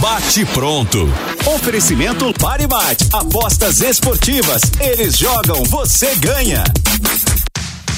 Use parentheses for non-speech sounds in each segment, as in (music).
Bate pronto. Oferecimento Pare Bate. Apostas esportivas. Eles jogam, você ganha.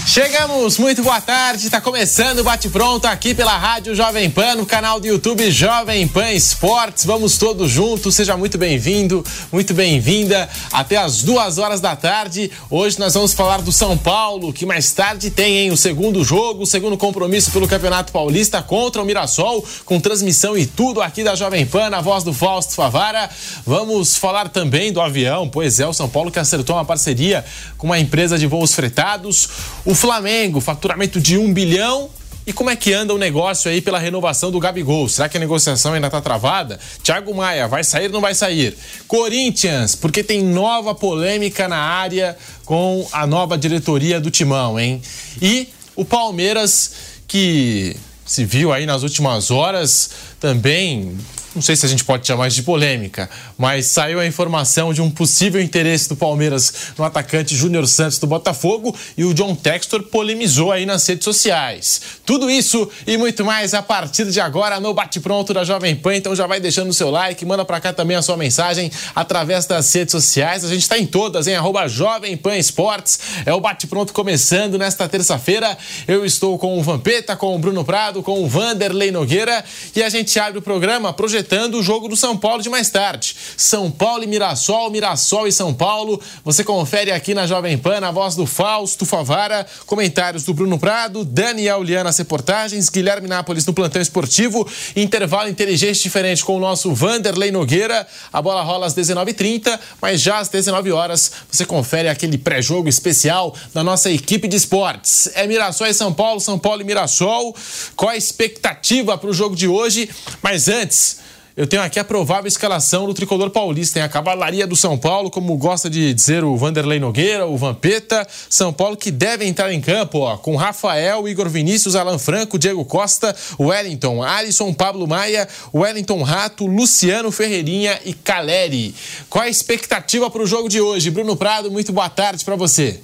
Chegamos, muito boa tarde. Está começando o Bate Pronto aqui pela Rádio Jovem Pan, no canal do YouTube Jovem Pan Esportes. Vamos todos juntos, seja muito bem-vindo, muito bem-vinda. Até as duas horas da tarde. Hoje nós vamos falar do São Paulo, que mais tarde tem hein, o segundo jogo, o segundo compromisso pelo Campeonato Paulista contra o Mirassol, com transmissão e tudo aqui da Jovem Pan, na voz do Fausto Favara. Vamos falar também do avião, pois é, o São Paulo que acertou uma parceria com uma empresa de voos fretados. O Flamengo, faturamento de um bilhão. E como é que anda o negócio aí pela renovação do Gabigol? Será que a negociação ainda está travada? Thiago Maia, vai sair ou não vai sair? Corinthians, porque tem nova polêmica na área com a nova diretoria do Timão, hein? E o Palmeiras, que se viu aí nas últimas horas também não sei se a gente pode chamar de polêmica, mas saiu a informação de um possível interesse do Palmeiras no atacante Júnior Santos do Botafogo e o John Textor polemizou aí nas redes sociais. Tudo isso e muito mais a partir de agora no Bate Pronto da Jovem Pan. Então já vai deixando o seu like, manda para cá também a sua mensagem através das redes sociais. A gente está em todas, em arroba Jovem Pan Esportes. É o Bate Pronto começando nesta terça-feira. Eu estou com o Vampeta, com o Bruno Prado, com o Vanderlei Nogueira e a gente abre o programa projetando projetando o jogo do São Paulo de mais tarde. São Paulo e Mirassol, Mirassol e São Paulo. Você confere aqui na Jovem Pan, na voz do Fausto Favara, comentários do Bruno Prado, Daniel Liana nas reportagens, Guilherme Nápoles no plantão esportivo, intervalo inteligente diferente com o nosso Vanderlei Nogueira. A bola rola às 19h30, mas já às 19 horas você confere aquele pré-jogo especial da nossa equipe de esportes. É Mirassol e São Paulo, São Paulo e Mirassol. Qual a expectativa para o jogo de hoje? Mas antes, eu tenho aqui a provável escalação do tricolor paulista. Tem a cavalaria do São Paulo, como gosta de dizer o Vanderlei Nogueira, o Vampeta. São Paulo que deve entrar em campo ó, com Rafael, Igor Vinícius, Alan Franco, Diego Costa, Wellington, Alisson, Pablo Maia, Wellington Rato, Luciano Ferreirinha e Caleri. Qual a expectativa para o jogo de hoje? Bruno Prado, muito boa tarde para você.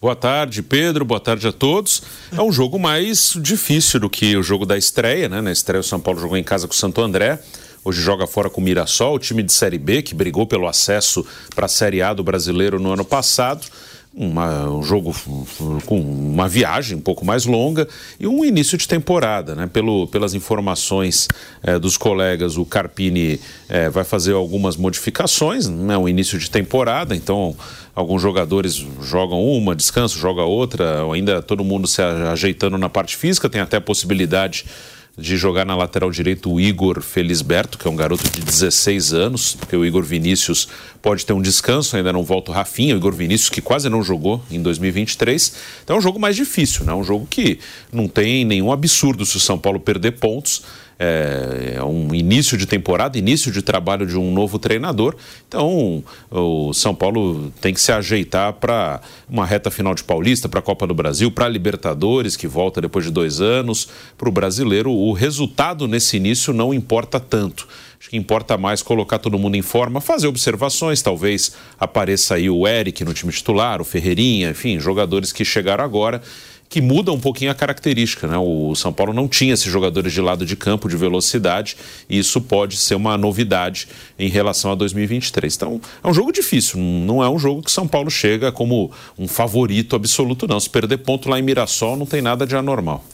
Boa tarde, Pedro. Boa tarde a todos. É um jogo mais difícil do que o jogo da estreia, né? Na estreia, o São Paulo jogou em casa com o Santo André. Hoje joga fora com o Mirassol, o time de Série B, que brigou pelo acesso para a Série A do brasileiro no ano passado. Uma, um jogo com uma viagem um pouco mais longa e um início de temporada, né? Pelo, pelas informações é, dos colegas, o Carpini é, vai fazer algumas modificações, não é um início de temporada, então alguns jogadores jogam uma, descansam, joga outra, ainda todo mundo se ajeitando na parte física, tem até a possibilidade de jogar na lateral direito o Igor Felisberto, que é um garoto de 16 anos, porque o Igor Vinícius pode ter um descanso, ainda não volta o Rafinha, o Igor Vinícius que quase não jogou em 2023. Então é um jogo mais difícil, né? Um jogo que não tem nenhum absurdo se o São Paulo perder pontos é, é, um início de temporada, início de trabalho de um novo treinador. Então, o São Paulo tem que se ajeitar para uma reta final de Paulista, para a Copa do Brasil, para a Libertadores, que volta depois de dois anos. Para o brasileiro, o resultado nesse início não importa tanto. Acho que importa mais colocar todo mundo em forma, fazer observações, talvez apareça aí o Eric no time titular, o Ferreirinha, enfim, jogadores que chegaram agora que muda um pouquinho a característica. Né? O São Paulo não tinha esses jogadores de lado de campo, de velocidade, e isso pode ser uma novidade em relação a 2023. Então, é um jogo difícil, não é um jogo que São Paulo chega como um favorito absoluto, não. Se perder ponto lá em Mirassol, não tem nada de anormal.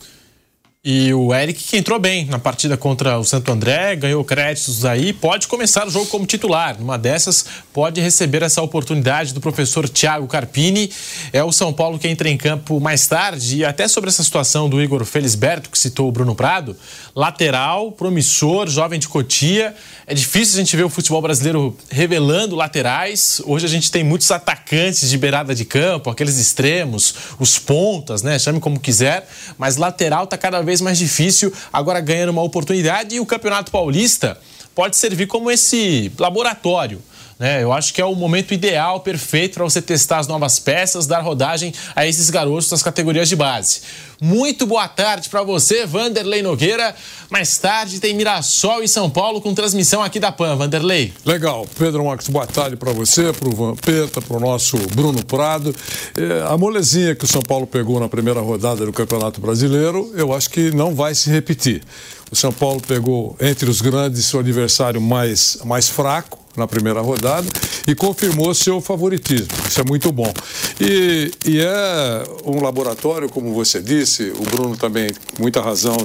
E o Eric, que entrou bem na partida contra o Santo André, ganhou créditos aí, pode começar o jogo como titular. Numa dessas, pode receber essa oportunidade do professor Thiago Carpini. É o São Paulo que entra em campo mais tarde. E até sobre essa situação do Igor Felisberto, que citou o Bruno Prado, lateral, promissor, jovem de Cotia. É difícil a gente ver o futebol brasileiro revelando laterais. Hoje a gente tem muitos atacantes de beirada de campo, aqueles extremos, os pontas, né? Chame como quiser, mas lateral tá cada vez mais difícil, agora ganhando uma oportunidade e o Campeonato Paulista pode servir como esse laboratório né? Eu acho que é o momento ideal, perfeito para você testar as novas peças, dar rodagem a esses garotos das categorias de base. Muito boa tarde para você, Vanderlei Nogueira. Mais tarde tem Mirassol e São Paulo com transmissão aqui da PAN. Vanderlei. Legal. Pedro Marcos, boa tarde para você, para o Vampeta, para o nosso Bruno Prado. É, a molezinha que o São Paulo pegou na primeira rodada do Campeonato Brasileiro, eu acho que não vai se repetir. O São Paulo pegou entre os grandes seu adversário mais, mais fraco, na primeira rodada e confirmou seu favoritismo. Isso é muito bom. E, e é um laboratório, como você disse, o Bruno também, com muita razão,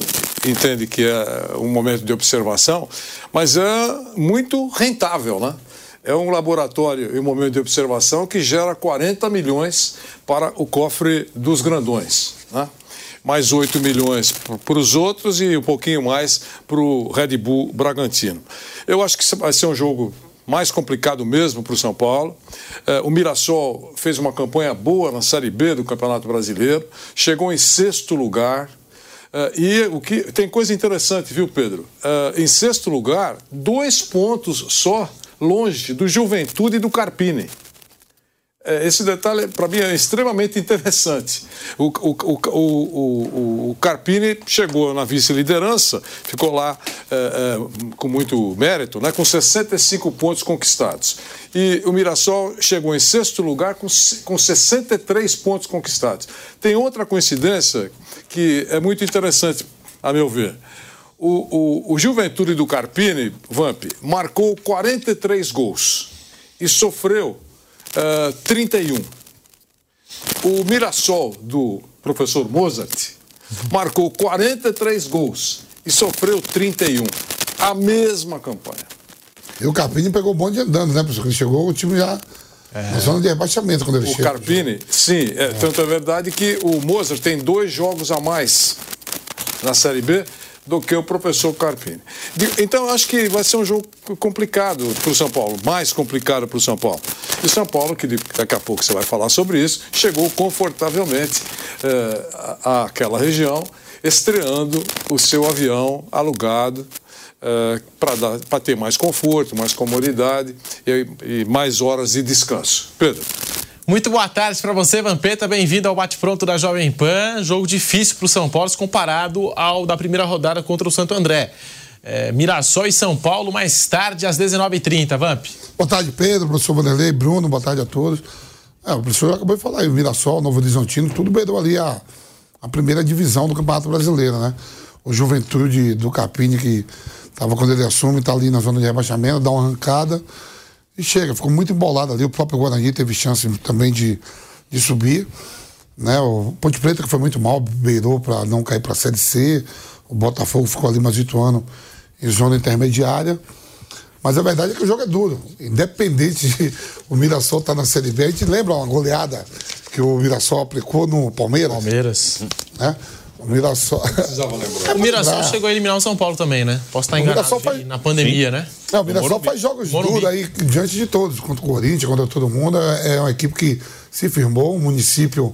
entende que é um momento de observação, mas é muito rentável, né? É um laboratório e um momento de observação que gera 40 milhões para o cofre dos grandões. Né? mais 8 milhões para os outros e um pouquinho mais para o Red Bull Bragantino. Eu acho que vai ser um jogo mais complicado mesmo para o São Paulo. É, o Mirassol fez uma campanha boa na Série B do Campeonato Brasileiro, chegou em sexto lugar. É, e o que tem coisa interessante, viu, Pedro? É, em sexto lugar, dois pontos só longe do Juventude e do Carpini. É, esse detalhe, para mim, é extremamente interessante. O, o, o, o, Carpini chegou na vice-liderança, ficou lá é, é, com muito mérito, né, com 65 pontos conquistados. E o Mirassol chegou em sexto lugar com, com 63 pontos conquistados. Tem outra coincidência que é muito interessante, a meu ver. O, o, o Juventude do Carpini, Vamp, marcou 43 gols e sofreu uh, 31. O Mirassol, do professor Mozart, marcou 43 gols e sofreu 31. A mesma campanha. E o Carpini pegou o bonde andando, né, professor? Ele chegou, o time já. É. Na zona de rebaixamento quando ele o chega. O Carpini, sim. É, é. Tanto é verdade que o Mozart tem dois jogos a mais na Série B do que o professor Carpini. Então, acho que vai ser um jogo complicado para o São Paulo, mais complicado para o São Paulo. E São Paulo, que daqui a pouco você vai falar sobre isso, chegou confortavelmente eh, àquela região, estreando o seu avião alugado. Uh, para ter mais conforto, mais comodidade e, e mais horas de descanso. Pedro. Muito boa tarde para você, Vampeta. Bem-vindo ao bate-pronto da Jovem Pan. Jogo difícil para o São Paulo comparado ao da primeira rodada contra o Santo André. É, Mirassol e São Paulo mais tarde às 19h30. Vamp. Boa tarde, Pedro, professor Vanderlei, Bruno, boa tarde a todos. É, o professor acabou de falar aí, o Mirassol, Novo Horizontino, tudo beirou ali a, a primeira divisão do Campeonato Brasileiro, né? O Juventude do Capini, que estava quando ele assume, está ali na zona de rebaixamento, dá uma arrancada e chega, ficou muito embolado ali. O próprio Guarani teve chance também de, de subir. Né? O Ponte Preta, que foi muito mal, beirou para não cair para a Série C. O Botafogo ficou ali mais oito anos em zona intermediária. Mas a verdade é que o jogo é duro. Independente de o Mirassol estar tá na Série B, a gente lembra uma goleada que o Mirassol aplicou no Palmeiras. Palmeiras. Né? O Mirassol. o Mirassol chegou a eliminar o São Paulo também, né? Posso estar enganado faz... na pandemia, Sim. né? Não, o Mirassol faz jogos Morumbi. duros aí diante de todos, contra o Corinthians, contra todo mundo. É uma equipe que se firmou, um município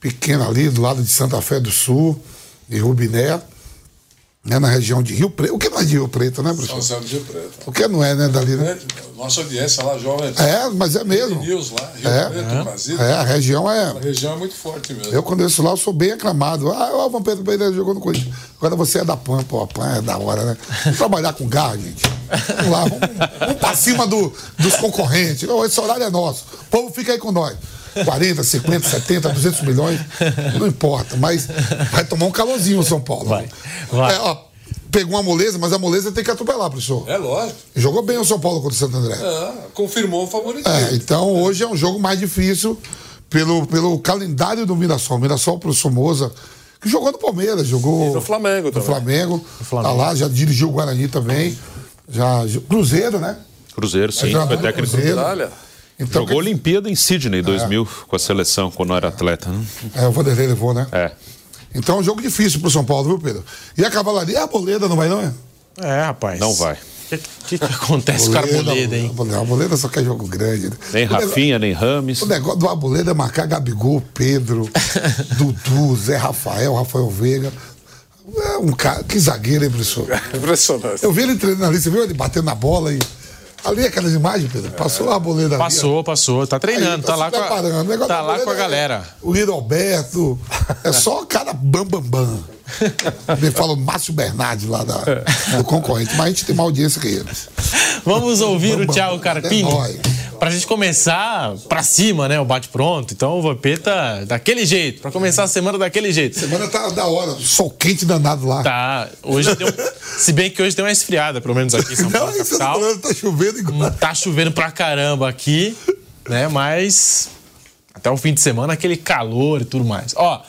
pequeno ali, do lado de Santa Fé do Sul, de Rubiné né, na região de Rio Preto. O que não é de Rio Preto, né, professor? São José de Rio Preto. O que não é, né, dali, né? Nossa audiência lá, jovem. É, mas é mesmo. News lá, Rio é, Preto, é, Brasília. É, a região é. A região é muito forte mesmo. Eu, quando eu lá, eu sou bem aclamado. Ah, o Vampiro Pereira jogou no Corinthians. Agora você é da PAN, pô, a PAN é da hora, né? Vamos trabalhar com garra, gente. Vamos lá, vamos, vamos pra cima do, dos concorrentes. Esse horário é nosso. O povo fica aí com nós. 40, 50, 70, 200 milhões, não importa, mas vai tomar um calorzinho o São Paulo. Vai. vai. É, ó, pegou uma moleza, mas a moleza tem que atropelar, professor. É lógico. Jogou bem o São Paulo contra o Santo André. É, confirmou o favorito. É, então hoje é um jogo mais difícil pelo, pelo calendário do Mirassol. Mirassol pro Somoza, que jogou no Palmeiras, jogou. E no Flamengo no também. Flamengo. No Flamengo. Tá lá, já dirigiu o Guarani também. Já, Cruzeiro, né? Cruzeiro, sim. É foi técnico Cruzeiro. Então, Jogou Olimpíada em Sydney, 2000, é. com a seleção, quando era atleta. Né? É, o Vanderlei levou, né? É. Então é um jogo difícil pro São Paulo, viu, Pedro? E a cavalaria, a boleda não vai, não é? É, rapaz. Não vai. que, que, que acontece com a Arboleda, hein? A Arboleda só quer jogo grande. Né? Nem Rafinha, nem Rames. O negócio do Arboleda é marcar Gabigol, Pedro, (laughs) Dudu, Zé Rafael, Rafael Veiga. É um cara, que zagueiro, hein, professor? (laughs) Impressionante. Eu vi ele treinando ali, você viu ele batendo na bola e. Ali aquelas imagens, Pedro. Passou a Arboleda ali. Passou, ó. passou. Tá treinando, Aí, tá, lá com a, tá lá com a é galera. O Lino Alberto. É só o cara bam, bam, bam. Ele fala o Márcio Bernardi lá da, do concorrente. Mas a gente tem mais audiência que eles. Vamos ouvir o Thiago. Carpini. É. Pra gente começar pra cima, né? O bate-pronto. Então o Vampeta daquele jeito. Pra começar a semana daquele jeito. Semana tá da hora. Sol quente danado lá. Tá. Hoje deu. (laughs) Se bem que hoje deu uma esfriada, pelo menos aqui em São Paulo, Não, capital. falando, tá chovendo igual. Tá chovendo pra caramba aqui, né? Mas até o fim de semana aquele calor e tudo mais. Ó,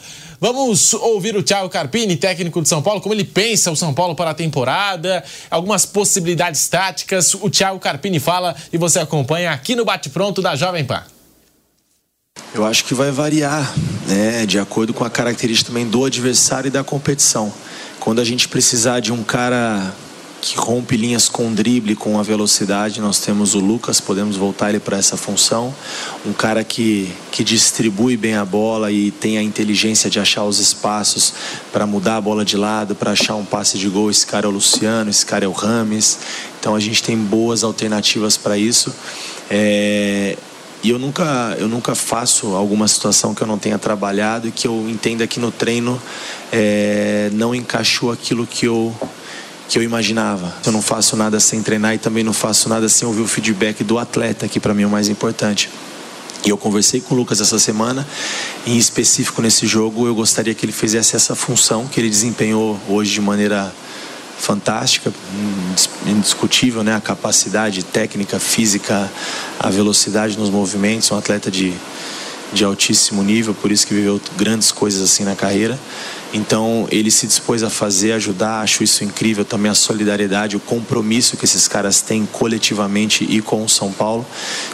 vamos ouvir o Thiago Carpini, técnico de São Paulo, como ele pensa o São Paulo para a temporada, algumas possibilidades táticas. O Thiago Carpini fala e você acompanha aqui no Bate Pronto da Jovem Pan. Eu acho que vai variar, né, de acordo com a característica também do adversário e da competição. Quando a gente precisar de um cara que rompe linhas com drible, com a velocidade, nós temos o Lucas, podemos voltar ele para essa função. Um cara que, que distribui bem a bola e tem a inteligência de achar os espaços para mudar a bola de lado, para achar um passe de gol. Esse cara é o Luciano, esse cara é o Rames. Então a gente tem boas alternativas para isso. É, e eu nunca, eu nunca faço alguma situação que eu não tenha trabalhado e que eu entenda que no treino é, não encaixou aquilo que eu, que eu imaginava. Eu não faço nada sem treinar e também não faço nada sem ouvir o feedback do atleta, que para mim é o mais importante. E eu conversei com o Lucas essa semana, em específico nesse jogo, eu gostaria que ele fizesse essa função que ele desempenhou hoje de maneira fantástica, indis- indiscutível, né? A capacidade técnica, física, a velocidade nos movimentos, um atleta de, de altíssimo nível, por isso que viveu grandes coisas assim na carreira. Então ele se dispôs a fazer, ajudar, acho isso incrível também a solidariedade, o compromisso que esses caras têm coletivamente e com o São Paulo.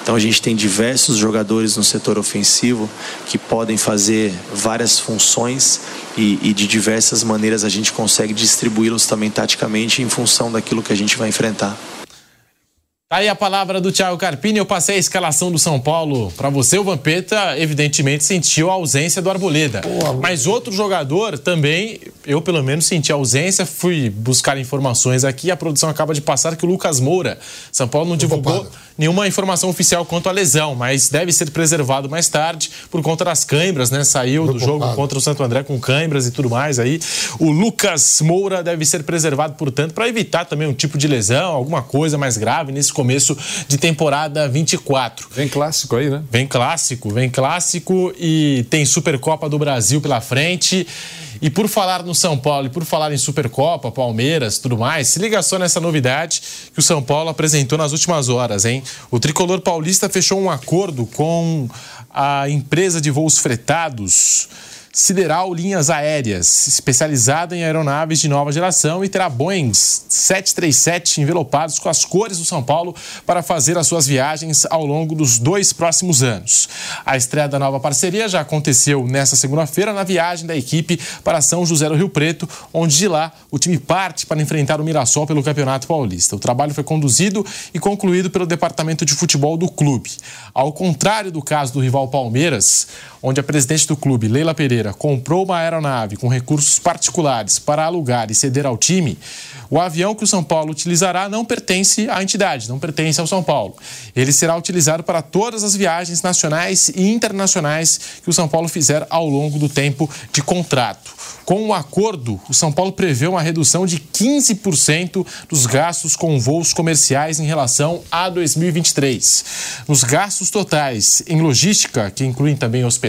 Então a gente tem diversos jogadores no setor ofensivo que podem fazer várias funções e, e de diversas maneiras a gente consegue distribuí-los também taticamente em função daquilo que a gente vai enfrentar. Tá aí a palavra do Thiago Carpini. Eu passei a escalação do São Paulo para você. O Vampeta, evidentemente, sentiu a ausência do Arboleda. Mas outro jogador também, eu pelo menos senti a ausência. Fui buscar informações aqui. A produção acaba de passar que o Lucas Moura, São Paulo não divulgou nenhuma informação oficial quanto à lesão, mas deve ser preservado mais tarde por conta das câimbras, né? Saiu do jogo contra o Santo André com câimbras e tudo mais aí. O Lucas Moura deve ser preservado, portanto, para evitar também um tipo de lesão, alguma coisa mais grave nesse começo de temporada 24. Vem clássico aí, né? Vem clássico, vem clássico e tem Supercopa do Brasil pela frente. E por falar no São Paulo e por falar em Supercopa, Palmeiras, tudo mais, se liga só nessa novidade que o São Paulo apresentou nas últimas horas, hein? O tricolor paulista fechou um acordo com a empresa de voos fretados Sideral Linhas Aéreas, especializada em aeronaves de nova geração e terá Boeing 737 envelopados com as cores do São Paulo para fazer as suas viagens ao longo dos dois próximos anos. A estreia da nova parceria já aconteceu nesta segunda-feira na viagem da equipe para São José do Rio Preto, onde de lá o time parte para enfrentar o Mirassol pelo Campeonato Paulista. O trabalho foi conduzido e concluído pelo departamento de futebol do clube. Ao contrário do caso do rival Palmeiras, onde a presidente do clube, Leila Pereira, comprou uma aeronave com recursos particulares para alugar e ceder ao time, o avião que o São Paulo utilizará não pertence à entidade, não pertence ao São Paulo. Ele será utilizado para todas as viagens nacionais e internacionais que o São Paulo fizer ao longo do tempo de contrato. Com o acordo, o São Paulo prevê uma redução de 15% dos gastos com voos comerciais em relação a 2023. Nos gastos totais em logística, que incluem também hospedagem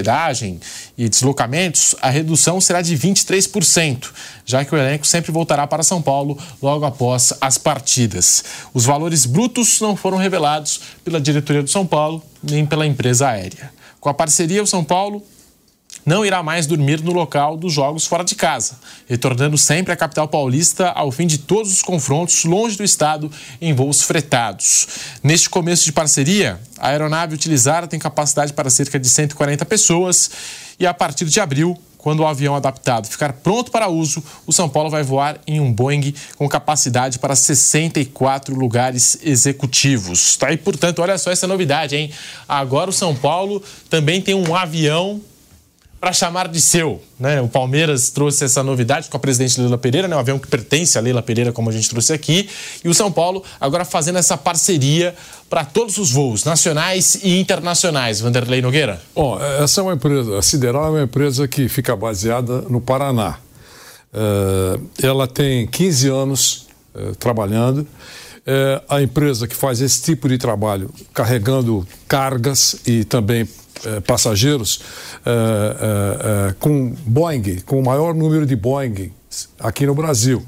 e deslocamentos, a redução será de 23%, já que o elenco sempre voltará para São Paulo logo após as partidas. Os valores brutos não foram revelados pela diretoria do São Paulo nem pela empresa aérea. Com a parceria, o São Paulo não irá mais dormir no local dos jogos fora de casa, retornando sempre à capital paulista ao fim de todos os confrontos longe do estado em voos fretados. Neste começo de parceria, a aeronave utilizada tem capacidade para cerca de 140 pessoas e a partir de abril quando o avião adaptado ficar pronto para uso, o São Paulo vai voar em um Boeing com capacidade para 64 lugares executivos. Tá aí, portanto, olha só essa novidade, hein? Agora o São Paulo também tem um avião para chamar de seu. Né? O Palmeiras trouxe essa novidade com a presidente Leila Pereira, né? um avião que pertence a Leila Pereira, como a gente trouxe aqui. E o São Paulo agora fazendo essa parceria para todos os voos, nacionais e internacionais. Vanderlei Nogueira? Bom, essa é uma empresa, a Sideral é uma empresa que fica baseada no Paraná. Uh, ela tem 15 anos uh, trabalhando. É a empresa que faz esse tipo de trabalho, carregando cargas e também eh, passageiros eh, eh, com Boeing, com o maior número de Boeing aqui no Brasil.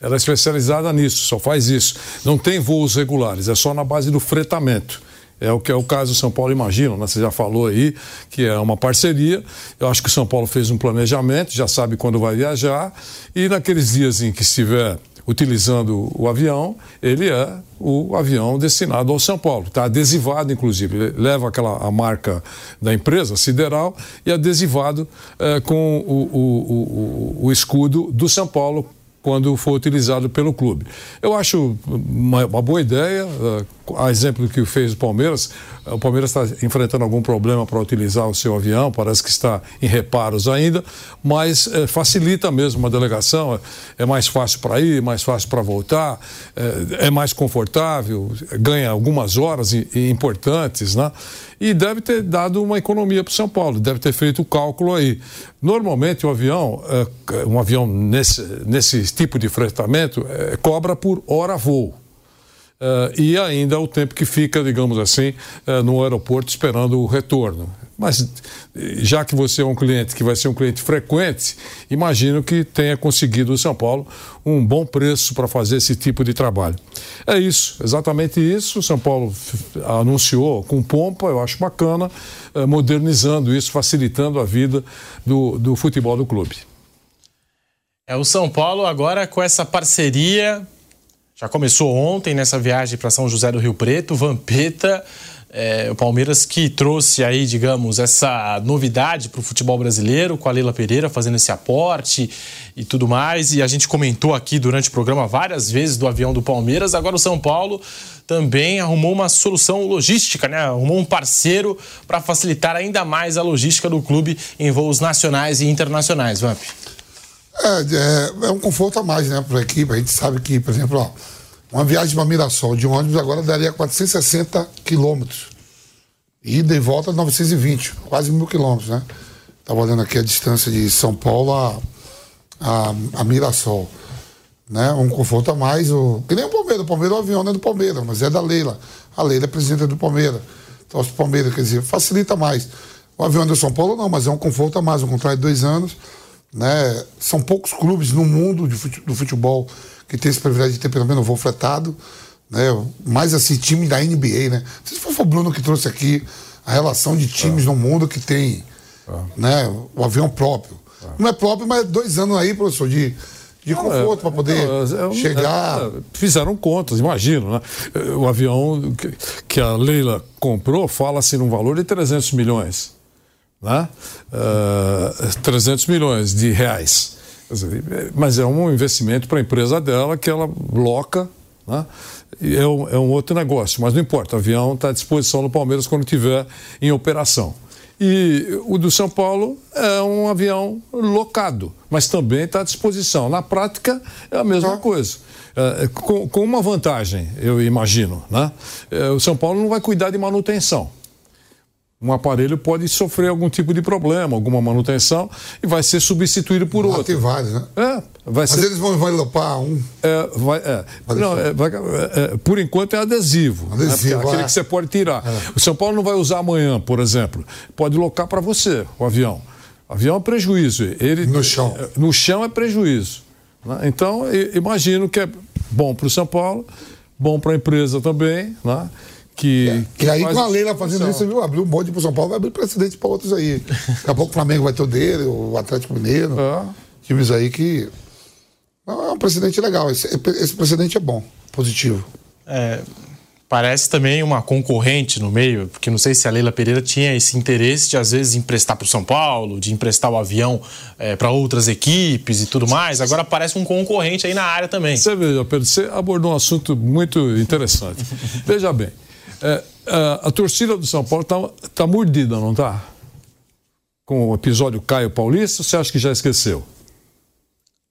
Ela é especializada nisso, só faz isso. Não tem voos regulares, é só na base do fretamento. É o que é o caso do São Paulo Imagina, né? você já falou aí que é uma parceria. Eu acho que o São Paulo fez um planejamento, já sabe quando vai viajar, e naqueles dias em que estiver utilizando o avião, ele é o avião destinado ao São Paulo. Está adesivado, inclusive. Ele leva aquela a marca da empresa, Sideral, e adesivado é, com o, o, o, o escudo do São Paulo quando for utilizado pelo clube. Eu acho uma, uma boa ideia, uh, a exemplo do que fez o Palmeiras, o Palmeiras está enfrentando algum problema para utilizar o seu avião, parece que está em reparos ainda, mas uh, facilita mesmo uma delegação, é, é mais fácil para ir, mais fácil para voltar, é, é, mais confortável, ganha algumas horas importantes, né? e deve ter dado uma economia para o São Paulo, deve ter feito o cálculo aí. Normalmente, o avião, é, um avião nesse, nesse tipo de fretamento, é, cobra por hora voo. Uh, e ainda o tempo que fica, digamos assim, uh, no aeroporto esperando o retorno. Mas já que você é um cliente que vai ser um cliente frequente, imagino que tenha conseguido o São Paulo um bom preço para fazer esse tipo de trabalho. É isso, exatamente isso. O São Paulo anunciou com pompa, eu acho bacana, modernizando isso, facilitando a vida do, do futebol do clube. É o São Paulo agora com essa parceria já começou ontem nessa viagem para São José do Rio Preto, Vampeta. É, o Palmeiras que trouxe aí, digamos, essa novidade para o futebol brasileiro, com a Leila Pereira fazendo esse aporte e tudo mais. E a gente comentou aqui durante o programa várias vezes do avião do Palmeiras. Agora o São Paulo também arrumou uma solução logística, né? Arrumou um parceiro para facilitar ainda mais a logística do clube em voos nacionais e internacionais, Vamp. É, é, é, um conforto a mais, né, para a equipe. A gente sabe que, por exemplo, ó, uma viagem para Mirassol de ônibus agora daria 460 quilômetros. Ida e volta 920, quase mil quilômetros, né? Estava olhando aqui a distância de São Paulo a, a, a, Mirassol. Né? Um conforto a mais. O, que nem o Palmeiras. O Palmeiras é o avião, não é do Palmeiras, mas é da Leila. A Leila é presidente do Palmeiras. Então, o Palmeiras, quer dizer, facilita mais. O avião é do São Paulo não, mas é um conforto a mais. Um contrato de dois anos né? São poucos clubes no mundo do futebol que tem esse privilégio de ter pelo menos voo fretado. Né? Mais assim, time da NBA, né? Não sei se foi o Bruno que trouxe aqui a relação de times é. no mundo que tem é. né? o avião próprio. É. Não é próprio, mas dois anos aí, professor, de, de conforto para poder é, chegar. fizeram contas, imagino, né? O avião que, que a Leila comprou fala-se num valor de 300 milhões né? Uh, ah, 300 milhões de reais. Mas é um investimento para a empresa dela que ela loca, né? É, um, é um outro negócio, mas não importa, o avião está à disposição do Palmeiras quando estiver em operação. E o do São Paulo é um avião locado, mas também está à disposição. Na prática, é a mesma coisa. É, com, com, uma vantagem, eu imagino. Né? É, o São Paulo não vai cuidar de manutenção um aparelho pode sofrer algum tipo de problema, alguma manutenção e vai ser substituído por outro. Tem vários, né? É, vai Mas ser... eles vão envelopar um. É, vai, é. Não, é, vai, é, por enquanto é adesivo. Né? Adesivo. Né? Aquele é. que você pode tirar. É. O São Paulo não vai usar amanhã, por exemplo. Pode locar para você o avião. O avião é prejuízo. Ele, no chão. É, no chão é prejuízo. Né? Então, imagino que é bom para o São Paulo, bom para a empresa também, né? Que, é. que, e aí, com a Leila fazendo isso, viu? Abriu um monte para o São Paulo, vai abrir precedente para outros aí. Daqui a pouco o Flamengo vai ter o dele, o Atlético Mineiro. É. Times aí que. É um precedente legal. Esse, esse precedente é bom, positivo. É, parece também uma concorrente no meio, porque não sei se a Leila Pereira tinha esse interesse de às vezes emprestar para o São Paulo, de emprestar o avião é, para outras equipes e tudo mais. Agora parece um concorrente aí na área também. Você veja, Pedro, você abordou um assunto muito interessante. (laughs) veja bem, é, a, a, torcida do São Paulo está tá mordida, não está? Com o episódio Caio Paulista, você acha que já esqueceu?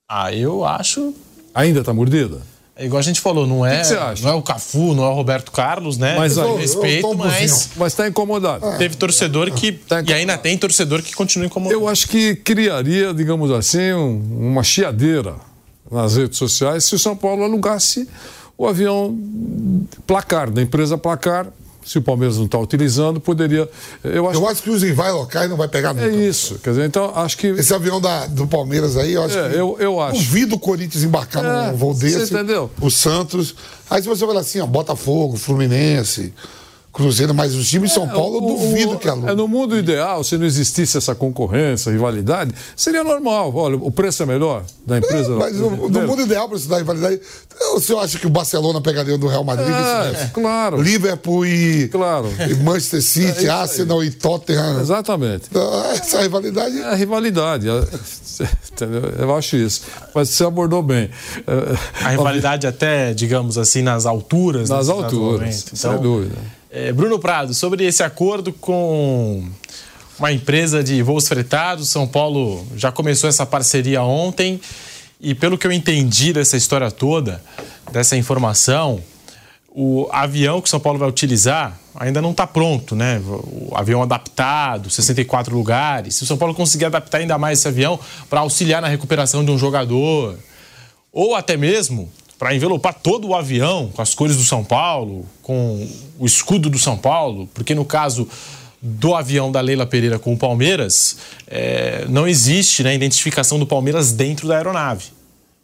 Ah, eu acho. Ainda está mordida? É igual a gente falou, não é, não é o Cafu, não é o Roberto Carlos, né? Mas eu, respeito, eu mas mas está incomodado. É. Teve torcedor que tá e ainda tem torcedor que continua incomodado. Eu acho que criaria, digamos assim, um, uma chiadeira nas redes sociais se o São Paulo alugasse o avião placar da empresa Placar se o Palmeiras não está utilizando, poderia. Eu acho, eu acho que os rivais locais não vai pegar nunca. É isso. Quer dizer, então acho que. Esse avião da, do Palmeiras aí, eu acho é, que. Eu, eu acho. Duvido o Corinthians embarcar é, num voo desse. Você entendeu? O Santos. Aí se você falar assim, ó, Botafogo, Fluminense. Cruzeiro, mas os times de São é, Paulo eu duvido o, que alugue. É, no mundo ideal, se não existisse essa concorrência, rivalidade, seria normal. Olha, o preço é melhor da empresa. É, mas no, no mundo ideal, para da rivalidade, o senhor acha que o Barcelona pegaria do Real Madrid? É, claro. Liverpool e, claro. e Manchester City, é Arsenal e Tottenham. Exatamente. Então, essa rivalidade. É a rivalidade. (laughs) Eu acho isso. Mas você abordou bem. A rivalidade até, digamos assim, nas alturas. Nas alturas, então, sem dúvida. É, Bruno Prado, sobre esse acordo com uma empresa de voos fretados, São Paulo já começou essa parceria ontem e pelo que eu entendi dessa história toda, dessa informação, o avião que São Paulo vai utilizar ainda não está pronto, né? O avião adaptado, 64 lugares. Se o São Paulo conseguir adaptar ainda mais esse avião para auxiliar na recuperação de um jogador, ou até mesmo para envelopar todo o avião com as cores do São Paulo, com o escudo do São Paulo, porque no caso do avião da Leila Pereira com o Palmeiras, é, não existe né, identificação do Palmeiras dentro da aeronave.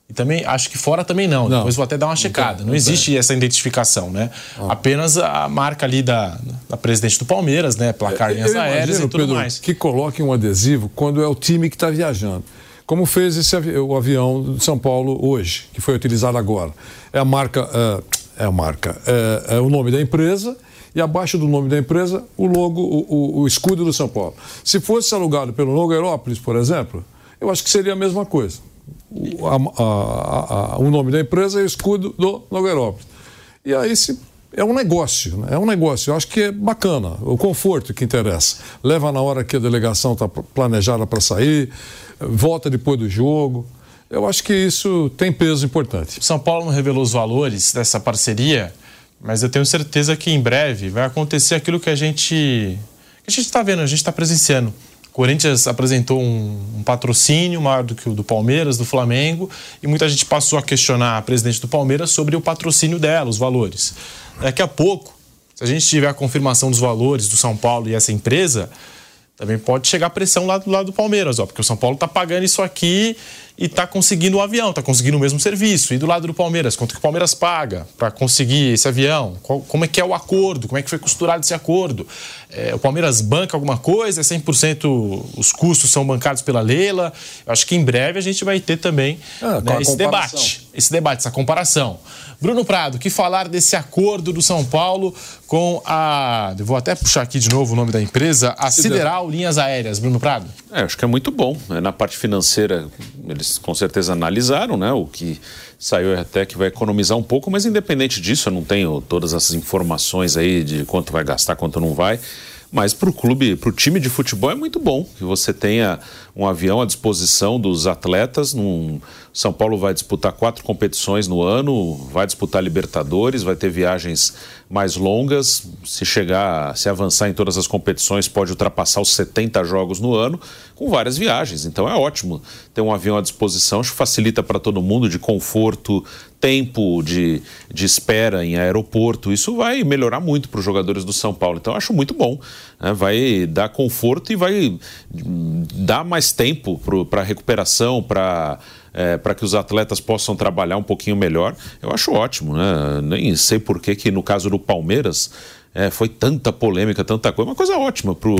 E também, acho que fora também não. não. Depois vou até dar uma checada. Não, não existe essa identificação, né? Ah. Apenas a marca ali da, da presidente do Palmeiras, né? Placar linhas aéreas e tudo Pedro, mais. Que coloque um adesivo quando é o time que está viajando como fez esse o avião de São Paulo hoje, que foi utilizado agora. É a marca, é, é a marca, é, é, o nome da empresa e abaixo do nome da empresa o logo, o, o, o escudo do São Paulo. Se fosse alugado pelo Nogueirópolis, por exemplo, eu acho que seria a mesma coisa. O, a, a, a, o nome da empresa e o escudo do Nogueirópolis. E aí se é um negócio, né? é um negócio. Eu acho que é bacana, o conforto que interessa. Leva na hora que a delegação está planejada para sair, volta depois do jogo. Eu acho que isso tem peso importante. São Paulo não revelou os valores dessa parceria, mas eu tenho certeza que em breve vai acontecer aquilo que a gente a gente está vendo, a gente está presenciando. O Corinthians apresentou um, um, patrocínio maior do que o do Palmeiras, do Flamengo, e muita gente passou a questionar a presidente do Palmeiras sobre o patrocínio dela, os valores. Daqui a pouco, se a gente tiver a confirmação dos valores do São Paulo e essa empresa, também pode chegar pressão lá do lado do Palmeiras, ó, porque o São Paulo está pagando isso aqui e está conseguindo o avião, está conseguindo o mesmo serviço. E do lado do Palmeiras, quanto que o Palmeiras paga para conseguir esse avião? Qual, como é que é o acordo? Como é que foi costurado esse acordo? É, o Palmeiras banca alguma coisa? É 100% os custos são bancados pela Leila? Eu acho que em breve a gente vai ter também ah, né, esse debate, esse debate, essa comparação. Bruno Prado, que falar desse acordo do São Paulo com a. Vou até puxar aqui de novo o nome da empresa, a Sideral Linhas Aéreas. Bruno Prado. É, acho que é muito bom. Né? Na parte financeira, eles com certeza analisaram, né? O que saiu é até que vai economizar um pouco, mas independente disso, eu não tenho todas essas informações aí de quanto vai gastar, quanto não vai. Mas para o clube, para o time de futebol é muito bom que você tenha um avião à disposição dos atletas. Num... São Paulo vai disputar quatro competições no ano, vai disputar Libertadores, vai ter viagens mais longas. Se chegar, se avançar em todas as competições, pode ultrapassar os 70 jogos no ano, com várias viagens. Então é ótimo ter um avião à disposição, acho que facilita para todo mundo de conforto, tempo de, de espera em aeroporto. Isso vai melhorar muito para os jogadores do São Paulo. Então acho muito bom. Né? Vai dar conforto e vai dar mais tempo para recuperação, para é, para que os atletas possam trabalhar um pouquinho melhor, eu acho ótimo. Né? Nem sei por que, que no caso do Palmeiras, é, foi tanta polêmica, tanta coisa. Uma coisa ótima para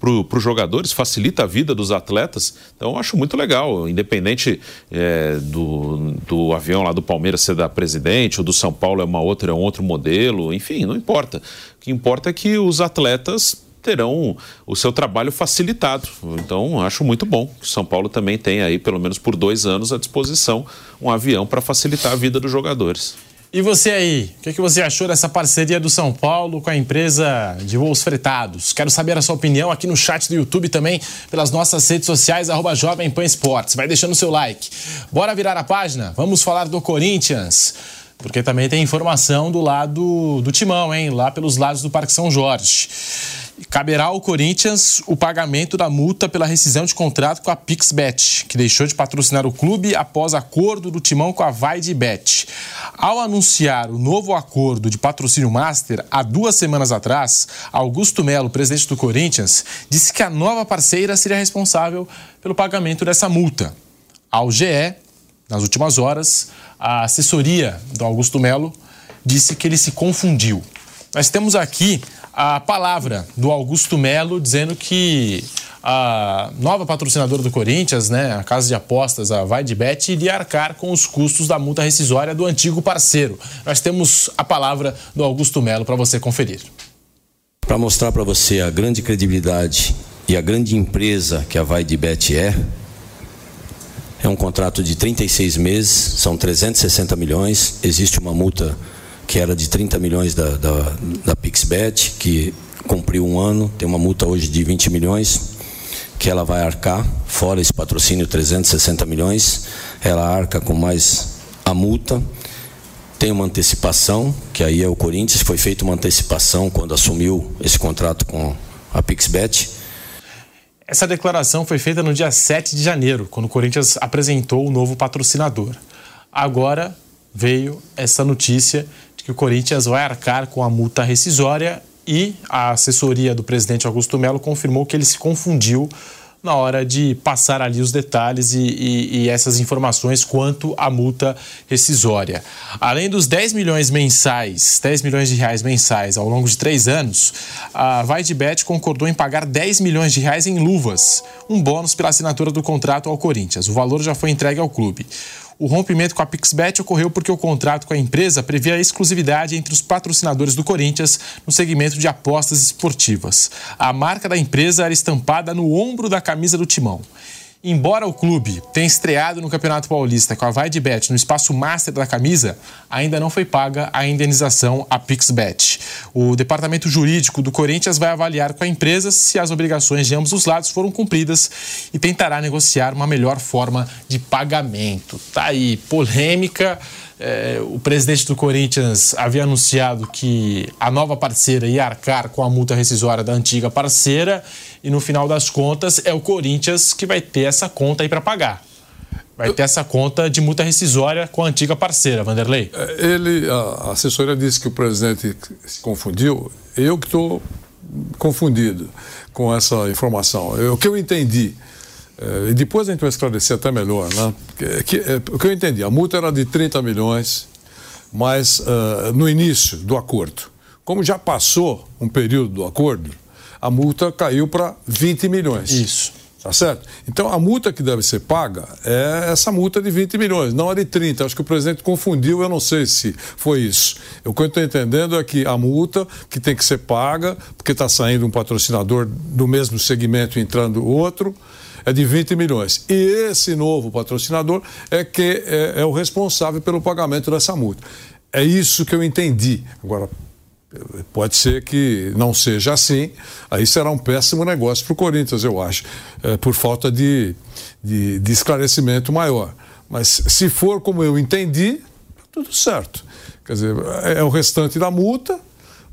pro, os jogadores, facilita a vida dos atletas. Então eu acho muito legal, independente é, do, do avião lá do Palmeiras ser da presidente ou do São Paulo é uma outra, é um outro modelo, enfim, não importa. O que importa é que os atletas terão o seu trabalho facilitado. Então, acho muito bom que o São Paulo também tenha aí, pelo menos por dois anos, à disposição um avião para facilitar a vida dos jogadores. E você aí, o que, que, você achou dessa parceria do São Paulo com a empresa de voos fretados? Quero saber a sua opinião aqui no chat do YouTube também, pelas nossas redes sociais, arroba Jovem Pan Esportes. Vai deixando o seu like. Bora virar a página? Vamos falar do Corinthians. Porque também tem informação do lado do Timão, hein? Lá pelos lados do Parque São Jorge. Caberá ao Corinthians o pagamento da multa pela rescisão de contrato com a Pixbet, que deixou de patrocinar o clube após acordo do timão com a Vaidebet. Ao anunciar o novo acordo de patrocínio master há duas semanas atrás, Augusto Melo, presidente do Corinthians, disse que a nova parceira seria responsável pelo pagamento dessa multa. Ao GE, nas últimas horas, a assessoria do Augusto Melo disse que ele se confundiu. Nós temos aqui a palavra do Augusto Melo dizendo que a nova patrocinadora do Corinthians, né, a casa de apostas, a Vai de Bet, iria arcar com os custos da multa rescisória do antigo parceiro. Nós temos a palavra do Augusto Melo para você conferir. Para mostrar para você a grande credibilidade e a grande empresa que a Vai de Bet é, é um contrato de 36 meses, são 360 milhões, existe uma multa que era de 30 milhões da, da, da PixBet, que cumpriu um ano, tem uma multa hoje de 20 milhões, que ela vai arcar, fora esse patrocínio 360 milhões, ela arca com mais a multa, tem uma antecipação, que aí é o Corinthians, foi feita uma antecipação quando assumiu esse contrato com a PixBet. Essa declaração foi feita no dia 7 de janeiro, quando o Corinthians apresentou o novo patrocinador. Agora veio essa notícia que o Corinthians vai arcar com a multa rescisória e a assessoria do presidente Augusto Melo confirmou que ele se confundiu na hora de passar ali os detalhes e, e, e, essas informações quanto à multa rescisória. Além dos 10 milhões mensais, 10 milhões de reais mensais ao longo de três anos, a Vaidebet concordou em pagar 10 milhões de reais em luvas, um bônus pela assinatura do contrato ao Corinthians. O valor já foi entregue ao clube. O rompimento com a Pixbet ocorreu porque o contrato com a empresa previa a exclusividade entre os patrocinadores do Corinthians no segmento de apostas esportivas. A marca da empresa era estampada no ombro da camisa do timão. Embora o clube tenha estreado no Campeonato Paulista com a Vai de Bet no espaço master da camisa, ainda não foi paga a indenização à Pixbet. O departamento jurídico do Corinthians vai avaliar com a empresa se as obrigações de ambos os lados foram cumpridas e tentará negociar uma melhor forma de pagamento. Tá aí, polêmica é, o presidente do Corinthians havia anunciado que a nova parceira ia arcar com a multa rescisória da antiga parceira e no final das contas é o Corinthians que vai ter essa conta aí para pagar. Vai ter essa conta de multa rescisória com a antiga parceira, Vanderlei. É, ele, a assessoria disse que o presidente se confundiu. Eu que estou confundido com essa informação. O que eu entendi e depois a gente vai esclarecer até melhor, né? Que, é, o que eu entendi, a multa era de 30 milhões, mas uh, no início do acordo. Como já passou um período do acordo, a multa caiu para 20 milhões. Isso. Tá certo? Então a multa que deve ser paga é essa multa de 20 milhões, não a de 30. Acho que o presidente confundiu, eu não sei se foi isso. O que eu estou entendendo é que a multa que tem que ser paga, porque está saindo um patrocinador do mesmo segmento entrando outro, é de 20 milhões. E esse novo patrocinador é que é, é o responsável pelo pagamento dessa multa. É isso que eu entendi. Agora, Pode ser que não seja assim, aí será um péssimo negócio para o Corinthians, eu acho, é, por falta de, de, de, esclarecimento maior. Mas se for como eu entendi, tá tudo certo. Quer dizer, é, é o restante da multa,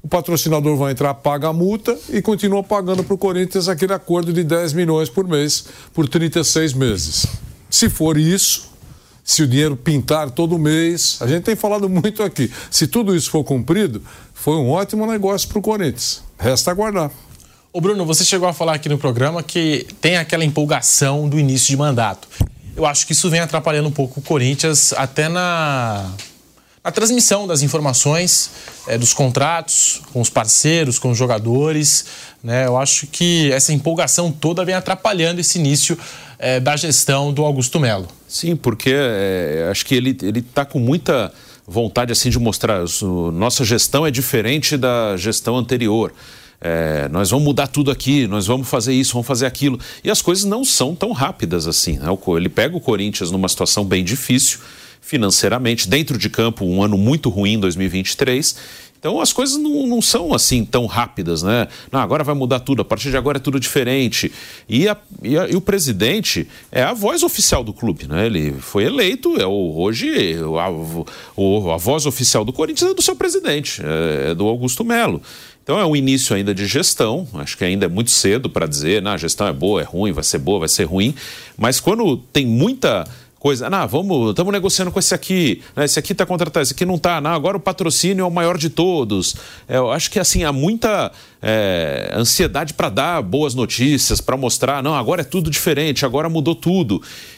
o patrocinador vai entrar, paga a multa e continua pagando para o Corinthians aquele acordo de 10 milhões por mês por 36 meses. Se for isso, se o dinheiro pintar todo mês, a gente tem falado muito aqui. Se tudo isso for cumprido, foi um ótimo negócio para o Corinthians. Resta aguardar. Ô Bruno, você chegou a falar aqui no programa que tem aquela empolgação do início de mandato. Eu acho que isso vem atrapalhando um pouco o Corinthians até na a transmissão das informações, é, dos contratos com os parceiros, com os jogadores. Né? Eu acho que essa empolgação toda vem atrapalhando esse início é, da gestão do Augusto Melo. Sim, porque é, acho que ele está com muita vontade assim de mostrar o, nossa gestão é diferente da gestão anterior. É, nós vamos mudar tudo aqui, nós vamos fazer isso, vamos fazer aquilo. E as coisas não são tão rápidas assim. Né? Ele pega o Corinthians numa situação bem difícil financeiramente, dentro de campo, um ano muito ruim em 2023. Então as coisas não, não, são assim tão rápidas, né? Não, agora vai mudar tudo, a partir de agora é tudo diferente. E, a, e, a, e o presidente é a voz oficial do clube, né? Ele foi eleito, é o, hoje a, o, a voz oficial do Corinthians é do seu presidente, é, é do Augusto Melo. Então é um início ainda de gestão, acho que ainda é muito cedo para dizer, na a gestão é boa, é ruim, vai ser boa, vai ser ruim, mas quando tem muita coisa. Ah, vamos, estamos negociando com esse aqui, né? esse aqui está contratado, esse aqui não está. Agora o patrocínio é o maior de todos. É, eu acho que assim há muita é, ansiedade para dar boas notícias, para mostrar, não, agora é tudo diferente, agora mudou tudo.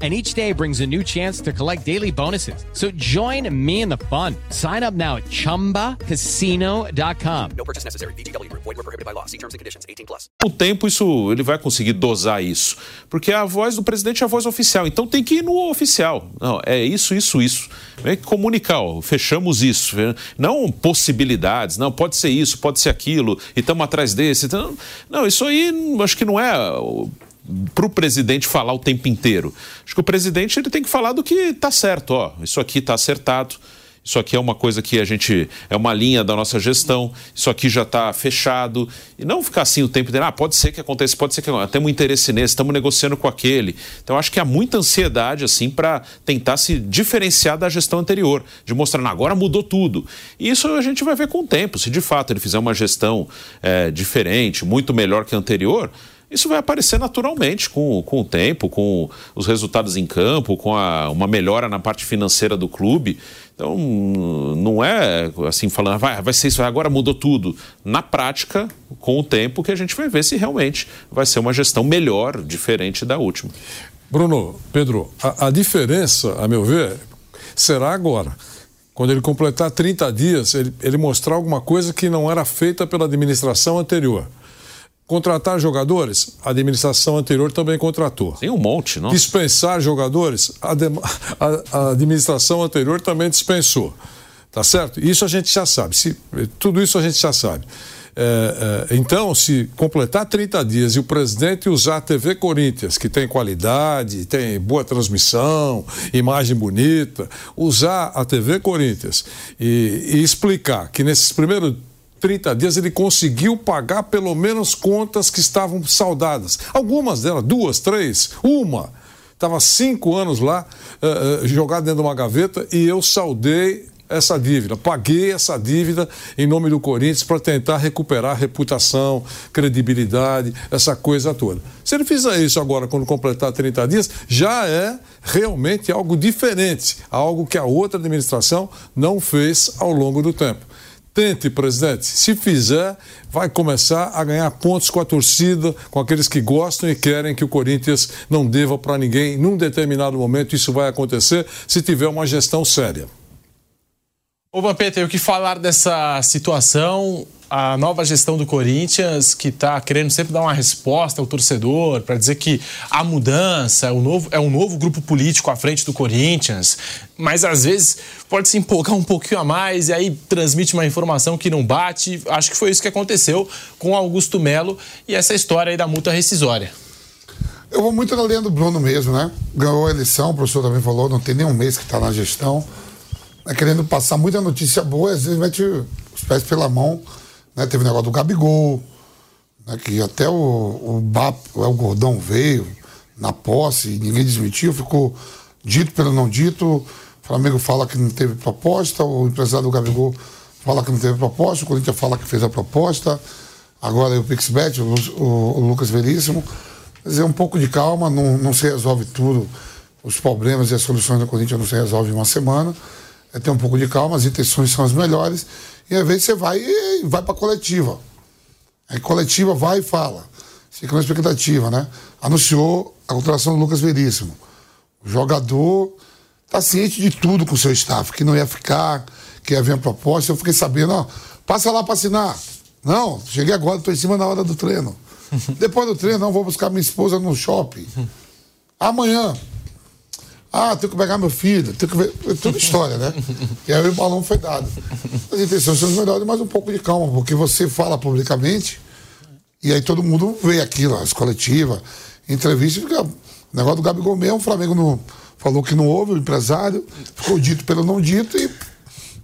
and each day brings a new chance to collect daily bonuses. So join me in the fun. Sign up now at ChumbaCasino.com. No purchase necessary. BGW. Void were prohibited by law. See terms and conditions. 18 plus. O tempo, isso, ele vai conseguir dosar isso. Porque a voz do presidente é a voz oficial. Então tem que ir no oficial. Não, é isso, isso, isso. Tem que comunicar, ó, fechamos isso. Não possibilidades. Não, pode ser isso, pode ser aquilo. E estamos atrás desse. Então, não, isso aí acho que não é para o presidente falar o tempo inteiro. Acho que o presidente ele tem que falar do que está certo. Ó, isso aqui está acertado. Isso aqui é uma coisa que a gente. É uma linha da nossa gestão. Isso aqui já está fechado. E não ficar assim o tempo inteiro. Ah, pode ser que aconteça, pode ser que. Temos um interesse nesse, estamos negociando com aquele. Então, acho que há muita ansiedade, assim, para tentar se diferenciar da gestão anterior. De mostrar, agora mudou tudo. E isso a gente vai ver com o tempo. Se de fato ele fizer uma gestão é, diferente, muito melhor que a anterior isso vai aparecer naturalmente com, com o tempo, com os resultados em campo, com a, uma melhora na parte financeira do clube. Então, não é assim falando, vai, vai ser isso, agora mudou tudo. Na prática, com o tempo, que a gente vai ver se realmente vai ser uma gestão melhor, diferente da última. Bruno, Pedro, a, a diferença, a meu ver, será agora. Quando ele completar 30 dias, ele, ele mostrar alguma coisa que não era feita pela administração anterior. Contratar jogadores, a administração anterior também contratou. Tem um monte, não? Dispensar jogadores, a, de, (laughs) a, administração anterior também dispensou. Tá certo? Isso a gente já sabe. Se, tudo isso a gente já sabe. É, é, então, se completar 30 dias e o presidente usar a TV Corinthians, que tem qualidade, tem boa transmissão, imagem bonita, usar a TV Corinthians e, e explicar que nesses primeiros 30 dias ele conseguiu pagar pelo menos contas que estavam saudadas. Algumas delas, duas, três, uma. Estava cinco anos lá, uh, uh, jogado dentro de uma gaveta, e eu saudei essa dívida, paguei essa dívida em nome do Corinthians para tentar recuperar reputação, credibilidade, essa coisa toda. Se ele fizer isso agora, quando completar 30 dias, já é realmente algo diferente, algo que a outra administração não fez ao longo do tempo. Tente, presidente. Se fizer, vai começar a ganhar pontos com a torcida, com aqueles que gostam e querem que o Corinthians não deva para ninguém. Num determinado momento, isso vai acontecer se tiver uma gestão séria. Ô, Vampeta, o que falar dessa situação? A nova gestão do Corinthians, que está querendo sempre dar uma resposta ao torcedor, para dizer que a mudança é um, novo, é um novo grupo político à frente do Corinthians, mas às vezes pode se empolgar um pouquinho a mais e aí transmite uma informação que não bate. Acho que foi isso que aconteceu com Augusto Melo e essa história aí da multa rescisória. Eu vou muito na linha do Bruno mesmo, né? Ganhou a eleição, o professor também falou, não tem nenhum mês que está na gestão. É querendo passar muita notícia boa, às vezes mete os pés pela mão né? Teve o negócio do Gabigol, né? que até o, o BAP, o Gordão veio na posse ninguém desmentiu, ficou dito pelo não dito. O Flamengo fala que não teve proposta, o empresário do Gabigol fala que não teve proposta, o Corinthians fala que fez a proposta. Agora o Pixbet, o, o, o Lucas Veríssimo. Quer dizer, um pouco de calma, não, não se resolve tudo. Os problemas e as soluções da Corinthians não se resolvem em uma semana. É ter um pouco de calma, as intenções são as melhores. E às vezes você vai e vai para coletiva. Aí coletiva vai e fala. Fica na expectativa, né? Anunciou a contratação do Lucas Veríssimo. O jogador está ciente de tudo com o seu staff, que não ia ficar, que ia vir a proposta. Eu fiquei sabendo, ó, passa lá para assinar. Não, cheguei agora, estou em cima na hora do treino. (laughs) Depois do treino, não, vou buscar minha esposa no shopping. Amanhã. Ah, tenho que pegar meu filho, tenho que ver. É tudo (laughs) história, né? E aí o balão foi dado. As intenções são as melhores, mas um pouco de calma, porque você fala publicamente e aí todo mundo vê aquilo, as coletivas, entrevista, fica. O negócio do Gabigol mesmo, o Flamengo não, falou que não houve, o empresário, ficou dito pelo não dito e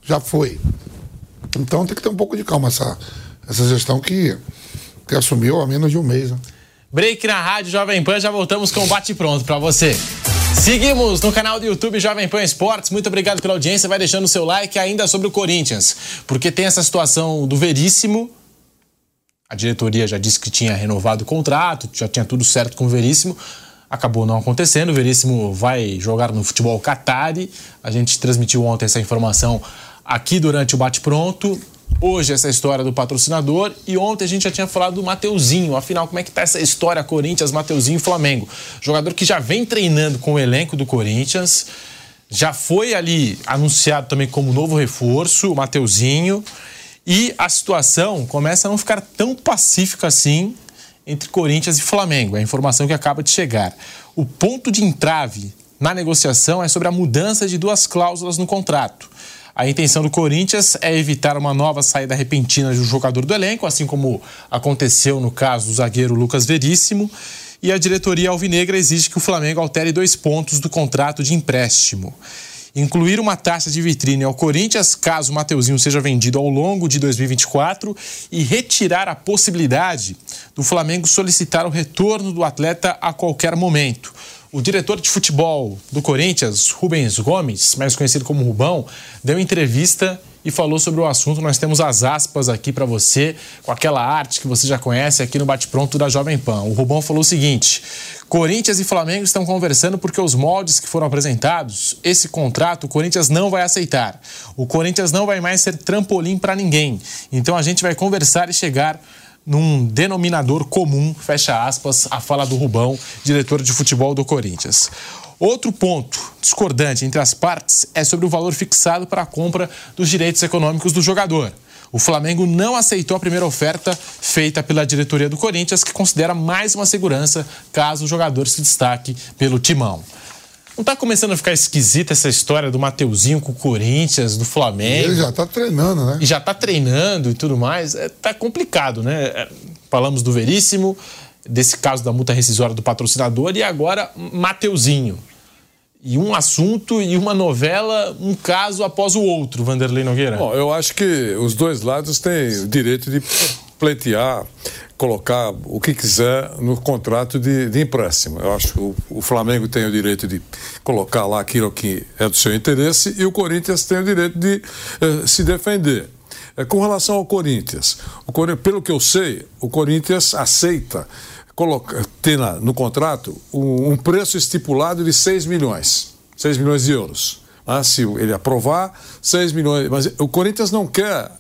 já foi. Então tem que ter um pouco de calma essa, essa gestão que, que assumiu há menos de um mês. Né? Break na Rádio Jovem Pan, já voltamos com o Bate Pronto para você. Seguimos no canal do YouTube Jovem Pan Esportes. Muito obrigado pela audiência. Vai deixando o seu like ainda sobre o Corinthians, porque tem essa situação do Veríssimo. A diretoria já disse que tinha renovado o contrato, já tinha tudo certo com o Veríssimo. Acabou não acontecendo. O Veríssimo vai jogar no futebol Qatari. A gente transmitiu ontem essa informação aqui durante o Bate Pronto. Hoje essa história do patrocinador e ontem a gente já tinha falado do Mateuzinho. Afinal, como é que tá essa história Corinthians, Mateuzinho e Flamengo? Jogador que já vem treinando com o elenco do Corinthians, já foi ali anunciado também como novo reforço, o Mateuzinho. E a situação começa a não ficar tão pacífica assim entre Corinthians e Flamengo. É a informação que acaba de chegar. O ponto de entrave na negociação é sobre a mudança de duas cláusulas no contrato. A intenção do Corinthians é evitar uma nova saída repentina de um jogador do elenco, assim como aconteceu no caso do zagueiro Lucas Veríssimo. E a diretoria alvinegra exige que o Flamengo altere dois pontos do contrato de empréstimo. Incluir uma taxa de vitrine ao Corinthians caso o Mateuzinho seja vendido ao longo de 2024 e retirar a possibilidade do Flamengo solicitar o retorno do atleta a qualquer momento. O diretor de futebol do Corinthians, Rubens Gomes, mais conhecido como Rubão, deu entrevista e falou sobre o assunto. Nós temos as aspas aqui para você, com aquela arte que você já conhece aqui no Bate-Pronto da Jovem Pan. O Rubão falou o seguinte: Corinthians e Flamengo estão conversando porque os moldes que foram apresentados, esse contrato, o Corinthians não vai aceitar. O Corinthians não vai mais ser trampolim para ninguém. Então a gente vai conversar e chegar num denominador comum, fecha aspas, a fala do Rubão, diretor de futebol do Corinthians. Outro ponto discordante entre as partes é sobre o valor fixado para a compra dos direitos econômicos do jogador. O Flamengo não aceitou a primeira oferta feita pela diretoria do Corinthians, que considera mais uma segurança caso o jogador se destaque pelo timão. Não está começando a ficar esquisita essa história do Mateuzinho com o Corinthians, do Flamengo? Ele já está treinando, né? E já está treinando e tudo mais. É, tá complicado, né? É, falamos do Veríssimo, desse caso da multa rescisória do patrocinador e agora Mateuzinho. E um assunto e uma novela, um caso após o outro, Vanderlei Nogueira. Bom, eu acho que os dois lados têm o direito de pleitear colocar o que quiser no contrato de, de empréstimo. Eu acho que o, o, Flamengo tem o direito de colocar lá aquilo que é do seu interesse e o Corinthians tem o direito de eh, se defender. É, com relação ao Corinthians, pelo que eu sei, o Corinthians aceita ter na, no contrato um, um, preço estipulado de 6 milhões, 6 milhões de euros. Ah, se ele aprovar, 6 milhões. Mas o Corinthians não quer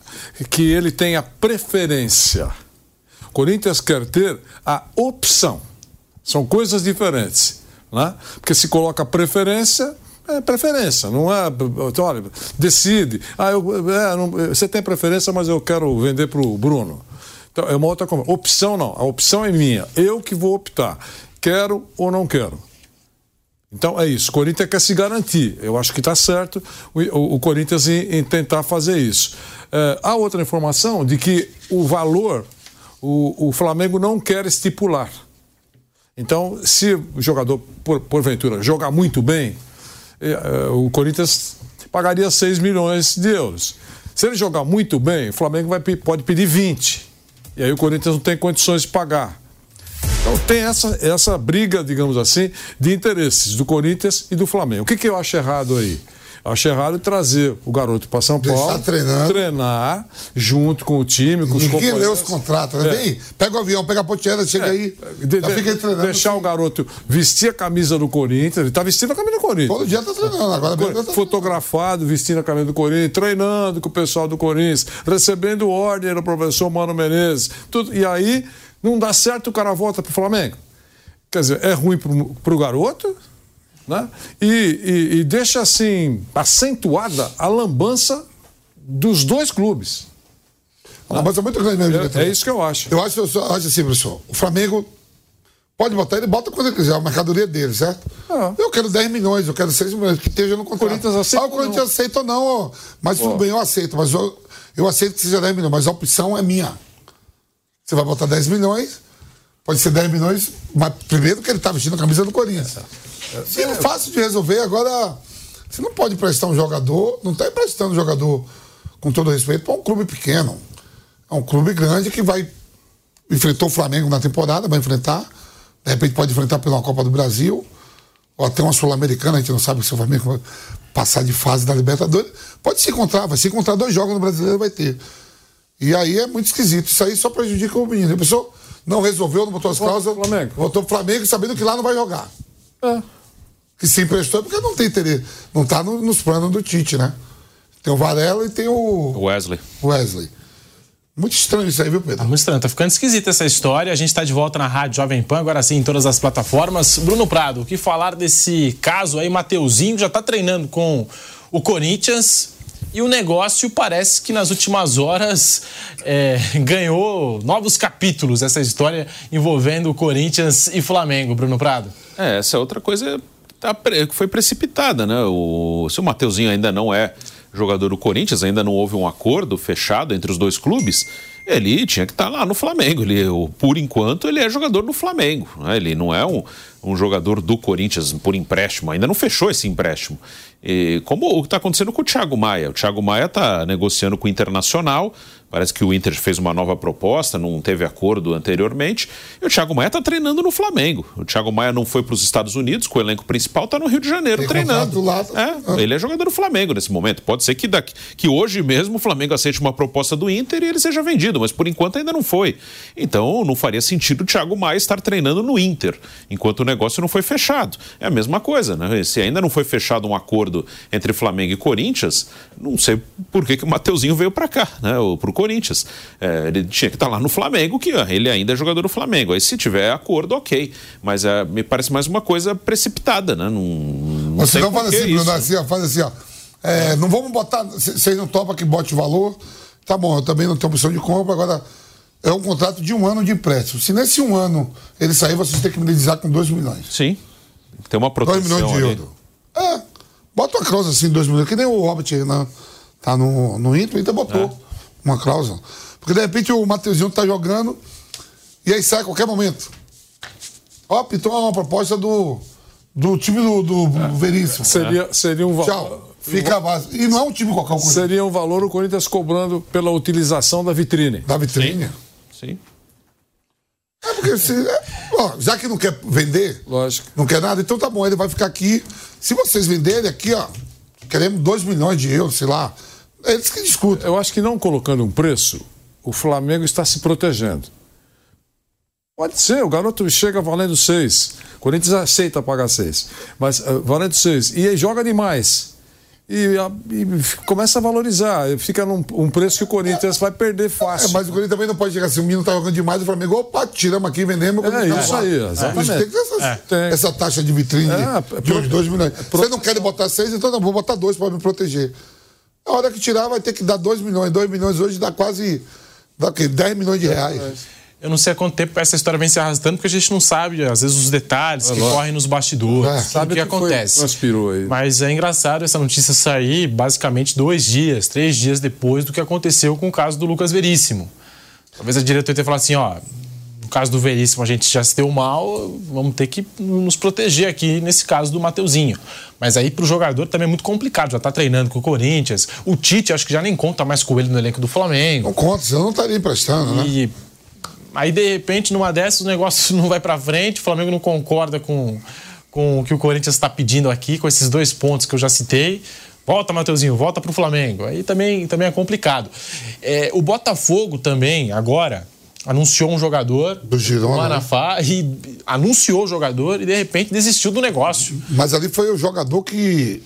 que ele tenha preferência Corinthians quer ter a opção. São coisas diferentes. Né? Porque se coloca preferência, é preferência, não é. Olha, decide. Ah, eu, é, não, você tem preferência, mas eu quero vender para o Bruno. Então, é uma outra coisa. Opção não. A opção é minha. Eu que vou optar. Quero ou não quero. Então é isso. O Corinthians quer se garantir. Eu acho que está certo o, o, o, Corinthians em, em, tentar fazer isso. É, há outra informação de que o valor o, o Flamengo não quer estipular. Então, se o jogador, por, porventura, jogar muito bem, eh, eh, o Corinthians pagaria 6 milhões de euros. Se ele jogar muito bem, o Flamengo vai, pode pedir 20. E aí o Corinthians não tem condições de pagar. Então tem essa, essa briga, digamos assim, de interesses do Corinthians e do Flamengo. O que, que eu acho errado aí? Acho errado trazer o garoto para São Deixar Paulo, treinando. treinar junto com o time, com os Ninguém companheiros. lê os contratos, né? É. Vem, pega o avião, pega a ponteira, chega aí. De- já de- fica treinando. assim. deixar o garoto vestir a camisa do Corinthians, ele tá vestindo a camisa do Corinthians. Todo dia tá treinando, agora mesmo tá Fotografado, vestindo a camisa do Corinthians, treinando com o pessoal do Corinthians, recebendo ordem do professor Mano Menezes. Tudo, e aí, não dá certo, o cara volta pro Flamengo. Quer dizer, é ruim pro, pro garoto, né? E, e- e deixa assim, acentuada a lambança dos dois clubes. Uma lambança muito grande mesmo, diretor. É, é isso que eu acho. Eu acho, eu só acho assim, professor. O Flamengo pode botar, ele bota quando ele quiser, a mercadoria dele, certo? Eu quero 10 milhões, eu quero 6 milhões, que esteja no contrato. Ah. Corinthians aceita Ah, o Corinthians aceita ou não, ó. mas tudo bem, eu aceito, mas eu, eu aceito que seja 10 milhões, mas a opção é minha. Você vai botar 10 milhões, pode ser 10 milhões, mas primeiro que ele tá vestindo a camisa do Corinthians. Sim, é fácil de resolver. Agora, você não pode emprestar um jogador, não está emprestando um jogador, com todo respeito, para um clube pequeno. É um clube grande que vai. Enfrentou o Flamengo na temporada, vai enfrentar. De repente pode enfrentar pela Copa do Brasil, ou até uma Sul-Americana, a gente não sabe se o Flamengo vai passar de fase da Libertadores. Pode se encontrar, vai se encontrar dois jogos no brasileiro, vai ter. E aí é muito esquisito. Isso aí só prejudica o menino. A pessoa não resolveu, não botou as causas. Flamengo. Botou o Flamengo sabendo que lá não vai jogar. É. Que se emprestou é porque não tem interesse. Não está nos planos do Tite, né? Tem o Varela e tem o Wesley. Wesley. Muito estranho isso aí, viu, Pedro? Tá muito estranho, tá ficando esquisita essa história. A gente tá de volta na Rádio Jovem Pan, agora sim, em todas as plataformas. Bruno Prado, o que falar desse caso aí? Mateuzinho já tá treinando com o Corinthians. E o negócio parece que nas últimas horas é, (laughs) ganhou novos capítulos essa história envolvendo o Corinthians e Flamengo, Bruno Prado. É, essa outra coisa tá foi precipitada, né? O, se o Mateuzinho ainda não é jogador do Corinthians, ainda não houve um acordo fechado entre os dois clubes, ele tinha que estar lá no Flamengo. Ele, por enquanto, ele é jogador do Flamengo. né? Ele não é um, um jogador do Corinthians por empréstimo, ainda não fechou esse empréstimo. E como o que está acontecendo com o Thiago Maia. O Thiago Maia está negociando com o Internacional. Parece que o Inter fez uma nova proposta, não teve acordo anteriormente. E o Thiago Maia está treinando no Flamengo. O Thiago Maia não foi para os Estados Unidos, com o elenco principal, está no Rio de Janeiro Tem treinando. É, ele é jogador do Flamengo nesse momento. Pode ser que, daqui, que hoje mesmo o Flamengo aceite uma proposta do Inter e ele seja vendido, mas por enquanto ainda não foi. Então não faria sentido o Thiago Maia estar treinando no Inter, enquanto o negócio não foi fechado. É a mesma coisa, né? Se ainda não foi fechado um acordo entre Flamengo e Corinthians, não sei por que, que o Mateuzinho veio para cá, né? Ou pro Corinthians. É, ele tinha que estar lá no Flamengo, que ele ainda é jogador do Flamengo. Aí se tiver acordo, ok. Mas é, me parece mais uma coisa precipitada, né? Não, não Você sei não faz assim. Bruno, assim, ó, faz assim, ó. É, não vamos botar. Vocês não topam que bote o valor. Tá bom, eu também não tenho opção de compra. Agora, é um contrato de um ano de empréstimo. Se nesse um ano ele sair, vocês têm que me com 2 milhões. Sim. Tem uma 2 proteção milhões de euros. É. Bota uma cláusula assim, 2 milhões. Que nem o Robert né? tá no, no Inter, o Inter botou É. uma cláusula. Porque de repente o Mateuzinho tá jogando e aí sai a qualquer momento. Ó, pintou uma proposta do, do time do, do Veríssimo. Seria, seria um valor. Tchau. Fica base. E não é um time qualquer. Seria um valor o Corinthians cobrando pela utilização da vitrine. Da vitrine? Sim. É porque se, é, ó, já que não quer vender, Lógico. não quer nada, então tá bom, ele vai ficar aqui. Se vocês venderem aqui, ó, queremos 2 milhões de euros, sei lá. É eles que discutem. Eu acho que não colocando um preço, o Flamengo está se protegendo. Pode ser, o garoto chega valendo seis. O Corinthians aceita pagar seis. Mas eh, valendo seis. E aí joga demais. E, e começa a valorizar. Fica num um preço que o Corinthians vai perder É, fácil. mas o Corinthians também não pode chegar assim, o menino tá jogando demais, o Flamengo, opa, tiramos aqui, vendemos. É, isso lá. aí, exatamente. Tem que ter essa, É. Tem. essa taxa de vitrine É, de uns 2 milhões. Vocês não querem botar seis, então não, vou botar dois para me proteger. A hora que tirar, vai ter que dar 2 milhões. 2 milhões hoje dá quase. Dá o quê? 10 milhões de reais. Eu não sei há quanto tempo essa história vem se arrastando, porque a gente não sabe, às vezes, os detalhes que lógico. correm nos bastidores, É. o que, Sabe que o que foi- acontece. transpirou aí. Mas é engraçado essa notícia sair basicamente dois dias, três dias depois do que aconteceu com o caso do Lucas Veríssimo. Talvez a diretoria tenha falado assim, ó, no caso do Veríssimo a gente já se deu mal, vamos ter que nos proteger aqui nesse caso do Mateuzinho. Mas aí pro jogador também é muito complicado, já tá treinando com o Corinthians. O Tite acho que já nem conta mais com ele no elenco do Flamengo. Não conta, senão não estaria emprestando, né? Aí, de repente, numa dessas, o negócio (laughs) não vai pra frente, o Flamengo não concorda com, com o que o Corinthians está pedindo aqui, com esses dois pontos que eu já citei. Volta, Mateuzinho, volta pro Flamengo. Aí também, também é complicado. É, o Botafogo também, agora, anunciou um jogador do Girona, o Manafá, né? e anunciou o jogador e de repente desistiu do negócio. Mas ali foi o jogador que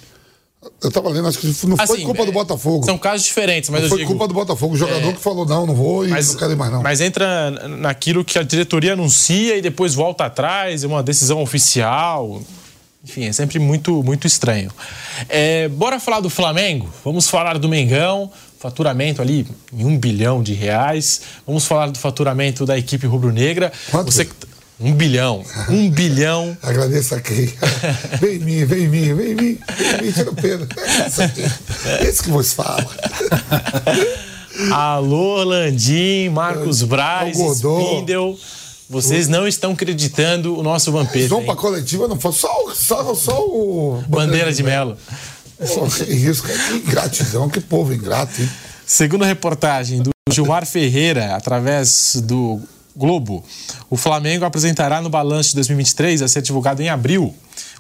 eu tava lendo, acho que não foi Assim, culpa do é, Botafogo. São casos diferentes, mas não eu foi digo, culpa do Botafogo. O jogador é, que falou, não, não vou e mas, não quero ir mais não. Mas entra naquilo que a diretoria anuncia e depois volta atrás, é uma decisão oficial. Enfim, é sempre muito, muito estranho. É, bora falar do Flamengo? Vamos falar do Mengão, faturamento ali em um bilhão de reais. Vamos falar do faturamento da equipe rubro-negra. Quanto? Você um bilhão. Um (laughs) bilhão. Agradeço aqui. (laughs) Vem em mim, vem em mim, vem em mim. Vem em mim, tira o Pedro. Esse que vos fala. (laughs) Alô, Landim, Marcos Braz, Spindel. Vocês não estão acreditando o nosso Vampeta. Vão pra coletiva, não foi só, só, só o. Bandeira de Melo. Pô, que isso, cara. Que ingratidão, que povo ingrato, hein? Segundo a reportagem do Gilmar Ferreira, através do Globo, o Flamengo apresentará no balanço de 2023, a ser divulgado em abril,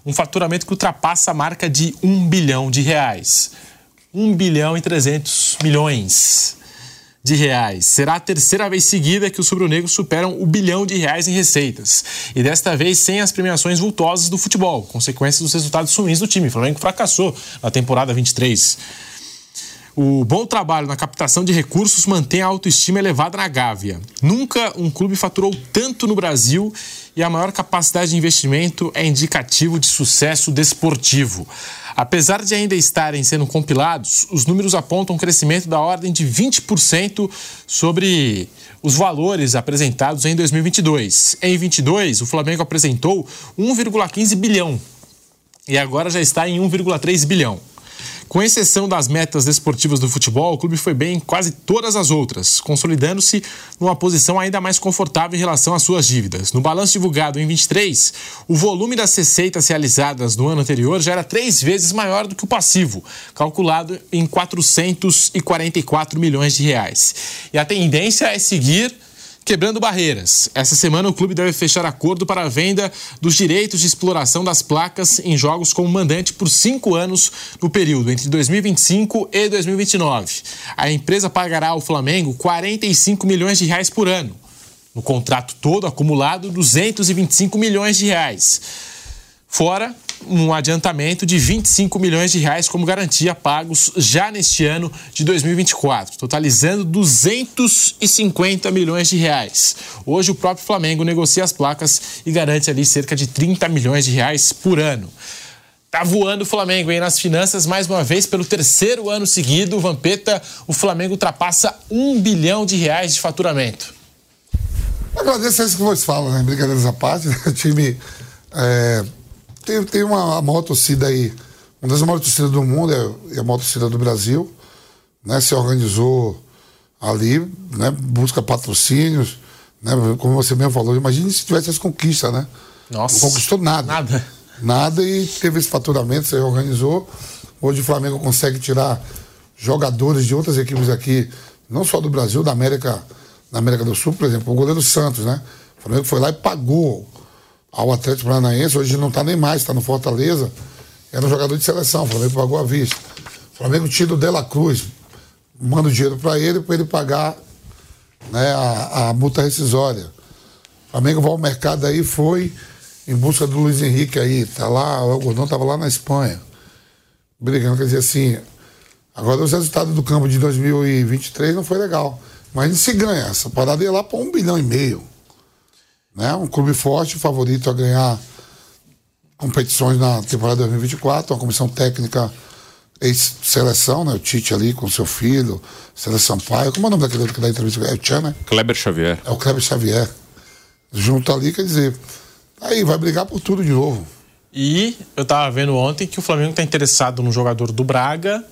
um faturamento que ultrapassa a marca de 1 bilhão de reais. 1 bilhão e 300 milhões de reais. Será a terceira vez seguida que os rubro-negros superam o bilhão de reais em receitas. E desta vez sem as premiações vultosas do futebol, consequência dos resultados ruins do time. O Flamengo fracassou na temporada 23. O bom trabalho na captação de recursos mantém a autoestima elevada na Gávea. Nunca um clube faturou tanto no Brasil e a maior capacidade de investimento é indicativo de sucesso desportivo. Apesar de ainda estarem sendo compilados, os números apontam um crescimento da ordem de 20% sobre os valores apresentados em 2022. Em 2022, o Flamengo apresentou 1,15 bilhão e agora já está em 1,3 bilhão. Com exceção das metas desportivas do futebol, o clube foi bem em quase todas as outras, consolidando-se numa posição ainda mais confortável em relação às suas dívidas. No balanço divulgado em 23, o volume das receitas realizadas no ano anterior já era três vezes maior do que o passivo, calculado em 444 milhões de reais. E a tendência é seguir quebrando barreiras. Essa semana o clube deve fechar acordo para a venda dos direitos de exploração das placas em jogos como mandante por cinco anos no período entre 2025 e 2029. A empresa pagará ao Flamengo 45 milhões de reais por ano. No contrato todo acumulado, 225 milhões de reais. Fora um adiantamento de 25 milhões de reais como garantia pagos já neste ano de 2024, totalizando 250 milhões de reais. Hoje o próprio Flamengo negocia as placas e garante ali cerca de 30 milhões de reais por ano. Tá voando o Flamengo, hein? Nas finanças, mais uma vez, pelo terceiro ano seguido, o Vampeta, o Flamengo ultrapassa um bilhão de reais de faturamento. Agradeço isso que vocês falam, né? Brincadeiras à parte, (laughs) o time. É tem, tem uma a maior torcida aí, uma das maiores torcidas do mundo é, é a maior torcida do Brasil, né? Se organizou ali, né? Busca patrocínios, né? Como você mesmo falou, imagine se tivesse as conquistas, né? Nossa. Não conquistou nada. Nada. Nada e teve esse faturamento, se organizou. Hoje o Flamengo consegue tirar jogadores de outras equipes aqui, não só do Brasil, da América, da América do Sul, por exemplo, o goleiro Santos, né? O Flamengo foi lá e pagou ao Atlético Paranaense, hoje não está nem mais, está no Fortaleza, era um jogador de seleção, o Flamengo pagou à vista. O Flamengo tira o De La Cruz, manda o dinheiro para ele, para ele pagar né, a, a, multa rescisória. O Flamengo vai ao mercado aí, foi em busca do Luiz Henrique aí, tá lá, o Gordão estava lá na Espanha, brigando, quer dizer assim, agora os resultados do campo de 2023 não foi legal. Mas a gente se ganha, essa parada ia lá para um bilhão e meio. Né? Um clube forte, favorito a ganhar competições na temporada 2024, uma comissão técnica ex-seleção, né? O Tite ali com seu filho, Seleção Sampaio. Como é o nome daquele que dá entrevista? É o Tchan, né? Kleber Xavier. É o Kleber Xavier. Junto ali, quer dizer, aí vai brigar por tudo de novo. E eu tava vendo ontem que o Flamengo tá interessado no jogador do Braga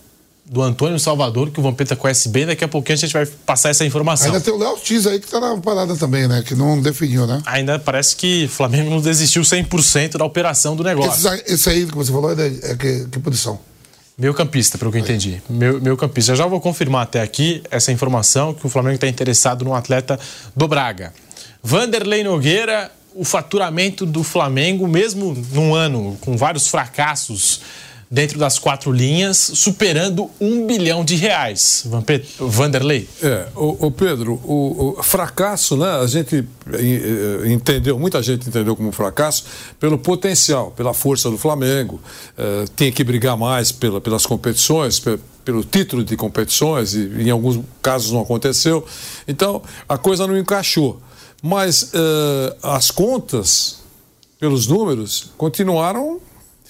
do Antônio Salvador, que o Vampeta conhece bem. Daqui a pouquinho a gente vai passar essa informação. Ainda tem o Léo X aí que tá na parada também, né? Que não definiu, né? Ainda parece que o Flamengo não desistiu 100% da operação do negócio. Esse, esse, aí que você falou é, é que, que posição? Meu campista, pelo que eu entendi. Meu, meu campista. Já, já vou confirmar até aqui essa informação que o Flamengo está interessado no atleta do Braga. Vanderlei Nogueira, o faturamento do Flamengo, mesmo num ano com vários fracassos dentro das quatro linhas, superando um bilhão de reais. Vanderlei? É, o, o Pedro, o, o, fracasso, né? A gente eh, entendeu, muita gente entendeu como fracasso pelo potencial, pela força do Flamengo. É, tinha que brigar mais pela, pelas competições, pelo título de competições, e em alguns casos não aconteceu. Então, a coisa não encaixou. Mas as contas, pelos números, continuaram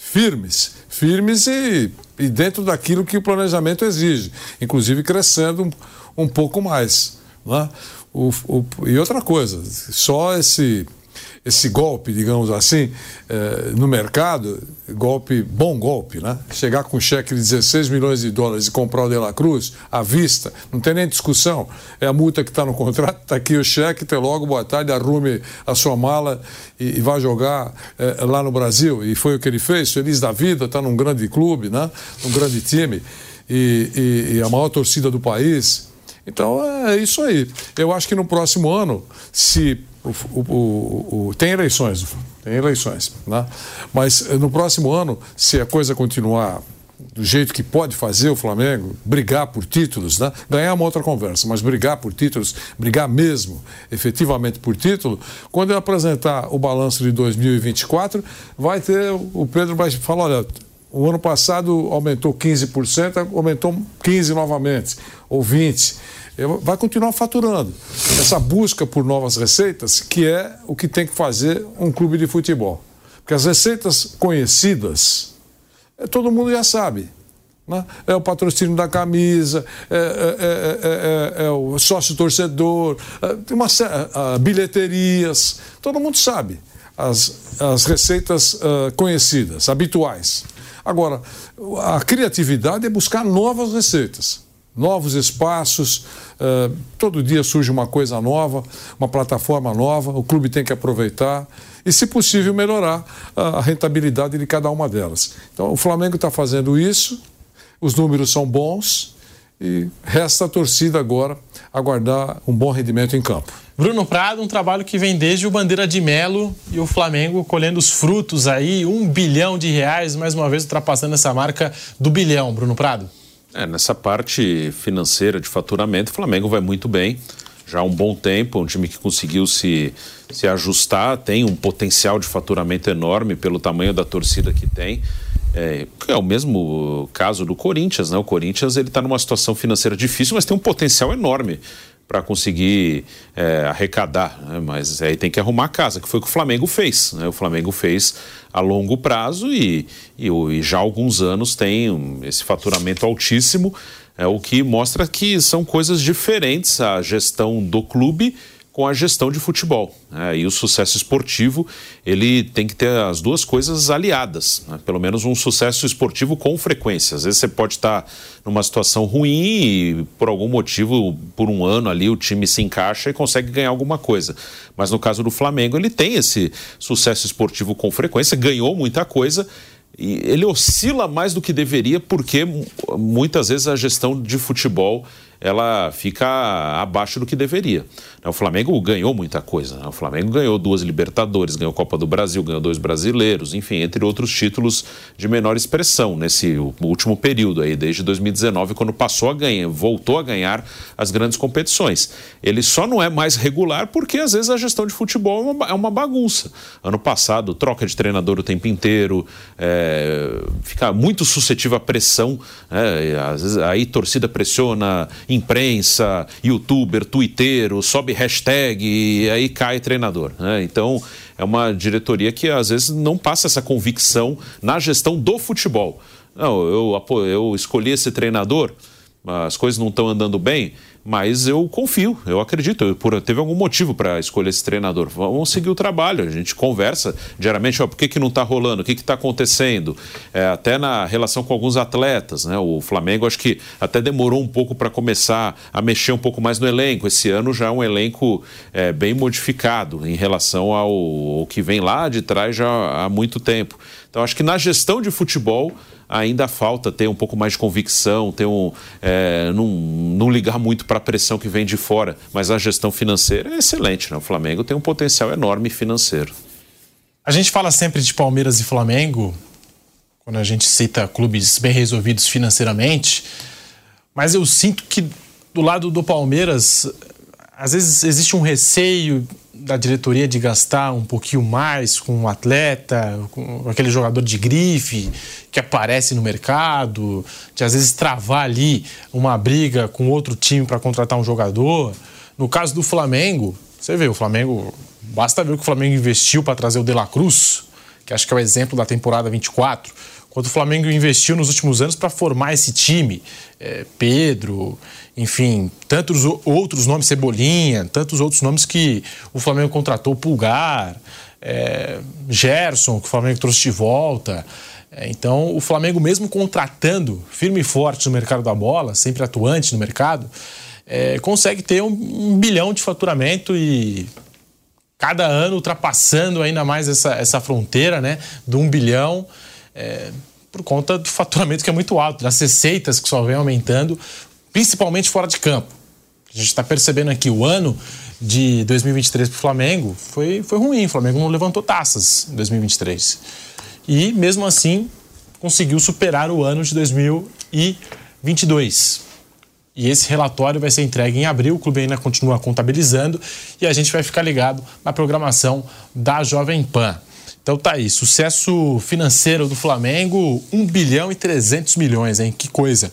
firmes firmes e, e dentro daquilo que o planejamento exige, inclusive crescendo um, um pouco mais. Né? O, o, e outra coisa, só esse esse golpe, digamos assim, eh, no mercado, golpe, bom golpe, né? Chegar com um cheque de 16 milhões de dólares e comprar o De La Cruz à vista, não tem nem discussão. É a multa que está no (laughs) contrato, está aqui o cheque, até logo, boa tarde, arrume a sua mala e, e jogar eh, lá no Brasil. E foi o que ele fez, feliz da vida, está num grande clube, né? Num grande time. E, e, e a maior torcida do país. Então é isso aí. Eu acho que no próximo ano, se o, o, o, tem eleições, tem eleições, né? mas eh, no próximo ano, se a coisa continuar do jeito que pode fazer o Flamengo, brigar por títulos, né? ganhar uma outra conversa, mas brigar por títulos, brigar mesmo, efetivamente por título, quando eu apresentar o balanço de 2024, vai ter, o Pedro vai falar, olha, o ano passado aumentou 15%, aumentou 15% novamente, ou 20% vai continuar faturando. Essa busca por novas receitas, que é o que tem que fazer um clube de futebol. Porque as receitas conhecidas, é, todo mundo já sabe. Né? É o patrocínio da camisa, é, é, é o sócio torcedor, tem uma bilheterias, todo mundo sabe as, as receitas uh, conhecidas, habituais. Agora, a criatividade é buscar novas receitas novos espaços, uh, todo dia surge uma coisa nova, uma plataforma nova, o clube tem que aproveitar e, se possível, melhorar a rentabilidade de cada uma delas. Então, o Flamengo está fazendo isso, os números são bons e resta a torcida agora aguardar um bom rendimento em campo. Bruno Prado, um trabalho que vem desde o Bandeira de Melo e o Flamengo colhendo os frutos aí, um bilhão de reais, mais uma vez ultrapassando essa marca do bilhão, Bruno Prado. É, nessa parte financeira de faturamento, o Flamengo vai muito bem. Já há um bom tempo, um time que conseguiu se, se ajustar, tem um potencial de faturamento enorme pelo tamanho da torcida que tem. É, é o mesmo caso do Corinthians, né? O Corinthians ele está numa situação financeira difícil, mas tem um potencial enorme para conseguir é, arrecadar, né? mas aí tem que arrumar a casa, que foi o que o Flamengo fez. Né? O Flamengo fez a longo prazo e, e, e já há alguns anos tem esse faturamento altíssimo, é, o que mostra que são coisas diferentes a gestão do clube com a gestão de futebol. Né? E o sucesso esportivo ele tem que ter as duas coisas aliadas, né? pelo menos um sucesso esportivo com frequência. Às vezes você pode estar numa situação ruim e por algum motivo, por um ano ali, o time se encaixa e consegue ganhar alguma coisa. Mas no caso do Flamengo, ele tem esse sucesso esportivo com frequência, ganhou muita coisa e ele oscila mais do que deveria porque muitas vezes a gestão de futebol ela fica abaixo do que deveria. O Flamengo ganhou muita coisa. Né? O Flamengo ganhou duas Libertadores, ganhou Copa do Brasil, ganhou dois brasileiros, enfim, entre outros títulos de menor expressão nesse último período aí, desde 2019, quando passou a ganhar, voltou a ganhar as grandes competições. Ele só não é mais regular porque às vezes a gestão de futebol é uma, é bagunça. Ano passado, troca de treinador o tempo inteiro, é, fica muito suscetível à pressão, é, às vezes aí torcida pressiona imprensa, youtuber, twitteiro, sobe hashtag e aí cai treinador. Né? Então, é uma diretoria que às vezes não passa essa convicção na gestão do futebol. Não, eu, eu escolhi esse treinador, as coisas não estão andando bem, mas eu confio, eu acredito. Eu, por, teve algum motivo para escolher esse treinador. Vamos seguir o trabalho, a gente conversa diariamente, ó, por que, que não está rolando, o que está acontecendo, é, até na relação com alguns atletas. Né? O Flamengo acho que até demorou um pouco para começar a mexer um pouco mais no elenco. Esse ano já é um elenco é, bem modificado em relação ao, ao que vem lá de trás já há muito tempo. Então acho que na gestão de futebol ainda falta ter um pouco mais de convicção, ter um, é, não, não ligar muito para a pressão que vem de fora. Mas a gestão financeira é excelente, né? O Flamengo tem um potencial enorme financeiro. A gente fala sempre de Palmeiras e Flamengo quando a gente cita clubes bem resolvidos financeiramente, mas eu sinto que do lado do Palmeiras, às vezes existe um receio da diretoria de gastar um pouquinho mais com um atleta, com aquele jogador de grife que aparece no mercado, de às vezes travar ali uma briga com outro time para contratar um jogador. No caso do Flamengo, você vê, o Flamengo, basta ver o que o Flamengo investiu para trazer o De La Cruz, que acho que é o exemplo da temporada 24 quanto o Flamengo investiu nos últimos anos para formar esse time. É, Pedro, enfim, tantos outros nomes, Cebolinha, tantos outros nomes que o Flamengo contratou, Pulgar, é, Gerson, que o Flamengo trouxe de volta. É, então, o Flamengo, mesmo contratando firme e forte no mercado da bola, sempre atuante no mercado, é, consegue ter um, um bilhão de faturamento e cada ano ultrapassando ainda mais essa, essa fronteira né, do um bilhão é, por conta do faturamento que é muito alto, das receitas que só vem aumentando, principalmente fora de campo. A gente está percebendo aqui o ano de 2023 para o Flamengo foi, foi ruim. O Flamengo não levantou taças em 2023. E, mesmo assim, conseguiu superar o ano de 2022. E esse relatório vai ser entregue em abril, o clube ainda continua contabilizando e a gente vai ficar ligado na programação da Jovem Pan. Então tá aí, sucesso financeiro do Flamengo, 1 bilhão e 300 milhões, hein? Que coisa.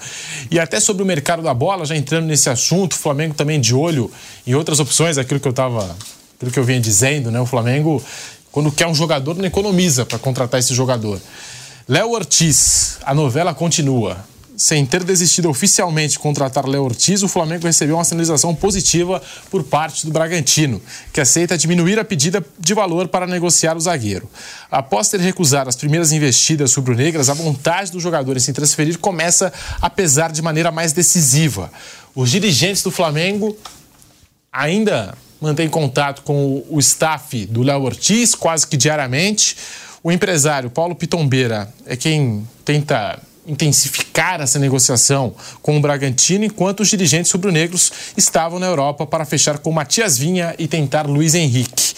E até sobre o mercado da bola, já entrando nesse assunto, o Flamengo também de olho em outras opções, aquilo que eu tava, aquilo que eu vinha dizendo, né? O Flamengo, quando quer um jogador, não economiza para contratar esse jogador. Léo Ortiz, a novela continua sem ter desistido oficialmente de contratar Léo Ortiz, o Flamengo recebeu uma sinalização positiva por parte do Bragantino, que aceita diminuir a pedida de valor para negociar o zagueiro. Após ter recusado as primeiras investidas rubro-negras, a vontade do jogador em se transferir começa a pesar de maneira mais decisiva. Os dirigentes do Flamengo ainda mantêm contato com o staff do Léo Ortiz quase que diariamente. O empresário Paulo Pitombeira é quem tenta intensificar essa negociação com o Bragantino, enquanto os dirigentes rubro-negros estavam na Europa para fechar com Matias Vinha e tentar Luiz Henrique.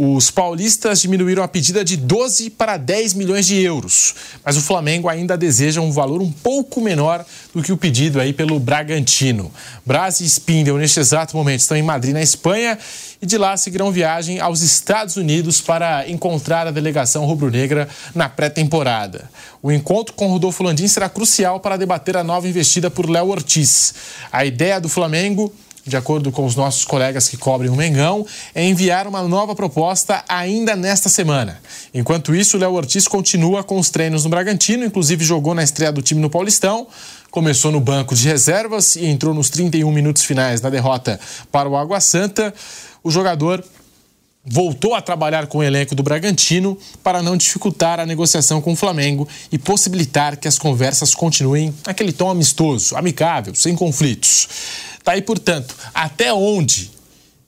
Os paulistas diminuíram a pedida de 12 para 10 milhões de euros, mas o Flamengo ainda deseja um valor um pouco menor do que o pedido aí pelo Bragantino. Braz e Spindel, neste exato momento, estão em Madrid, na Espanha, e de lá seguirão viagem aos Estados Unidos para encontrar a delegação rubro-negra na pré-temporada. O encontro com Rodolfo Landim será crucial para debater a nova investida por Léo Ortiz. A ideia do Flamengo de acordo com os nossos colegas que cobrem o Mengão, é enviar uma nova proposta ainda nesta semana. Enquanto isso, o Léo Ortiz continua com os treinos no Bragantino, inclusive jogou na estreia do time no Paulistão, começou no banco de reservas e entrou nos 31 minutos finais da derrota para o Água Santa. O jogador voltou a trabalhar com o elenco do Bragantino para não dificultar a negociação com o Flamengo e possibilitar que as conversas continuem naquele tom amistoso, amicável, sem conflitos. Tá aí, portanto, até onde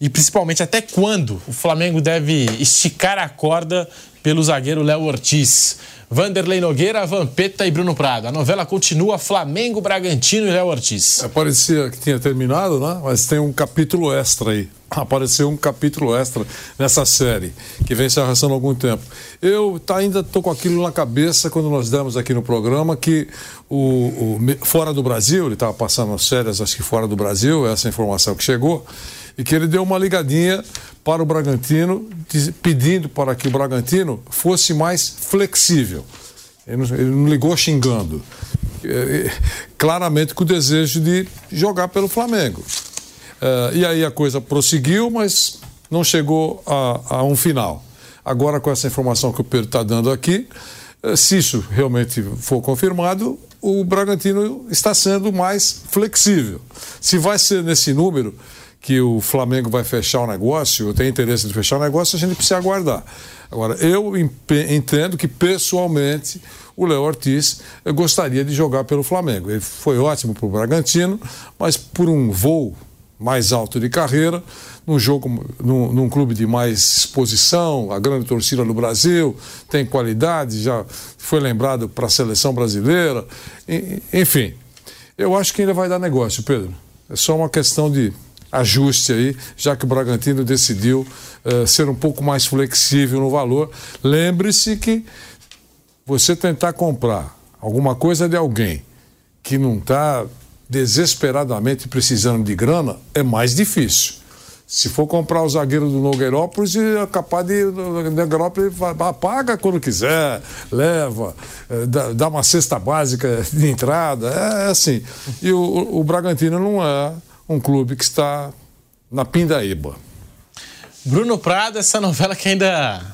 e principalmente até quando o Flamengo deve esticar a corda pelo zagueiro Léo Ortiz? Vanderlei Nogueira, Vampeta e Bruno Prado. A novela continua Flamengo, Bragantino e Léo Ortiz. É, parecia que tinha terminado, né? Mas tem um capítulo extra aí. Apareceu um capítulo extra nessa série, que vem se arrastando há algum tempo. Eu tá, ainda estou com aquilo na cabeça quando nós demos aqui no programa que o, o fora do Brasil, ele estava passando as férias, acho que fora do Brasil, essa informação que chegou, e que ele deu uma ligadinha para o Bragantino, pedindo para que o Bragantino fosse mais flexível. Ele não, ligou xingando. É, é, claramente com o desejo de jogar pelo Flamengo. É, e aí a coisa prosseguiu, mas não chegou a, a um final. Agora, com essa informação que o Pedro está dando aqui, se isso realmente for confirmado, o Bragantino está sendo mais flexível. Se vai ser nesse número, que o Flamengo vai fechar o negócio, tem interesse de fechar o negócio, a gente precisa aguardar. Agora, eu entendo que pessoalmente o Léo Ortiz gostaria de jogar pelo Flamengo. Ele foi ótimo para o Bragantino, mas por um voo mais alto de carreira, num jogo, num, num, clube de mais exposição, a grande torcida no Brasil, tem qualidade, já foi lembrado para a seleção brasileira. Enfim, eu acho que ainda vai dar negócio, Pedro. É só uma questão de ajuste aí, já que o Bragantino decidiu uh, ser um pouco mais flexível no valor. Lembre-se que você tentar comprar alguma coisa de alguém que não está desesperadamente precisando de grana, é mais difícil. Se for comprar o zagueiro do Nogueirópolis, é capaz de. Nogueirópolis paga quando quiser, leva, dá, dá, uma cesta básica de entrada, é, é assim. E o, o Bragantino não é um clube que está na pindaíba. Bruno Prado, essa novela que ainda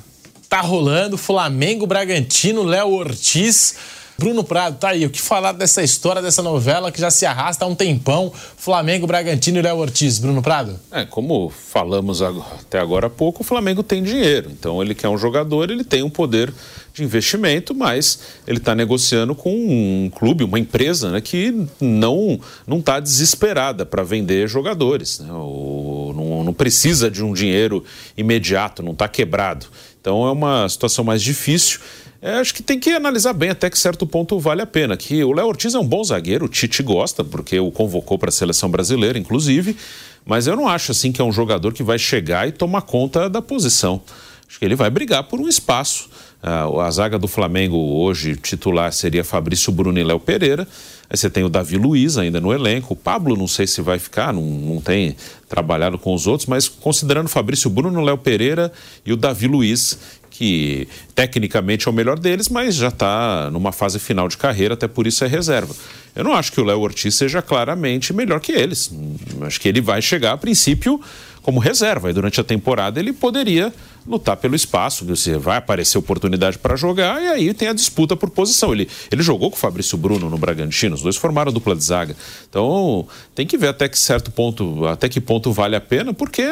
tá rolando, Flamengo, Bragantino, Léo Ortiz. Bruno Prado, tá aí. O que falar dessa história, dessa novela que já se arrasta há um tempão? Flamengo, Bragantino e Léo Ortiz. Bruno Prado? É, como falamos até agora há pouco, o Flamengo tem dinheiro. Então ele quer um jogador, ele tem um poder de investimento, mas ele está negociando com um clube, uma empresa, né, que não não está desesperada para vender jogadores. Né? Não, não precisa de um dinheiro imediato, não está quebrado. Então é uma situação mais difícil. É, acho que tem que analisar bem até que certo ponto vale a pena. Que o Léo Ortiz é um bom zagueiro, o Tite gosta, porque o convocou para a seleção brasileira, inclusive. Mas eu não acho assim que é um jogador que vai chegar e tomar conta da posição. Acho que ele vai brigar por um espaço. Uh, a zaga do Flamengo hoje, titular, seria Fabrício Bruno e Léo Pereira. Aí você tem o Davi Luiz ainda no elenco. O Pablo, não sei se vai ficar, não, não tem trabalhado com os outros, mas considerando Fabrício Bruno, Léo Pereira e o Davi Luiz, que tecnicamente é o melhor deles, mas já está numa fase final de carreira, até por isso é reserva. Eu não acho que o Léo Ortiz seja claramente melhor que eles. Acho que ele vai chegar, a princípio, como reserva. E durante a temporada ele poderia lutar pelo espaço, você vai aparecer oportunidade para jogar e aí tem a disputa por posição. Ele, ele jogou com o Fabrício Bruno no Bragantino, os dois formaram dupla de zaga. Então tem que ver até que certo ponto, até que ponto vale a pena, porque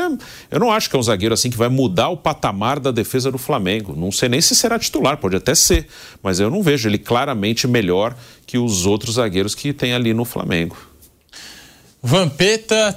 eu não acho que é um zagueiro assim que vai mudar o patamar da defesa do Flamengo. Não sei nem se será titular, pode até ser, mas eu não vejo ele claramente melhor que os outros zagueiros que tem ali no Flamengo. Vampeta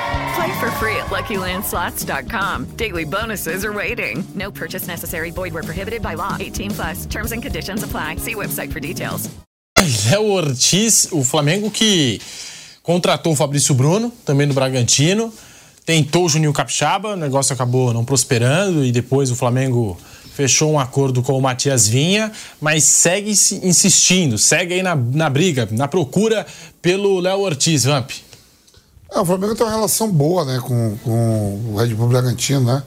Play for free at LuckyLandSlots.com. Daily bonuses are waiting. No purchase necessary. Void were prohibited by law. 18 plus. Terms and conditions apply. See website for details. Léo Ortiz, o Flamengo que contratou o Fabrício Bruno, também do Bragantino. Tentou o Juninho Capixaba, o negócio acabou não prosperando e depois o Flamengo fechou um acordo com o Matias Vinha, mas segue insistindo, segue aí na, na briga, na procura pelo Léo Ortiz, Vamp. É, o Flamengo tem uma relação boa, né, com, com o Red Bull Bragantino, né?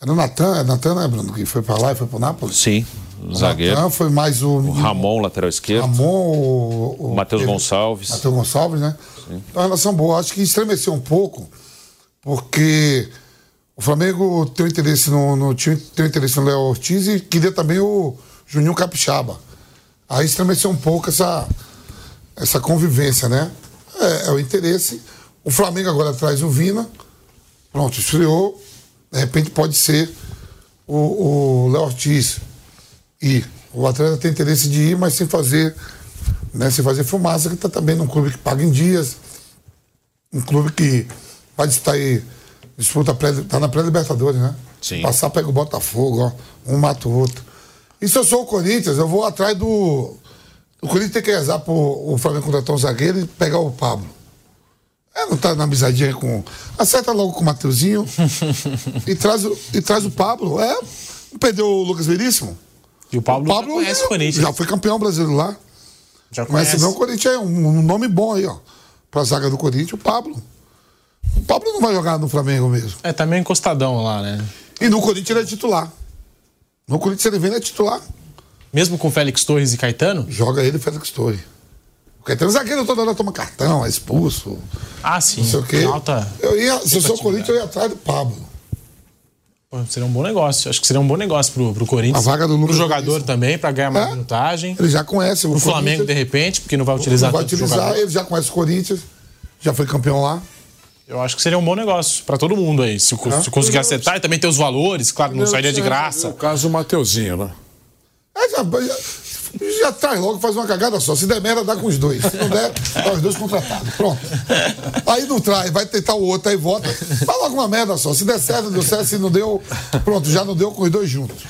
Era o Natan, é Natan, né, Bruno, que foi pra lá e foi pro Nápoles? Sim, o zagueiro. Natan foi mais o... O Ramon, lateral esquerdo. Ramon, o... o Matheus Gonçalves. Matheus Gonçalves, né? Sim. Então, uma relação boa. Acho que estremeceu um pouco, porque o Flamengo tem interesse no, no time, tem interesse no Léo Ortiz e queria também o Juninho Capixaba. Aí estremeceu um pouco essa, essa convivência, né? É, é o interesse o Flamengo agora traz o Vina. Pronto, esfriou. De repente pode ser o Léo Ortiz. E o atleta tem interesse de ir, mas sem fazer, né, sem fazer fumaça, que está também num clube que paga em dias. Um clube que vai disputar aí, disputa pré, tá na pré-libertadores, né? Sim. Passar, pega o Botafogo, ó, um mata o outro. E se eu sou o Corinthians, eu vou atrás do. O Corinthians tem que rezar pro o Flamengo contratar um zagueiro e pegar o Pablo. É, não tá na amizadinha com. Acerta logo com o Mateuzinho (laughs) e, traz, o, e traz o Pablo. É, perdeu o Lucas Veríssimo. E o Pablo, o Pablo já conhece o Corinthians. Já foi campeão brasileiro lá. Já conhece. Mas o Corinthians é um, um, nome bom aí, ó. Pra zaga do Corinthians, o Pablo. O Pablo não vai jogar no Flamengo mesmo. É, tá meio encostadão lá, né? E no Corinthians ele é titular. No Corinthians ele vem, ele é titular. Mesmo com Félix Torres e Caetano? Joga ele Félix Torres. Porque tem um zagueiro toda hora toma cartão, é expulso. Ah, sim. Não sei o quê. Alta, eu ia, se eu sou Corinthians, eu ia atrás do Pablo. Pô, seria um bom negócio. Acho que seria um bom negócio pro, pro Corinthians. A vaga do Pro jogador também, para ganhar mais é? minutagem. Ele já conhece o Pro Flamengo, de repente, porque não vai utilizar Não vai utilizar, ele já conhece o Corinthians, já foi campeão lá. Eu acho que seria um bom negócio para todo mundo aí. Se, é? se conseguir acertar e também ter os valores, claro, não sairia de graça. No caso, o Mateuzinho, né? É, já, Já traz logo, faz uma cagada só. Se der merda, dá com os dois. Se não der, dá os dois contratados. Pronto. Aí não traz, vai tentar o outro, aí volta. Faz logo uma merda só. Se der certo, deu certo. Se não deu, pronto, já não deu com os dois juntos.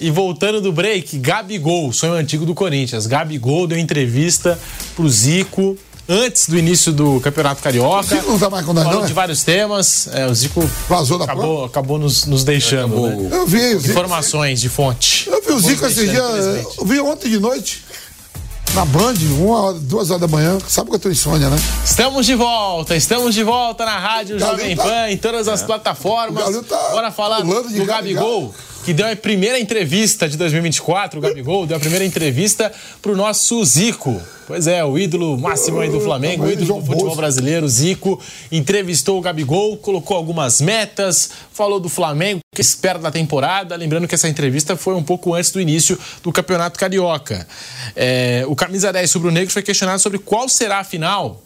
E voltando do break, Gabigol, sonho antigo do Corinthians. Gabigol deu entrevista pro Zico antes do início do Campeonato Carioca. O Zico não tá mais com nós, Falou não, de é? vários temas. É, o Zico Vazou da acabou, acabou nos, nos deixando. né? Eu vi, Zico. Informações de fonte. Eu vi o Zico esses dias. Eu vi ontem de noite. Na Band, uma hora, duas horas da manhã. Sabe que eu tô insônia, né? Estamos de volta, estamos de volta na Rádio Jovem tá- Pan, em todas as É. plataformas. Tá Bora falar do Gabigol, que deu a primeira entrevista de 2024. O Gabigol deu a primeira entrevista pro nosso Zico. Pois é, o ídolo máximo aí do Flamengo, o ídolo do futebol brasileiro, Zico, entrevistou o Gabigol, colocou algumas metas, falou do Flamengo, o que espera da temporada. Lembrando que essa entrevista foi um pouco antes do início do Campeonato Carioca. É, o camisa 10 sobre o negro foi questionado sobre qual será a final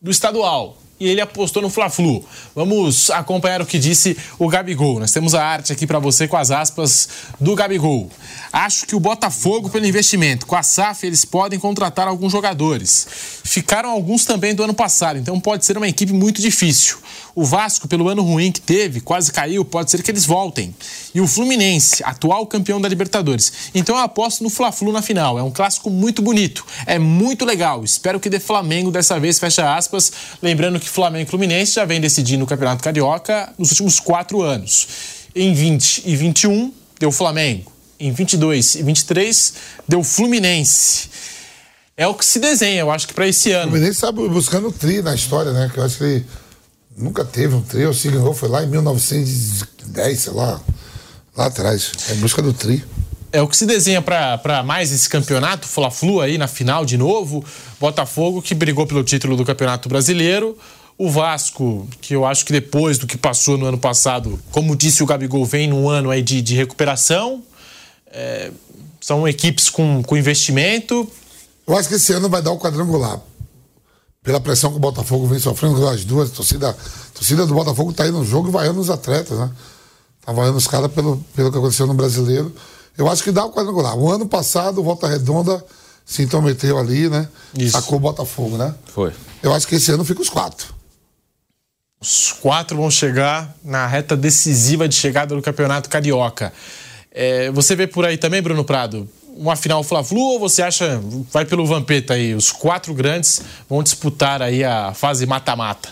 do estadual. E ele apostou no Fla-Flu. Vamos acompanhar o que disse o Gabigol. Nós temos a arte aqui para você com as aspas do Gabigol. Acho que o Botafogo pelo investimento. Com a SAF eles podem contratar alguns jogadores. Ficaram alguns também do ano passado, então pode ser uma equipe muito difícil. O Vasco, pelo ano ruim que teve, quase caiu, pode ser que eles voltem. E o Fluminense, atual campeão da Libertadores. Então eu aposto no Fla-Flu na final. É um clássico muito bonito. É muito legal. Espero que dê Flamengo dessa vez, fecha aspas. Lembrando que Flamengo e Fluminense já vem decidindo o Campeonato Carioca nos últimos quatro anos. Em 20 e 21, deu Flamengo. Em 22 e 23, deu Fluminense. É o que se desenha, eu acho que para esse O ano. Fluminense sabe buscando o tri na história, né? Que eu acho que ele nunca teve um tri. O se ganhou foi lá em 1910, sei lá. Lá atrás. É em busca do tri. É o que se desenha para mais esse campeonato, Fla-Flu aí na final de novo. Botafogo que brigou pelo título do Campeonato Brasileiro. O Vasco, que eu acho que depois do que passou no ano passado, como disse o Gabigol, vem num ano aí de, de recuperação. É, são equipes com, com investimento. Eu acho que esse ano vai dar o quadrangular. Pela pressão que o Botafogo vem sofrendo, as duas, a torcida, a torcida do Botafogo tá aí no jogo e vaiando os atletas, né? Tá vaiando os caras pelo, pelo que aconteceu no brasileiro. Eu acho que dá o quadrangular. O ano passado, o Volta Redonda se intrometeu ali, né? Sacou o Botafogo, né? Foi. Eu acho que esse ano fica os quatro. Os quatro vão chegar na reta decisiva de chegada do Campeonato Carioca. É, você vê por aí também, Bruno Prado, uma final Fla-Flu ou você acha, vai pelo Vampeta aí, os quatro grandes vão disputar aí a fase mata-mata?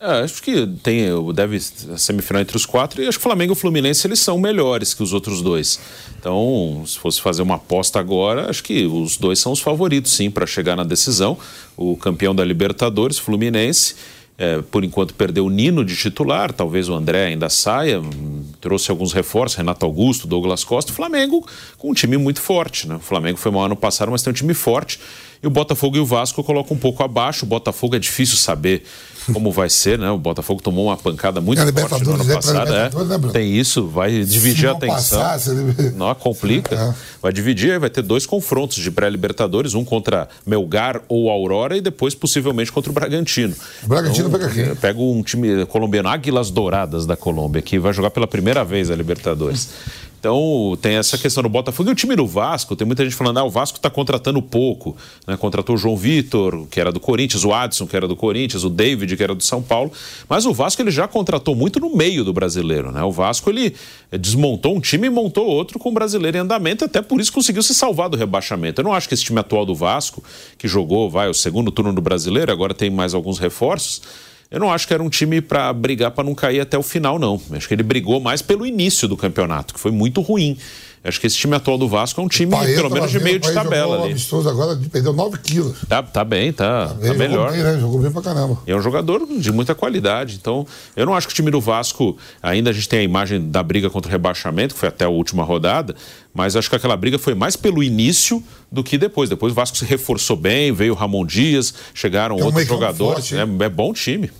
É, acho que tem, deve a semifinal entre os quatro e acho que Flamengo e Fluminense eles são melhores que os outros dois. Então, se fosse fazer uma aposta agora, acho que os dois são os favoritos, sim, para chegar na decisão. O campeão da Libertadores, Fluminense, é, por enquanto perdeu o Nino de titular, talvez o André ainda saia, hum, trouxe alguns reforços, Renato Augusto, Douglas Costa, o Flamengo com um time muito forte, né? O Flamengo foi mal ano passado, mas tem um time forte. E o Botafogo e o Vasco colocam um pouco abaixo. O Botafogo é difícil saber como vai ser, né? O Botafogo tomou uma pancada muito É, forte no ano é passado. Né, É, Bruno? tem isso, vai dividir a atenção. passar, se Não, complica. Vai dividir, aí vai ter dois confrontos de pré-libertadores, um contra Melgar ou Aurora e depois possivelmente contra o Bragantino. O Bragantino pega quem? Pega um time colombiano, Águilas Douradas da Colômbia, que vai jogar pela primeira vez a Libertadores. Então tem essa questão do Botafogo e o time do Vasco. Tem muita gente falando, ah, o Vasco está contratando pouco. Né? Contratou o João Vitor, que era do Corinthians, o Adson, que era do Corinthians, o David, que era do São Paulo. Mas o Vasco ele já contratou muito no meio do brasileiro. Né? O Vasco ele desmontou um time e montou outro com o brasileiro em andamento, até por isso conseguiu se salvar do rebaixamento. Eu não acho que esse time atual do Vasco, que jogou vai o segundo turno do brasileiro, agora tem mais alguns reforços. Eu não acho que era um time para brigar para não cair até o final, não. Acho que ele brigou mais pelo início do campeonato, que foi muito ruim. Acho que esse time atual do Vasco é um time, Paeta pelo menos, de meio bem, de tabela ali. amistoso agora, perdeu 9 quilos. Tá, tá bem, tá, tá, Ele jogou melhor. bem, né? Jogou bem pra caramba. E é um jogador de muita qualidade. Então, eu não acho que o time do Vasco. Ainda a gente tem a imagem da briga contra o rebaixamento, que foi até a última rodada. Mas acho que aquela briga foi mais pelo início do que depois. Depois o Vasco se reforçou bem, veio o Ramon Dias, chegaram É outros jogadores. forte, é, é bom time.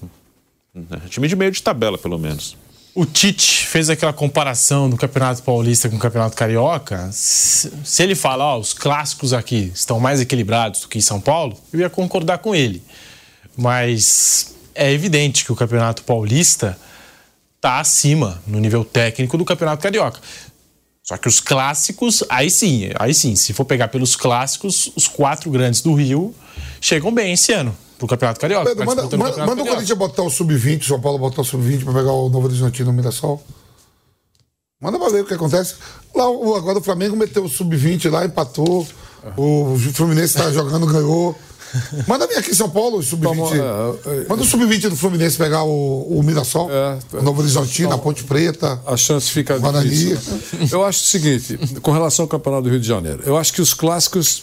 É time de meio de tabela, pelo menos. O Tite fez aquela comparação do Campeonato Paulista com o Campeonato Carioca. Se, ele fala, ó, os clássicos aqui estão mais equilibrados do que em São Paulo, eu ia concordar com ele. Mas é evidente que o Campeonato Paulista está acima no nível técnico do Campeonato Carioca. Só que os clássicos, aí sim, aí sim, se for pegar pelos clássicos, os quatro grandes do Rio chegam bem esse ano pro Campeonato Carioca. Pedro, manda, manda, manda o Corinthians botar o sub-20, São Paulo botar o sub-20 pra pegar o Novo Horizontino no Mirassol. Manda pra ver o que acontece. Lá, o- agora o Flamengo meteu o sub-20 lá, empatou. O Fluminense tá jogando, ganhou. Manda vir aqui em São Paulo, o sub-20. Manda o sub-20 do Fluminense pegar o, o Mirassol, o Novo Horizontino, a Ponte Preta. A chance fica Guarani. difícil. Eu acho o seguinte, com relação ao Campeonato do Rio de Janeiro, eu acho que os clássicos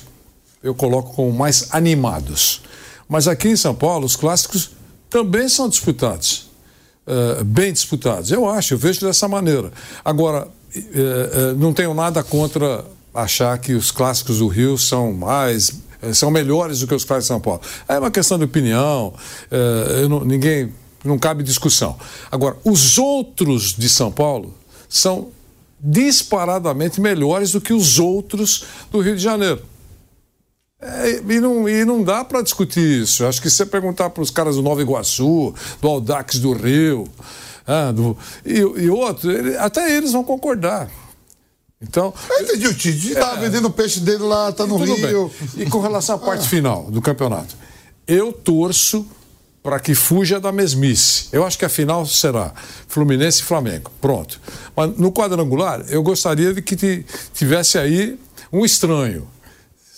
eu coloco como mais animados. Mas aqui em São Paulo, os clássicos também são disputados. eh, bem disputados. Eu acho, eu vejo dessa maneira. Agora, eh, eh, não tenho nada contra achar que os clássicos do Rio são mais. são melhores do que os clássicos de São Paulo. É uma questão de opinião, não- ninguém. não cabe discussão. Agora, os outros de São Paulo são disparadamente melhores do que os outros do Rio de Janeiro. É, e, não, e não dá para discutir isso. Acho que se você perguntar para os caras do Nova Iguaçu, do Aldax do Rio, ah, do- e, e outros, ele- até eles vão concordar. Então. Eu entendi o Tite. Tá vendendo o peixe dele lá, tá no Rio. bem. E com relação à parte final do campeonato, eu torço para que fuja da mesmice. Eu acho que a final será Fluminense e Flamengo. Pronto. Mas no quadrangular, eu gostaria de que ti- tivesse aí um estranho.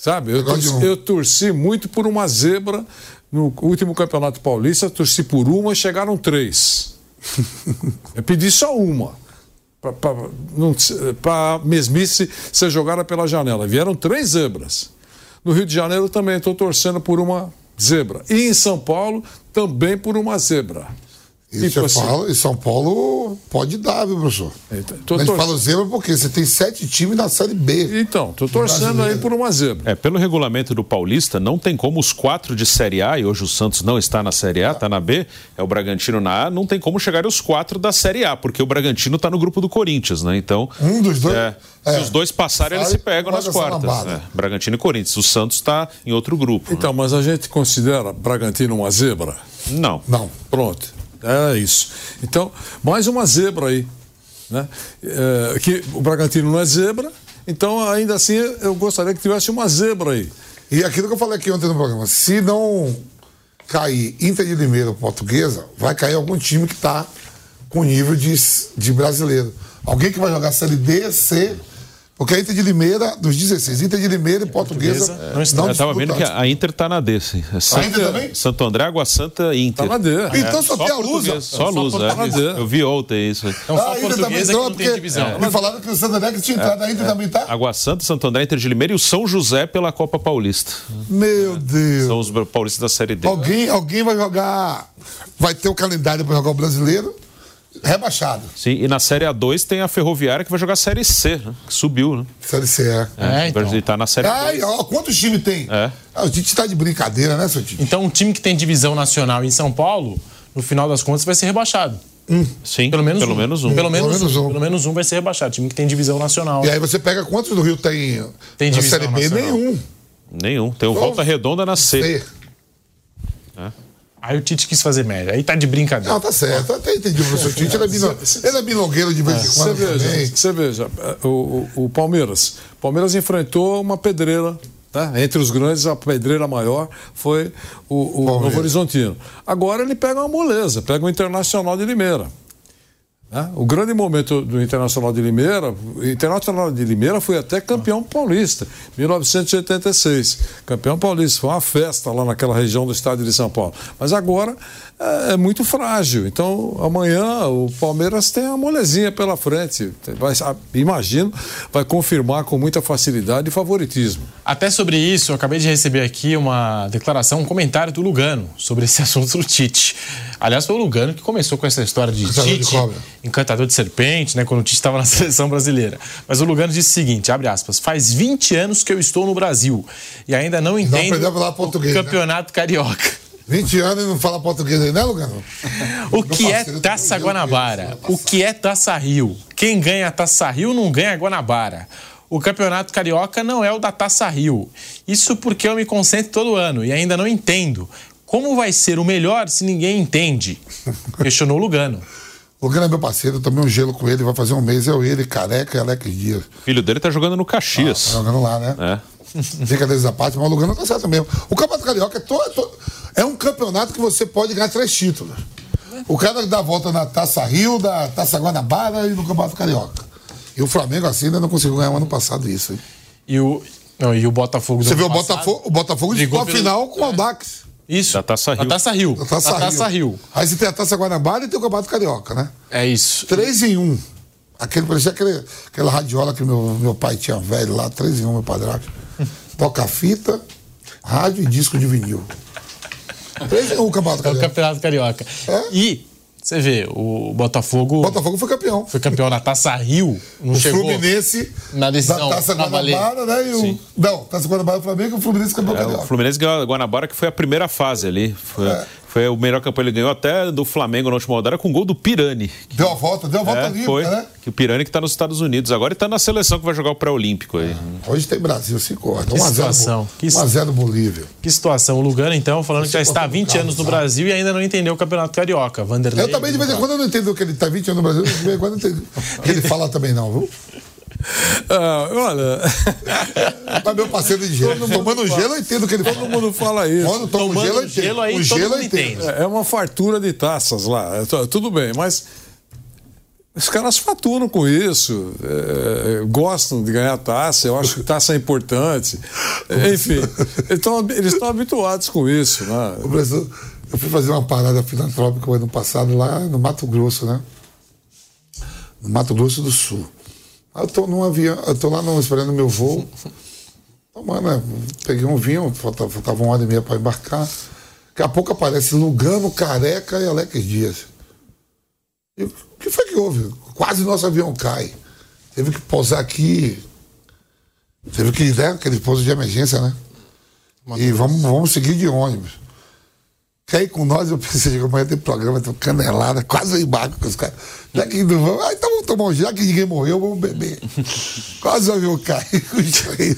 Sabe? Eu torci, eu torci muito por uma zebra. No último Campeonato Paulista, torci por uma e chegaram três. (laughs) eu pedi só uma para mesmice ser jogada pela janela. Vieram três zebras. No Rio de Janeiro também estou torcendo por uma zebra. E em São Paulo também por uma zebra. E Tipo você assim. fala, e São Paulo pode dar, viu, professor? tô a gente tor- fala zebra porque você tem sete times na Série B. Então, tô torcendo aí por uma zebra. É, pelo regulamento do Paulista, não tem como os quatro de Série A, e hoje o Santos não está na Série A, está na B, é o Bragantino na A, não tem como chegar os quatro da Série A, porque o Bragantino está no grupo do Corinthians, né? Então. Um dos dois. é, é. se os dois passarem, eles se pegam nas quartas. lambada. É, Bragantino e Corinthians. O Santos está em outro grupo. Então, mas a gente considera Bragantino uma zebra? Não. Não. Pronto. É isso. Então, mais uma zebra aí. Né? É, que o Bragantino não é zebra, então ainda assim eu gostaria que tivesse uma zebra aí. E aquilo que eu falei aqui ontem no programa, se não cair Inter de Limeira Portuguesa, vai cair algum time que está com nível de, de brasileiro. Alguém que vai jogar Série D, C. Porque a Inter de Limeira, dos 16, Inter de Limeira e Portuguesa, É, não, eu estava vendo que a Inter está na D, sim. É Santo, Inter também? Santo André, Água Santa e Inter. Tá na D. Então só tem a Lusa. Só a Só é. D. Eu vi ontem isso. Então só Ah, a Inter também portuguesa que entrou, porque divisão. Me falaram que o Santo André que tinha entrado, a Inter também tá. Água Santa, Santo André, Inter de Limeira e o São José pela Copa Paulista. Meu Deus. São os paulistas da Série D. Alguém, alguém vai jogar. Vai ter o calendário para jogar o brasileiro rebaixado. Sim, e na Série A2 tem a Ferroviária que vai jogar a Série C, né? Que subiu, né? Série C, é. É, então. Ele tá na Série Ai, 2. ó, quantos times tem? É. Ah, o Tite tá de brincadeira, né, seu Tite? Então, um time que tem divisão nacional em São Paulo, no final das contas, vai ser rebaixado. Sim, Pelo menos pelo um. menos um. Pelo menos, Pelo menos um. um. Pelo menos um vai ser rebaixado. Time que tem divisão nacional. E aí você pega quantos do Rio tem, Tem na divisão Série B? nacional. Nenhum. Nenhum. Tem o Então, Volta Redonda na C. C. Aí o Tite quis fazer média. Aí tá de brincadeira. Não, tá certo. Até entendi o professor Tite. Ele é, bino... ele é bilongueiro de vez em Você quando veja, você veja o, o, o Palmeiras. O Palmeiras enfrentou uma pedreira. né? Entre os grandes, a pedreira maior foi o, o. Novo Horizontino. Agora ele pega uma moleza, pega o Internacional de Limeira. Né? O grande momento do Internacional de Limeira, o Internacional de Limeira foi até campeão paulista, 1986. Campeão paulista, foi uma festa lá naquela região do estádio de São Paulo. Mas agora é, é muito frágil. Então amanhã o Palmeiras tem uma molezinha pela frente. Vai, imagino, vai confirmar com muita facilidade e favoritismo. Até sobre isso, eu acabei de receber aqui uma declaração, um comentário do Lugano sobre esse (laughs) assunto do Tite. Aliás, foi o Lugano que começou com essa história de Encantador de Tite, cobra. encantador de serpente, né, quando o Tite estava na (laughs) seleção brasileira. Mas o Lugano disse o seguinte, abre aspas, faz 20 anos que eu estou no Brasil e ainda não entendo português, o né? campeonato carioca. 20 anos e não fala português aí, né, Lugano? O que é Taça meu Guanabara? O que é Taça Rio? Quem ganha a Taça Rio não ganha a Guanabara. O Campeonato Carioca não é o da Taça Rio. Isso porque eu me concentro todo ano e ainda não entendo. Como vai ser o melhor se ninguém entende? Questionou Lugano. O Lugano é meu parceiro, eu tomei um gelo com ele, vai fazer um mês, eu, ele, Careca e Alex Dias. O filho dele tá jogando no Caxias. Ah, tá jogando lá, né? É. Brincadeiras à parte, mas o Lugano tá certo mesmo. O Campeonato Carioca é, to- é to- é um campeonato que você pode ganhar três títulos. O cara dá a volta na Taça Rio, da Taça Guanabara e no Campeonato Carioca. E o Flamengo assim ainda não conseguiu ganhar o ano passado isso. hein? E o, não, e o Botafogo do Você ano viu o passado Botafogo, o Botafogo disputou a final com o Aldax. Isso. Da Taça Rio. Da Taça Rio. Da Taça, Da Taça Rio. Rio. Aí você tem a Taça Guanabara e tem o Campeonato Carioca, né? É isso. Três em um. Aquele, parecia aquele, aquela radiola que meu, meu pai tinha velho lá, três em um, meu padrasto. (laughs) Toca fita, rádio e disco de vinil. Três em um o Campeonato É o Carioca. Campeonato Carioca. E você vê, o Botafogo. O Botafogo foi campeão. Foi campeão na Taça Rio. Não o chegou Fluminense na decisão. da Taça. Guanabara, né? E o, Sim. não, Taça Guanabara do Flamengo e o Fluminense campeão É, o. Fluminense ganhou a Guanabara, que foi a primeira fase ali. Foi, É. foi o melhor campeão. Ele ganhou até do Flamengo na última rodada com gol do Pirani. Deu a volta, deu a volta É, limpa, foi. né? Que o Pirani que tá nos Estados Unidos agora e tá na seleção que vai jogar o pré-olímpico aí. Hoje tem Brasil, se corta. Que 1 a 0 situação. Que 1 a 0 Bolívia. Que situação. O Lugano, então, falando que já está há 20 Portugal, anos no sabe? Brasil e ainda não entendeu o Campeonato Carioca. Vanderlei. Eu também, de vez em quando, eu não entendo que ele tá 20 anos no Brasil, de vez em quando eu não entendo o (laughs) que ele fala também, não, viu? (laughs) Ah, olha, Mas meu parceiro de gelo, tomando gelo, eu entendo o que ele fala. todo mundo fala isso. Quando toma Tomando gelo, eu entendo. gelo aí, o gelo eu mundo entendo. entende. É uma fartura de taças lá. É, tu- Tudo bem, mas os caras faturam com isso, é, gostam de ganhar taça, eu acho que taça é importante. É, Enfim, então, eles estão habituados com isso. Né? O Brasil, eu fui fazer uma parada filantrópica o ano passado lá no Mato Grosso, né? No Mato Grosso do Sul. Aí eu tô num avião, eu tô lá no, esperando meu voo. (laughs) Tomando, né? Peguei um vinho, faltava, faltava uma hora e meia para embarcar. Daqui a pouco aparece Lugano, Careca e Alex Dias. E o que foi que houve? Quase nosso avião cai. Teve que pousar aqui. Teve que, né? Aquele pouso de emergência, né? E vamos, vamos seguir de ônibus. Quer ir com nós? Eu pensei, amanhã tem programa, tem canelada, quase eu embarco com os caras. Já que não vamos, ah, então vamos tomar um já que ninguém morreu, vamos beber. (laughs) quase (laughs) o avião cai com os três.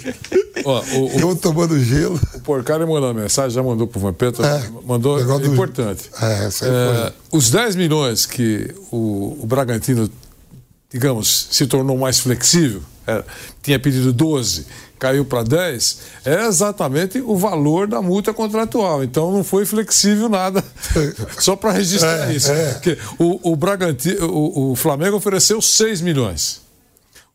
Ó, o, Eu tomando gelo. o Porcari mandou uma mensagem, já mandou pro Vampeta, É, mandou do- importante. É, essa aí É, os 10 milhões que o, o Bragantino, digamos, se tornou mais flexível, é, tinha pedido 12, caiu para 10, é exatamente o valor da multa contratual. Então não foi flexível nada. (laughs) Só para registrar É, isso. é. O, o, Bragantino, o, o Flamengo ofereceu 6 milhões.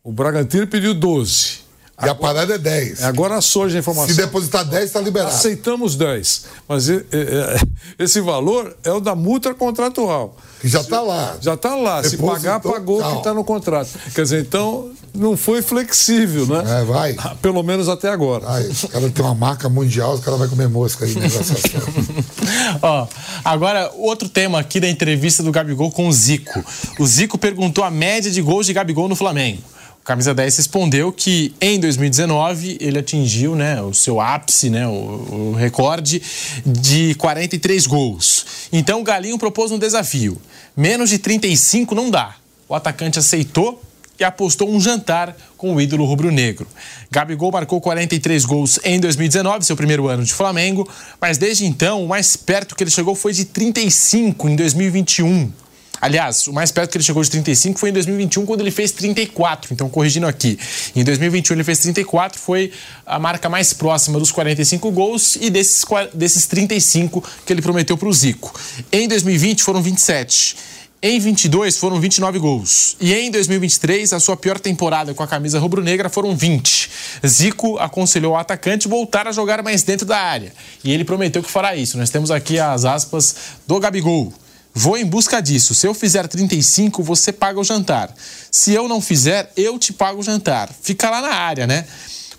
O Bragantino pediu 12. E a parada é 10. Agora surge a informação. Se depositar 10, está liberado. Aceitamos 10. Mas e- e- (laughs) esse valor é o da multa contratual. Que já está lá. Já está lá. Se Depositou, pagar, pagou o que está no contrato. Quer dizer, então não foi flexível, né? É, vai. Pelo menos até agora. Ai, os caras têm uma marca mundial, os caras vão comer mosca aí. negociação. (laughs) Ó, agora, outro tema aqui da entrevista do Gabigol com o Zico. O Zico perguntou a média de gols de Gabigol no Flamengo. O Camisa 10 respondeu que em 2019 ele atingiu né, o seu ápice, né, o, o recorde de 43 gols. Então o Galinho propôs um desafio. Menos de 35 não dá. O atacante aceitou e apostou um jantar com o ídolo rubro-negro. Gabigol marcou 43 gols em 2019, seu primeiro ano de Flamengo, mas desde então o mais perto que ele chegou foi de 35 em 2021. Aliás, o mais perto que ele chegou de 35 foi em 2021, quando ele fez 34. Então, corrigindo aqui. Em 2021 ele fez 34, foi a marca mais próxima dos 45 gols e desses, desses 35 que ele prometeu para o Zico. Em 2020 foram 27. Em 22 foram 29 gols. E em 2023, a sua pior temporada com a camisa rubro-negra foram 20. Zico aconselhou o atacante voltar a jogar mais dentro da área. E ele prometeu que fará isso. Nós temos aqui as aspas do Gabigol. Vou em busca disso. Se eu fizer 35, você paga o jantar. Se eu não fizer, eu te pago o jantar. Fica lá na área, né?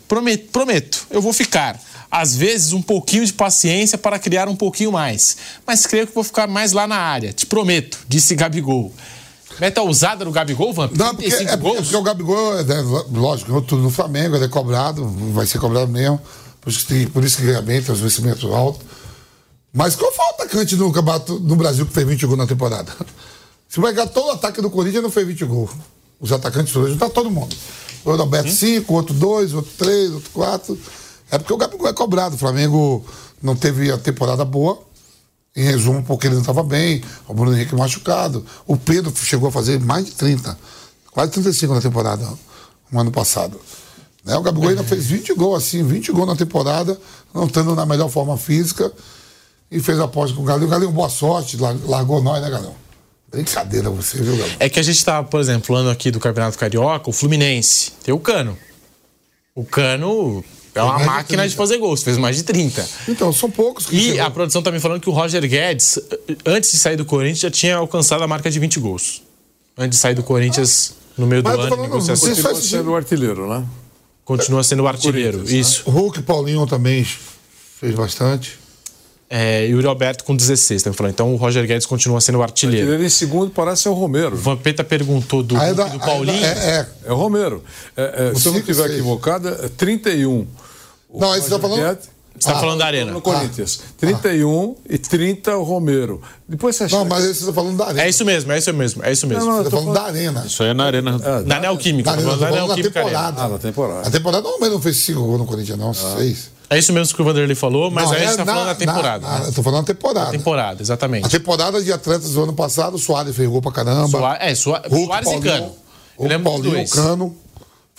Prometo, prometo, eu vou ficar. Às vezes, um pouquinho de paciência para criar um pouquinho mais. Mas creio que vou ficar mais lá na área. Te prometo, disse Gabigol. Meta ousada do Gabigol, Vamp? Não, porque, 35 é, gols? porque o Gabigol, é, né, lógico, tudo no Flamengo, ele é cobrado, vai ser cobrado mesmo. Por isso que, tem- por isso que ganha bem, tem os vencimentos altos. Mas qual foi o atacante no campeonato no Brasil que fez 20 gols na temporada? (laughs) Se vai pegar todo o ataque do Corinthians, não fez 20 gols. Os atacantes todos, tá todo mundo. O Adalberto 5, outro 2, outro 3, outro 4. É porque o Gabigol é cobrado. O Flamengo não teve a temporada boa. Em resumo, porque ele não estava bem, o Bruno Henrique machucado. O Pedro chegou a fazer mais de 30, quase 35 na temporada, no ano passado. Né? O Gabigol ainda fez 20 gols, assim, 20 gols na temporada, não estando na melhor forma física, e fez a aposta com o Galinho. O Galinho, boa sorte, lar- largou nós, né, Galão? Brincadeira você, viu, Galão? É que a gente tá, por exemplo, falando aqui do Campeonato Carioca, o Fluminense, tem o Cano. O Cano é uma de máquina de 30. fazer gols, fez mais de 30. Então, são poucos que E chegou. a produção tá me falando que o Roger Guedes, antes de sair do Corinthians, já tinha alcançado a marca de 20 gols. Antes de sair do Corinthians, no meio do Mas ano, falando, negociação. vocês Continua sendo o artilheiro, né? Continua sendo o artilheiro, né? isso. O Hulk Paulinho também fez bastante. É, e o Yuri Alberto com 16, tá me falando. Então o Roger Guedes continua sendo o artilheiro. Ele em segundo parece ser o Romero. O Vampeta perguntou do, é Hulk da- do é Paulinho. É, é. É o Romero. É, é, se eu não estiver equivocado, é 31. O Não, aí você tá Roger falando- Guedes- Você tá Ah, falando da Arena. No Corinthians. 31 e 30 o Romero. Depois você Não, mas aí você está falando da Arena. É isso mesmo, é isso mesmo, é isso mesmo. Não, não, Você está falando da Arena. Isso aí é na Arena. Na Neoquímica, falando falando na Neoquímica Arena. temporada. Ah, na temporada. A temporada não, mas não fez cinco gols no Corinthians, não. Seis. É isso mesmo que o Vanderlei falou, mas Não, aí a gente é tá na- falando da temporada. na- né? eu tô falando da temporada. Temporada, exatamente. A temporada de atletas do ano passado, o Soares fez gol pra caramba. Soa- é, Soa- Hulk, Soares e Paulinho, Cano. Eu O lembro dos Paulinho, dois. Cano.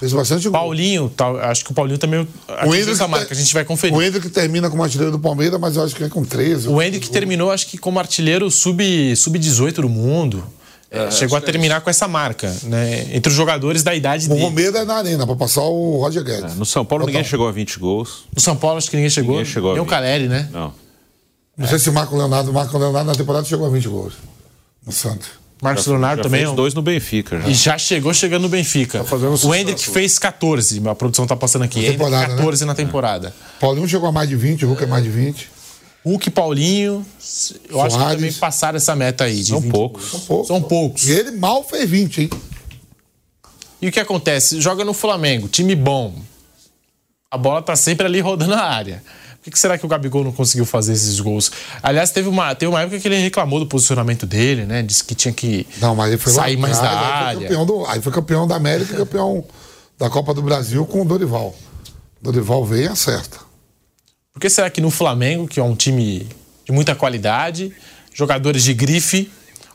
Fez bastante gol. Paulinho, tal, acho que o Paulinho também atingiu essa marca, a gente vai conferir. O Hendrick termina como artilheiro do Palmeiras, mas eu acho que é com 13. O Hendrick terminou, acho que como artilheiro sub- sub-18 do mundo. É, chegou a terminar com essa marca, né? Entre os jogadores da idade O dele. Romero é na arena, pra passar o Roger Guedes. No São Paulo ninguém Total. chegou a 20 gols. No São Paulo, acho que ninguém chegou. Ninguém chegou Nem o 20. Caleri, né? Não. Não sei se o Marco Leonardo, o Marco Leonardo na temporada chegou a 20 gols. No Santos. Marcos Já- Leonardo já também. fez é um- dois no Benfica. Já. E já chegou chegando no Benfica. fazendo o. Hendrick fez 14, a produção tá passando aqui. Na Hendrick temporada, né? 14 na temporada. Paulinho chegou a mais de 20, o Hulk é mais de 20. Hulk e Paulinho, eu acho que Soares. também passaram essa meta aí. De São 20 poucos. gols. poucos. São poucos. E ele mal fez 20, hein? E o que acontece? Joga no Flamengo, time bom. A bola tá sempre ali rodando a área. Que, que será que o Gabigol não conseguiu fazer esses gols? Aliás, teve uma, teve uma época que ele reclamou do posicionamento dele, né? Disse que tinha que Não, mas ele foi lá sair mais da atrás, aí foi área. campeão do- aí foi campeão da América e campeão da Copa do Brasil com o Dorival. Dorival veio e acerta. Por que será que no Flamengo, que é um time de muita qualidade, jogadores de grife.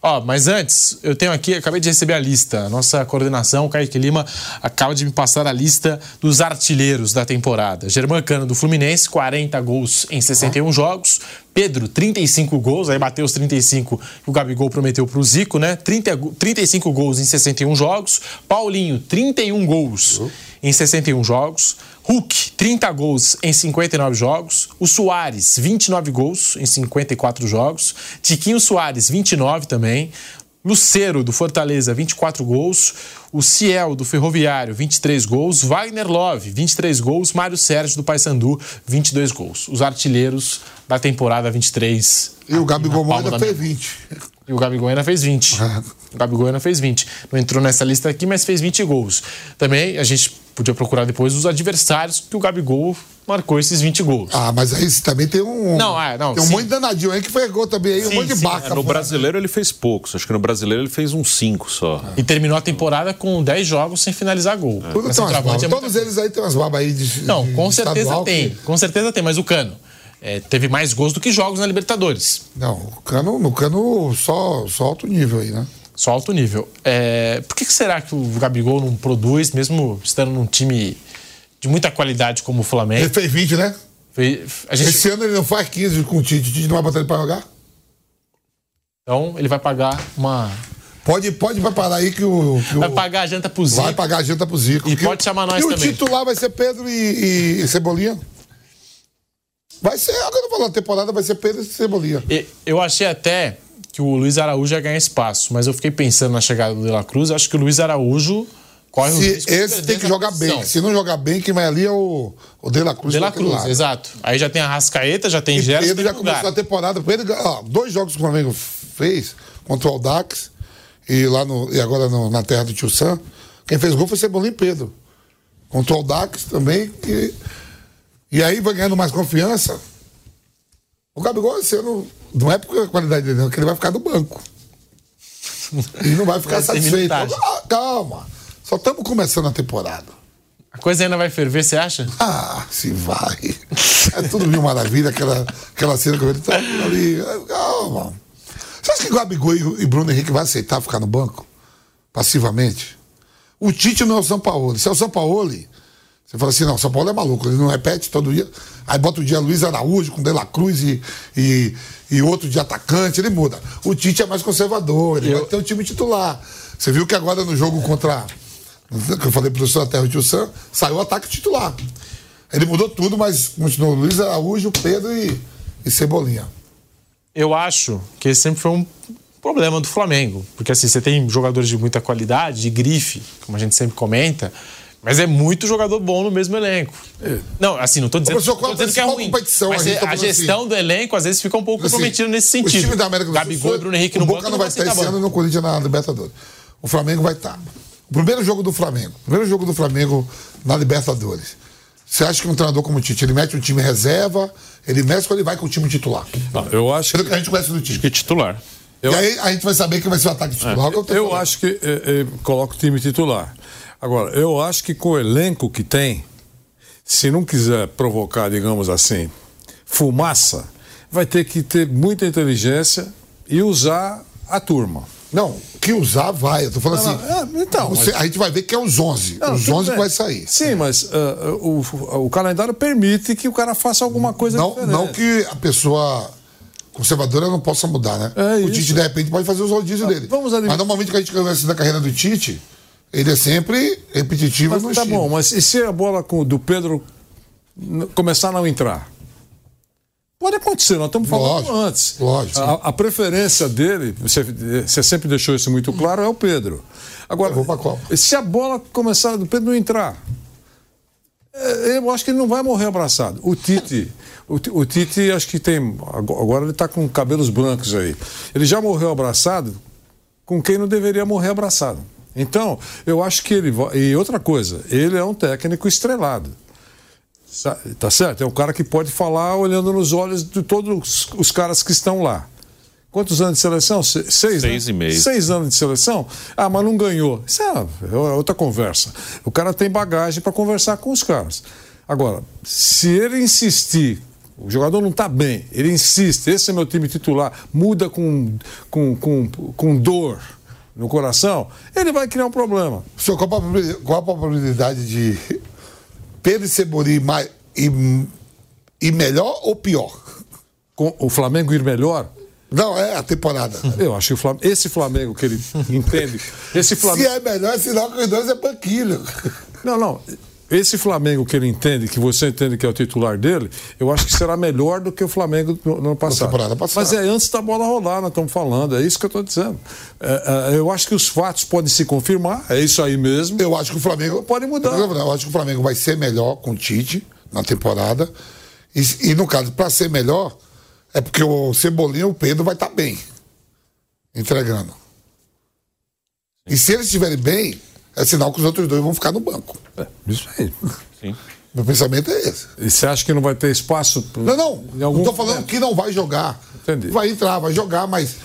Ó, mas antes, eu tenho aqui, acabei de receber a lista. Nossa coordenação, o Kaique Lima, acaba de me passar a lista dos artilheiros da temporada. Germán Cano, do Fluminense, 40 gols em 61 jogos. Pedro, 35 gols, aí bateu os 35 que o Gabigol prometeu pro Zico, né? 30, go- 35 gols em 61 jogos. Paulinho, 31 gols em 61 jogos. Hulk, 30 gols em 59 jogos. O Soares, 29 gols em 54 jogos. Tiquinho Soares, 29 também. Lucero, do Fortaleza, 24 gols. O Ciel, do Ferroviário, 23 gols. Wagner Love, 23 gols. Mário Sérgio, do Paysandu, 22 gols. Os artilheiros da temporada 23. E o Gabigol Na palma Moura da fez minha- 20. E o Gabigol ainda fez 20. O Gabigol ainda fez 20. Não entrou nessa lista aqui, mas fez 20 gols. Também a gente podia procurar depois os adversários que o Gabigol marcou esses 20 gols. Ah, mas aí também tem um. Não, é, não, Tem um sim. monte de danadinho aí que foi gol também aí, um Sim, monte de baca. É, no brasileiro ele fez poucos. Acho que no brasileiro ele fez uns 5 só. E terminou a temporada com 10 jogos sem finalizar gol. É muita Todos eles aí tem umas babas aí de. Não, de com certeza estadual tem. que- Com certeza tem, mas o Cano é, teve mais gols do que jogos na Libertadores. Não, o cano, no cano só, só alto nível aí, né? Só alto nível. É, por que, que será que o Gabigol não produz, mesmo estando num time de muita qualidade como o Flamengo? Ele fez 20, né? A gente, Esse ano ele não faz 15 com o Tite. O Tite não vai botar ele pra jogar? então ele vai pagar uma. Pode, pode preparar aí que o. que o- Vai pagar a janta pro Zico. Vai pagar a janta pro Zico. E Que pode o- chamar nós E o também. titular vai ser Pedro e, e- e Cebolinha. Vai ser, agora eu falo, a temporada vai ser Pedro e Cebolinha. E- Eu achei até que o Luiz Araújo ia ganhar espaço, mas eu fiquei pensando na chegada do De La Cruz. Acho que o Luiz Araújo corre o Se risco esse tem que jogar bem. Se não jogar bem, quem vai ali é o, o De La Cruz. De La Cruz, exato. Aí já tem a Rascaeta, já tem Gerson, Pedro já lugar. começou a temporada. Pedro, ó, dois jogos que o Flamengo fez contra o Aldax e lá no, e agora no- na terra do Tio Sam. Quem fez gol foi Cebolinha e Pedro. Contra o Aldax também. E, e aí vai ganhando mais confiança. O Gabigol esse ano, não é porque a qualidade dele, não, é que ele vai ficar no banco. E não vai ficar Vai satisfeito. Ah, calma. Só estamos começando a temporada. A coisa ainda vai ferver, você acha? Ah, se vai. É tudo mil maravilha, aquela, aquela cena que ele tá ali. Mano. Você acha que Gabigol e e Bruno Henrique vai aceitar ficar no banco? Passivamente? O Tite não é o São Paulo. Se é o São Paulo, você fala assim, não, São Paulo é maluco, ele não repete todo dia. Aí bota o dia Luiz Araújo com De La Cruz e, e, e outro de atacante, ele muda. O Tite é mais conservador, ele vai ter o time titular. Você viu que agora no jogo contra. Que eu falei pro professor Terra e Tio Sam, saiu o ataque titular. Ele mudou tudo, mas continuou Luiz Araújo, Pedro e, e Cebolinha. Eu acho que esse sempre foi um problema do Flamengo. Porque assim, você tem jogadores de muita qualidade, de grife, como a gente sempre comenta, mas é muito jogador bom no mesmo elenco. Não, assim, não tô dizendo, professor, qual tô dizendo que é a ruim. competição? Mas A gente é- tá a falando gestão assim. do elenco, às vezes, fica um pouco Assim, comprometida nesse O sentido. time da América do Gabigol Sul, e Bruno Henrique o no Boca banco não vai estar esse banco. ano no Corinthians na Libertadores. O Flamengo vai estar. O primeiro jogo do Flamengo. O primeiro jogo do Flamengo na Libertadores. Você acha que um treinador como o Tite, ele mete um time reserva, ele mexe ou ele vai com o time titular? Não, eu acho Pelo que a gente conhece do Tite. Que titular. E aí a gente vai saber quem vai ser o ataque titular. que eu Eu acho que é, é, coloca o time titular. Agora, eu acho que com o elenco que tem, se não quiser provocar, digamos assim, fumaça, vai ter que ter muita inteligência e usar a turma. Não, que usar vai. Eu tô falando Não, assim. não, é, então, você- mas- A gente vai ver que é os 11. Não, os tudo 11 que vai sair. Sim, mas ah, o, o calendário permite que o cara faça alguma coisa Não, diferente. não que a pessoa conservadora não possa mudar, né? É o isso. Tite, de repente, pode fazer os rodízios dele. vamos admitir- Mas normalmente, que a gente conhece da carreira do Tite, ele é sempre repetitivo Mas no tá estilo. bom, mas e se a bola com- do Pedro começar a não entrar? Pode acontecer, nós estamos falando Lógico, antes. lógico. A, a preferência dele, você, você sempre deixou isso muito claro, é o Pedro. Agora, se a bola começar do Pedro não entrar, é, eu acho que ele não vai morrer abraçado. O Tite, (laughs) o, o Tite acho que tem. ago- Agora ele está com cabelos brancos aí. Ele já morreu abraçado com quem não deveria morrer abraçado. Então, eu acho que ele. E outra coisa, ele é um técnico estrelado. Tá certo? É um cara que pode falar olhando nos olhos de todos os caras que estão lá. Quantos anos de seleção? Se- Seis, né? Seis e meio. Seis anos de seleção? Ah, mas não ganhou. Isso é é outra conversa. O cara tem bagagem para conversar com os caras. Agora, se ele insistir, o jogador não está bem, ele insiste, esse é meu time titular, muda com, com, com, com dor no coração, ele vai criar um problema. Senhor, qual a probabilidade, qual a probabilidade de Pedro e Cebolinha mais, e, e melhor ou pior? Com o Flamengo ir melhor, Não, é a temporada. (laughs) eu acho que o Flamengo, esse Flamengo que ele entende, esse Se Flamengo. é melhor, é sinal que os dois é banquilho. Não, não. Esse Flamengo que ele entende, que você entende que é o titular dele, eu acho que será melhor do que o Flamengo no, no ano passado. temporada passada. Mas é antes da bola rolar, nós estamos falando, é isso que eu estou dizendo. É, é, eu acho que os fatos podem se confirmar, é isso aí mesmo. Eu acho que o Flamengo. Pode mudar. Eu acho que o Flamengo vai ser melhor com o Tite na temporada. E, e no caso, para ser melhor, é porque o Cebolinha e o Pedro vai estar bem. Entregando. E se eles estiverem bem, é sinal que os outros dois vão ficar no banco. Isso aí. Meu pensamento é esse. E você acha que não vai ter espaço? pro- Não, não. Algum Não tô falando que não vai jogar. Entendi. Vai entrar, vai jogar, mas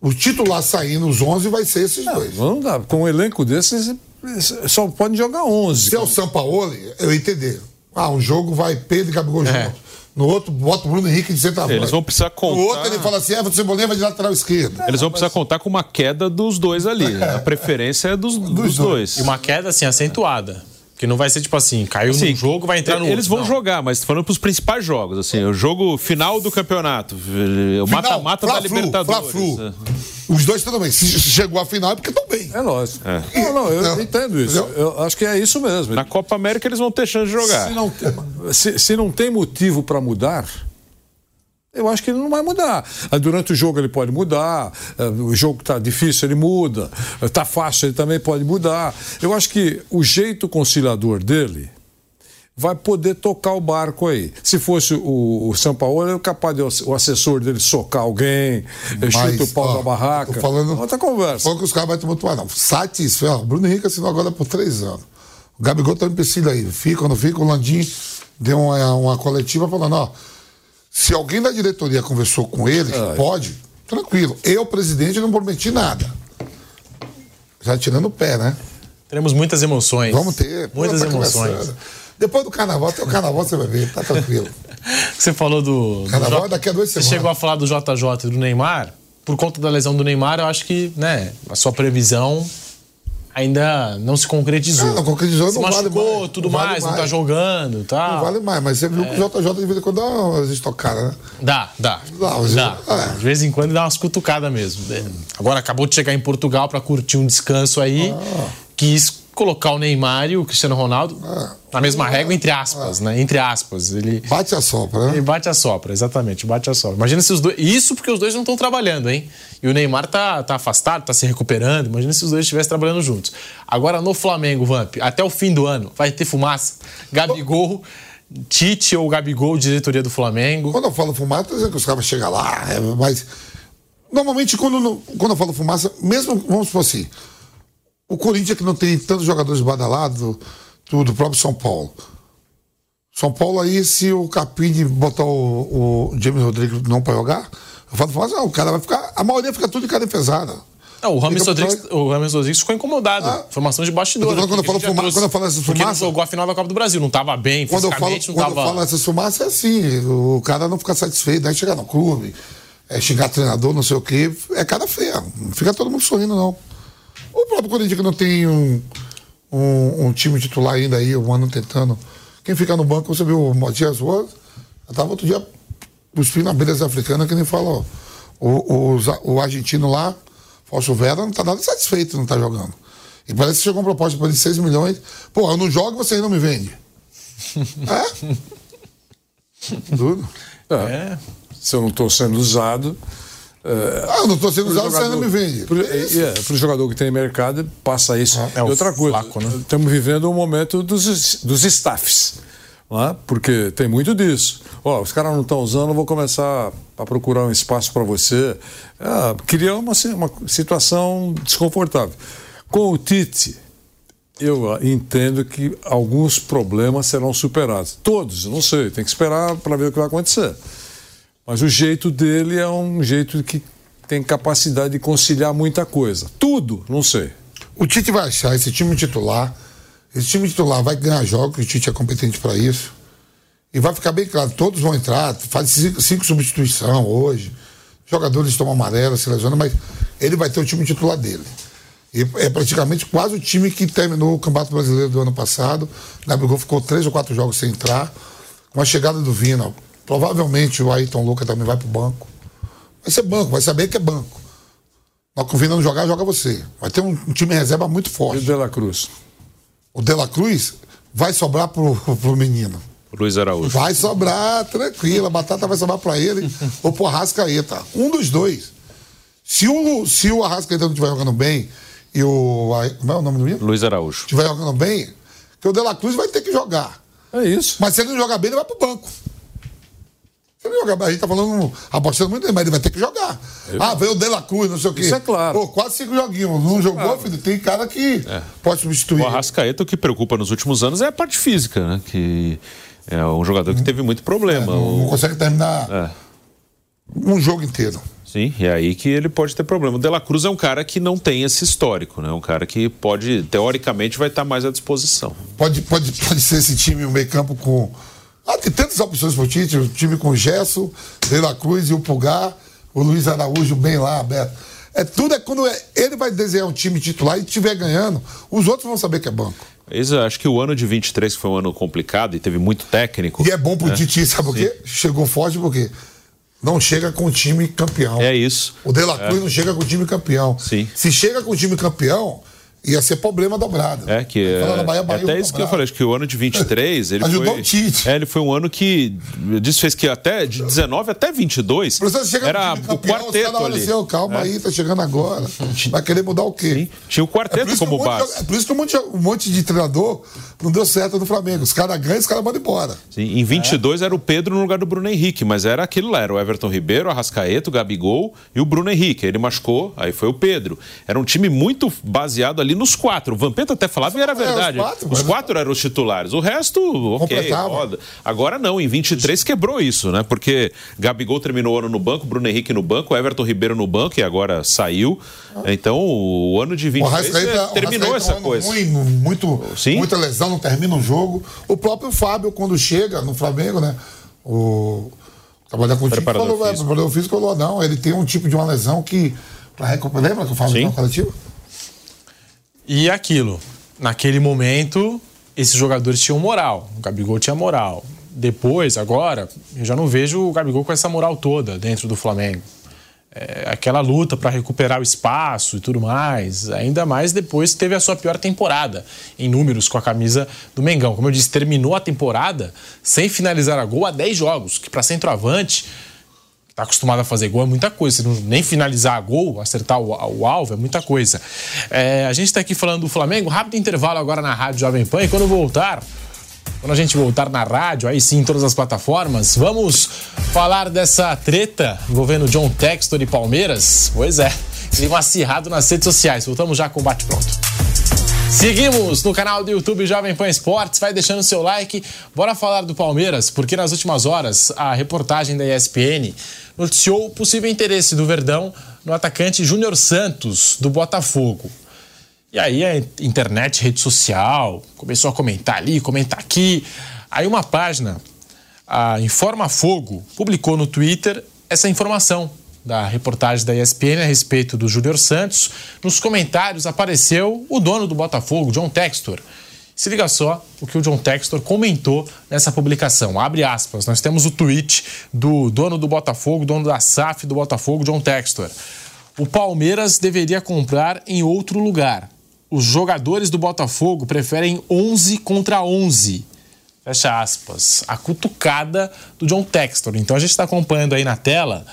o titular saindo, os 11, vai ser esses dois. Não dá. Com um elenco desses, só pode jogar 11. Se é o Sampaoli, eu entender. Ah, um jogo vai Pedro e Gabigol junto. No outro, bota o Bruno Henrique de centroavante. Eles vão precisar No contar. outro, ele fala assim: é, Cebolinha vai de lateral esquerdo. Eles vão precisar contar com uma queda dos dois ali. A preferência é dos, dos dois. E uma queda assim, acentuada. Que não vai ser tipo assim, caiu Assim, num jogo, vai entrar no Eles outro. vão Não. jogar, mas falando pros principais jogos, assim, o jogo final do campeonato, o mata-mata da Libertadores. Fla-Flu. Os dois estão bem. Se chegou à final é porque estão bem. É lógico. Não, não, eu Não. entendo isso. Eu acho que é isso mesmo. Na Copa América eles vão ter chance de jogar. Se não, se, se não tem motivo para mudar, eu acho que ele não vai mudar. Ah, Durante o jogo ele pode mudar, ah, o jogo está difícil, ele muda, está fácil, ele também pode mudar. Eu acho que o jeito conciliador dele vai poder tocar o barco aí. Se fosse o, o São Paulo, é capaz de o assessor dele socar alguém, eh, chuta o pau ó, da barraca. Tô falando, Outra conversa. Falando que os caras vão tumultuar, não. Satisfeito. Ó, Bruno Henrique assinou agora por três anos. O Gabigol tá um empecilho aí. Fica ou não fica? O Landim deu uma, uma coletiva falando: ó, se alguém da diretoria conversou com ele, pode, tranquilo. Eu, presidente, não prometi nada. Já tirando o pé, né? Teremos muitas emoções. Vamos ter. Muitas tá emoções. Depois do carnaval, até o carnaval você vai ver, tá tranquilo. (laughs) Você falou do. do Carnaval J- é daqui a duas Você semanas. chegou a falar do JJ e do Neymar. Por conta da lesão do Neymar, eu acho que, né, a sua previsão ainda não se concretizou. Não, não concretizou, Se não vale machucou, mais. tudo vale mais, não tá mais. jogando, tá? Não vale mais, mas você viu que o JJ de vez em quando dá umas estocadas, né? Dá, dá. Dá, mas- Dá. é. De vez em quando dá umas cutucadas mesmo. Agora acabou de chegar em Portugal pra curtir um descanso aí. Ah. Quis colocar o Neymar e o Cristiano Ronaldo na mesma régua, entre aspas, né? Entre aspas. Ele. Bate a sopra, né? ele bate a sopra, exatamente, bate a sopra. Imagina se os dois. Isso porque os dois não estão trabalhando, hein? E o Neymar tá, tá afastado, tá se recuperando. Imagina se os dois estivessem trabalhando juntos. Agora no Flamengo, Vamp, até o fim do ano, vai ter fumaça. Gabigol, Tite ou Gabigol, diretoria do Flamengo. Quando eu falo fumaça, tô dizendo que os caras chegam lá, é, mas. Normalmente, quando, quando eu falo fumaça, mesmo, vamos supor assim, o Corinthians que não tem tantos jogadores badalados, tudo, o próprio São Paulo. São Paulo aí, se o Capini botar o, o James Rodrigues não pra jogar, eu falo fumaça, não, o cara vai ficar. A maioria fica tudo de cara defesada. Não, o Rames Rodrigues, o Rames Rodrigues ficou incomodado. Informação de bastidor. Eu tô falando quando eu falo quando eu falo essa Porque fumaça- jogou a final da Copa do Brasil, não tava bem, Quando eu falo, não quando eu falo essa fumaça, é assim, o cara não fica satisfeito, daí chegar no clube, é, xingar treinador, não sei o quê, é cara feia. Não fica todo mundo sorrindo, não. O próprio Corinthians que não tem um, um, um time titular ainda aí, um ano tentando. Quem fica no banco, você viu o Matias Roas, eu tava outro dia cuspindo na beleza africana, que nem fala, ó, o, o, o argentino lá, Fausto Vera, não tá nada satisfeito, não tá jogando. E parece que chegou uma proposta para ele de 6 milhões. Pô, eu não jogo, você ainda não me vende. (laughs) é? Tudo. É. Se eu não estou sendo usado. É, Ah, eu não tô sendo usado, você ainda me vende. Para o jogador que tem mercado, passa isso. É e outra coisa, flaco, né? estamos vivendo um momento dos, dos staffs. não é? Porque tem muito disso. Ó, os caras não estão usando, eu vou começar a procurar um espaço para você. Ah, cria uma, uma situação desconfortável. Com o Tite, eu ah, entendo que alguns problemas serão superados. Todos, não sei, tem que esperar para ver o que vai acontecer. Mas o jeito dele é um jeito que tem capacidade de conciliar muita coisa. Tudo, não sei. O Tite vai achar esse time titular. Esse time titular vai ganhar jogos, o Tite é competente para isso. E vai ficar bem claro, todos vão entrar, faz cinco, cinco substituições hoje. Jogadores tomam amarelo, se lesionam, mas ele vai ter o time titular dele. E é praticamente quase o time que terminou o Campeonato Brasileiro do ano passado. Gabigol ficou três ou quatro jogos sem entrar. Com a chegada do Vina, provavelmente o Ayrton Lucas também vai pro banco. Vai ser banco, vai saber que é banco. Mas com o Vina não jogar, joga você. Vai ter um, um time reserva muito E forte. o De La Cruz? O De La Cruz vai sobrar pro, (laughs) pro menino. Luiz Araújo. Vai sobrar, tranquilo. A batata vai sobrar pra ele (laughs) ou pro Arrascaeta. Um dos dois. Se o, se o Arrascaeta não estiver jogando bem e o. Como é o nome do menino? Luiz Araújo. Estiver jogando bem, que o De La Cruz vai ter que jogar. É isso. Mas se ele não jogar bem, ele vai pro banco. Não jogar a gente tá falando, apostando muito, mas ele vai ter que jogar. Ah, veio o De La Cruz, não sei o quê. Isso é claro. Pô, quase cinco joguinhos. Não jogou, filho. Tem cara que pode substituir. O Arrascaeta, o que preocupa nos últimos anos é a parte física, né? Que é um jogador que teve muito problema. Não O- consegue terminar É. um jogo inteiro. Sim, e é aí que ele pode ter problema. O De La Cruz é um cara que não tem esse histórico, né? Um cara que pode, teoricamente, vai estar mais à disposição. Pode, pode, pode ser esse time, o meio-campo com. Ah, tem tantas opções pro Tite, o time com o Gesso, De La Cruz e o Pulgar, o Luiz Araújo bem lá aberto. É tudo é quando é- ele vai desenhar um time titular e estiver ganhando, os outros vão saber que é banco. Eles, acho que o ano de 23, que foi um ano complicado e teve muito técnico. E é bom pro né? Tite, sabe por quê? Chegou forte porque não chega com o time campeão. É isso. O De La É. Cruz não chega com o time campeão. Sim. Se chega com o time campeão, ia ser problema dobrado. É que é, na Bahia, é Bahia, até isso vou que eu falei, acho que o ano de 23, (laughs) ele Ajudou foi o Tite. É, ele foi um ano que disse fez que até de 19 até 22 Professor, chega no era o campeão, quarteto ali. assim, calma É. aí, tá chegando agora. Vai querer mudar o quê? Tinha o quarteto É como um monte de- base. É por isso que um monte, de, um monte de treinador não deu certo no Flamengo. Os caras ganham, os caras mandam embora. Sim, em 22 era o Pedro no lugar do Bruno Henrique, mas era aquilo lá, era o Everton Ribeiro, o Arrascaeta, o Gabigol e o Bruno Henrique. Ele machucou, aí foi o Pedro. Era um time muito baseado ali nos quatro. O Vampeta até falava e era verdade. É, os quatro, os mas- quatro eram os titulares. O resto, ok, roda. Agora não, em 23 quebrou isso, né? Porque Gabigol terminou o ano no banco, Bruno Henrique no banco, Everton Ribeiro no banco e agora saiu. Então o ano de O 23 Arrascaeta, é, terminou o Arrascaeta essa é um coisa. Ruim, muito, Sim. muita lesão, não termina um jogo. O próprio Fábio, quando chega no Flamengo, né? O trabalhar com o time falou, é, físico. preparador físico falou, não, ele tem um tipo de uma lesão que. Pra recuperar, lembra que eu falo Sim. no coletivo? E aquilo, naquele momento, esses jogadores tinham moral. O Gabigol tinha moral. Depois, agora, eu já não vejo o Gabigol com essa moral toda dentro do Flamengo. É, aquela luta para recuperar o espaço e tudo mais, ainda mais depois teve a sua pior temporada em números com a camisa do Mengão. Como eu disse, terminou a temporada sem finalizar a gol há 10 jogos, que para centroavante está acostumado a fazer gol é muita coisa. Não, nem finalizar a gol, acertar o, o alvo é muita coisa. É, a gente está aqui falando do Flamengo. Rápido intervalo agora na Rádio Jovem Pan. E quando voltar, quando a gente voltar na rádio, aí sim, em todas as plataformas, vamos falar dessa treta envolvendo John Textor e Palmeiras? Pois é, clima acirrado nas redes sociais. Voltamos já com o Bate Pronto. Seguimos no canal do YouTube Jovem Pan Esportes. Vai deixando seu like. Bora falar do Palmeiras, porque nas últimas horas a reportagem da ESPN noticiou o possível interesse do Verdão no atacante Júnior Santos, do Botafogo. E aí a internet, rede social, começou a comentar ali, comentar aqui. Aí uma página, a Informa Fogo, publicou no Twitter essa informação da reportagem da ESPN a respeito do Júnior Santos. Nos comentários apareceu o dono do Botafogo, John Textor. Se liga só o que o John Textor comentou nessa publicação. Abre aspas. Nós temos o tweet do dono do Botafogo, dono da SAF do Botafogo, John Textor. O Palmeiras deveria comprar em outro lugar. Os jogadores do Botafogo preferem 11 contra 11. Fecha aspas. A cutucada do John Textor. Então a gente está acompanhando aí na tela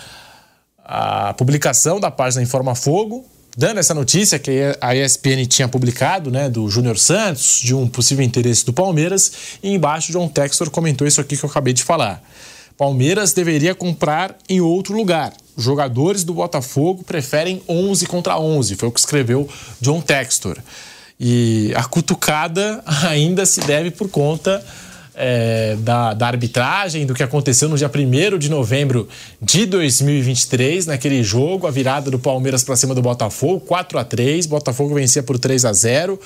a publicação da página Informa Fogo, dando essa notícia que a ESPN tinha publicado, né, do Júnior Santos, de um possível interesse do Palmeiras, e embaixo John Textor comentou isso aqui que eu acabei de falar. Palmeiras deveria comprar em outro lugar. Jogadores do Botafogo preferem 11 contra 11, foi o que escreveu John Textor. E a cutucada (laughs) ainda se deve por conta é, da, da, arbitragem, do que aconteceu no dia 1 de novembro de 2023, naquele jogo, a virada do Palmeiras para cima do Botafogo, 4 a 3 Botafogo vencia por 3 a 0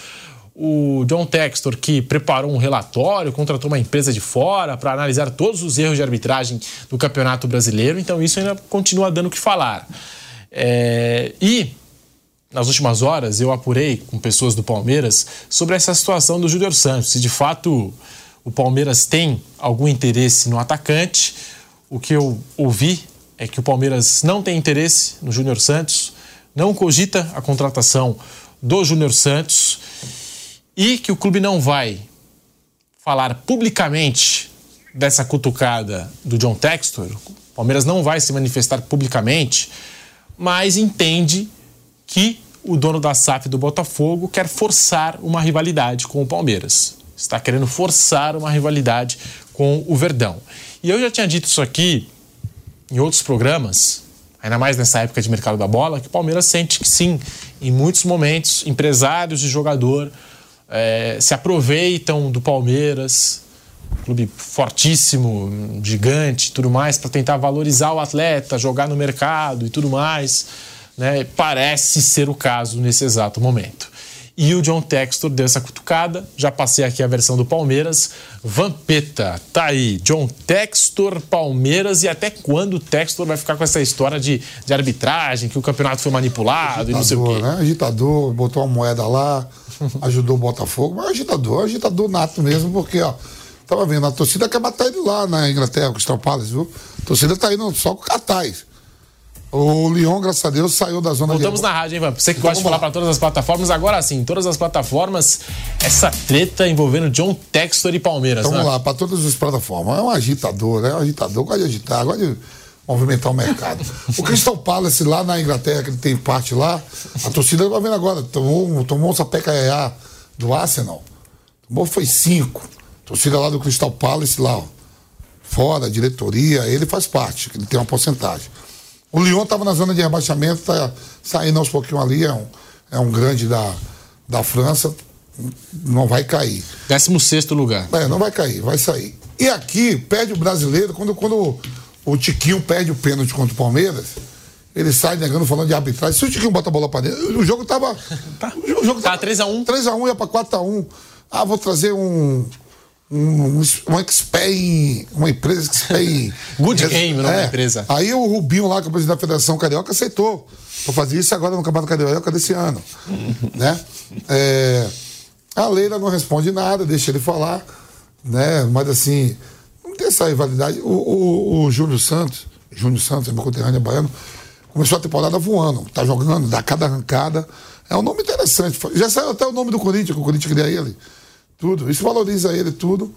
o John Textor, que preparou um relatório, contratou uma empresa de fora para analisar todos os erros de arbitragem do Campeonato Brasileiro, então isso ainda continua dando o que falar. É, e nas últimas horas eu apurei com pessoas do Palmeiras sobre essa situação do Júnior Santos, se de fato o Palmeiras tem algum interesse no atacante. O que eu ouvi é que o Palmeiras não tem interesse no Júnior Santos, não cogita a contratação do Júnior Santos e que o clube não vai falar publicamente dessa cutucada do John Textor. O Palmeiras não vai se manifestar publicamente, mas entende que o dono da SAF do Botafogo quer forçar uma rivalidade com o Palmeiras está querendo forçar uma rivalidade com o Verdão. E eu já tinha dito isso aqui em outros programas, ainda mais nessa época de mercado da bola, que o Palmeiras sente que sim, em muitos momentos, empresários de jogador é, se aproveitam do Palmeiras, clube fortíssimo, gigante, tudo mais, para tentar valorizar o atleta, jogar no mercado e tudo mais. Né? Parece ser o caso nesse exato momento. E o John Textor deu essa cutucada. Já passei aqui a versão do Palmeiras. Vampeta, tá aí. John Textor, Palmeiras. E até quando o Textor vai ficar com essa história de, de arbitragem, que o campeonato foi manipulado agitador, e não sei o quê? Né? Agitador, botou uma moeda lá, (laughs) ajudou o Botafogo. Mas agitador, agitador nato mesmo, porque, ó, tava vendo, a torcida quer matar ele lá na Inglaterra, com os Palace, viu? A torcida tá indo só com cartaz. O Lyon, graças a Deus, saiu da zona Voltamos de... na rádio, hein, Van? Você que gosta de falar para todas as plataformas, agora sim, todas as plataformas, essa treta envolvendo John Textor e Palmeiras, então, né? Vamos lá, para todas as plataformas. É um agitador, é um agitador, gosta de agitar, gosta de movimentar o mercado. (laughs) o Crystal Palace lá na Inglaterra, que ele tem parte lá, a torcida vai vendo agora, tomou, tomou um sapeca do Arsenal. Tomou foi cinco. Torcida lá do Crystal Palace lá, ó, fora, diretoria, ele faz parte, ele tem uma porcentagem. O Lyon estava na zona de rebaixamento, está saindo aos pouquinhos ali, é um, é um grande da, da França, não vai cair. 16 lugar. É, não vai cair, vai sair. E aqui, perde o brasileiro, quando, quando o Tiquinho perde o pênalti contra o Palmeiras, ele sai negando, falando de arbitragem. Se o Tiquinho bota a bola para dentro, o jogo tava. (laughs) Tá. O jogo tá 3x1. 3x1 ia para 4x1. Ah, vou trazer um. Um, um expert em. Uma empresa expert em. (laughs) Good Game, não é empresa. Aí o Rubinho lá, que é o presidente da Federação Carioca, aceitou. Pra fazer isso agora no Campeonato Carioca desse ano. (laughs) né? É, a Leila não responde nada, deixa ele falar. Né? Mas assim, não tem essa rivalidade. O, o, o Júnior Santos, Júnior Santos, é meu conterrâneo baiano, começou a temporada voando, tá jogando, dá cada arrancada. É um nome interessante. Já saiu até o nome do Corinthians, que o Corinthians queria ele. Tudo. Isso valoriza ele, tudo.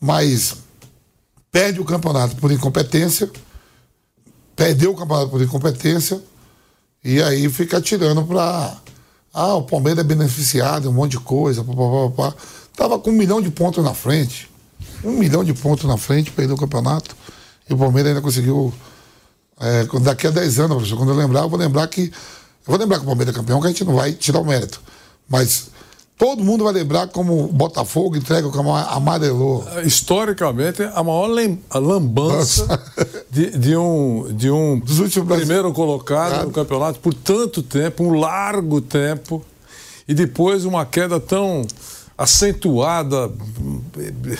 Mas perde o campeonato por incompetência. Perdeu o campeonato por incompetência. E aí fica atirando para. Ah, o Palmeiras é beneficiado, um monte de coisa. Pá, pá, pá, Tava com um milhão de pontos na frente. Um milhão de pontos na frente, perdeu o campeonato. E o Palmeiras ainda conseguiu. É, daqui a 10 anos, professor, quando eu lembrar, eu vou lembrar que. Eu vou lembrar que o Palmeiras é campeão, que a gente não vai tirar o mérito. Mas todo mundo vai lembrar como o Botafogo entrega como amarelou. Historicamente, a maior lem a lambança (laughs) de, de, um, de um primeiro colocado claro. no campeonato por tanto tempo, um largo tempo, e depois uma queda tão acentuada,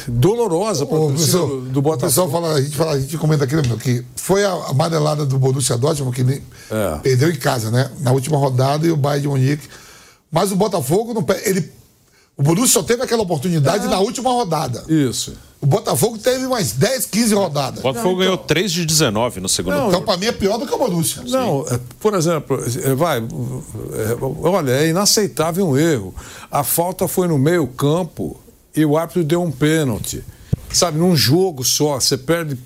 dolorosa para o do, do Botafogo. O pessoal fala, a gente, fala, a gente comenta aqui, meu, que foi a amarelada do Borussia Dortmund que é. perdeu em casa, né? Na última rodada e o Bayern de Munique. Mas o Botafogo, não, ele, o Borussia só teve aquela oportunidade é. na última rodada. Isso. O Botafogo teve mais 10, 15 rodadas. O Botafogo não, então... ganhou 3 de 19 no segundo não, Então, para mim, é pior do que o Borussia. Não, Sim. É, por exemplo, é, vai. É, olha, é inaceitável um erro. A falta foi no meio-campo e o árbitro deu um pênalti. Sabe, num jogo só, você perde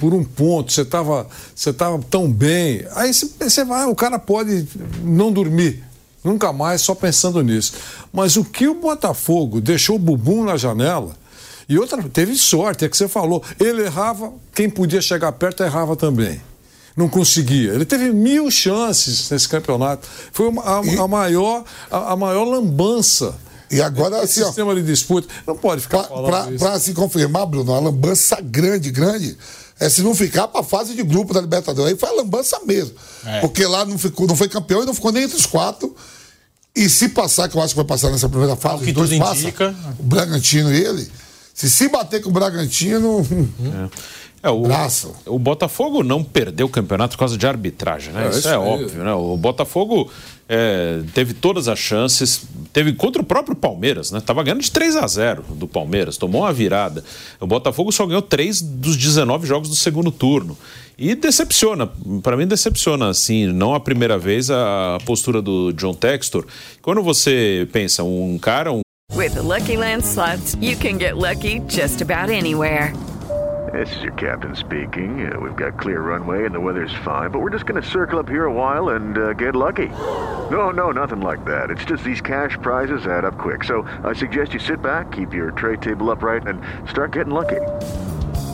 por um ponto, você estava você tava tão bem. Aí você vai, o cara pode não dormir. Nunca mais, só pensando nisso. Mas o que o Botafogo deixou o bumbum na janela e outra, teve sorte, é que você falou. Ele errava, quem podia chegar perto errava também. Não conseguia. Ele teve mil chances nesse campeonato. Foi uma, a, a, maior, a, a, maior lambança. E agora, assim, sistema ó, de disputa. Não pode ficar pra, falando Para se confirmar, Bruno, a lambança grande, grande, é se não ficar para a fase de grupo da Libertadores. Aí foi a lambança mesmo. É. Porque lá não, ficou, não foi campeão e não ficou nem entre os quatro. E se passar, que eu acho que vai passar nessa primeira fase, o que dois passa, indica. o Bragantino e ele, se se bater com o Bragantino. É. É, o, o, Botafogo não perdeu o campeonato por causa de arbitragem, né? É, isso, isso é óbvio, né? O Botafogo é, teve todas as chances, teve contra o próprio Palmeiras, né? Tava ganhando de 3 a 0 do Palmeiras, tomou uma virada. O Botafogo só ganhou 3 dos 19 jogos do segundo turno. E decepciona, para mim decepciona, assim, não a primeira vez a postura do John Textor. Quando você pensa, um cara, um With the Lucky Land slots, you can get lucky just about anywhere. This is your captain speaking. Uh, we've got clear runway and the weather's fine, but we're just going to circle up here a while and uh, get lucky. No, no, nothing like that. It's just these cash prizes add up quick. So I suggest you sit back, keep your tray table upright, and start getting lucky.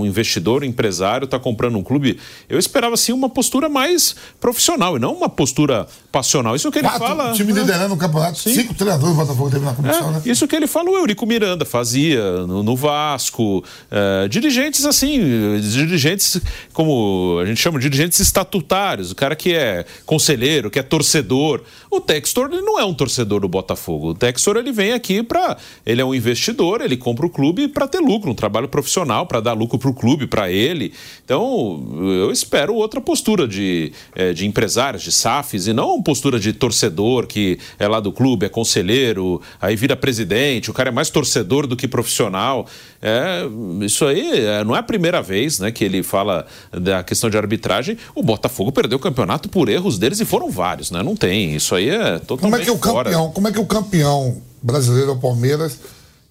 Um investidor, um empresário está comprando um clube, eu esperava assim uma postura mais profissional e não uma postura passional. Isso que ele Quatro, fala. O time né? liderando o campeonato, Sim. cinco treinadores do Botafogo teve na comissão, é, né? Isso que ele fala, o Eurico Miranda fazia no, no Vasco. É, dirigentes assim, dirigentes como a gente chama de dirigentes estatutários, o cara que é conselheiro, que é torcedor. O Textor ele não é um torcedor do Botafogo. O Textor ele vem aqui para. Ele é um investidor, ele compra o clube para ter lucro, um trabalho profissional, para dar lucro para o clube, para ele. Então, eu espero outra postura de, é, de empresários, de SAFs, e não uma postura de torcedor que é lá do clube, é conselheiro, aí vira presidente, o cara é mais torcedor do que profissional. É, isso aí é, não é a primeira vez né, que ele fala da questão de arbitragem. O Botafogo perdeu o campeonato por erros deles e foram vários, né? Não tem. Isso aí é totalmente como é que o fora. campeão, Como é que o campeão brasileiro o Palmeiras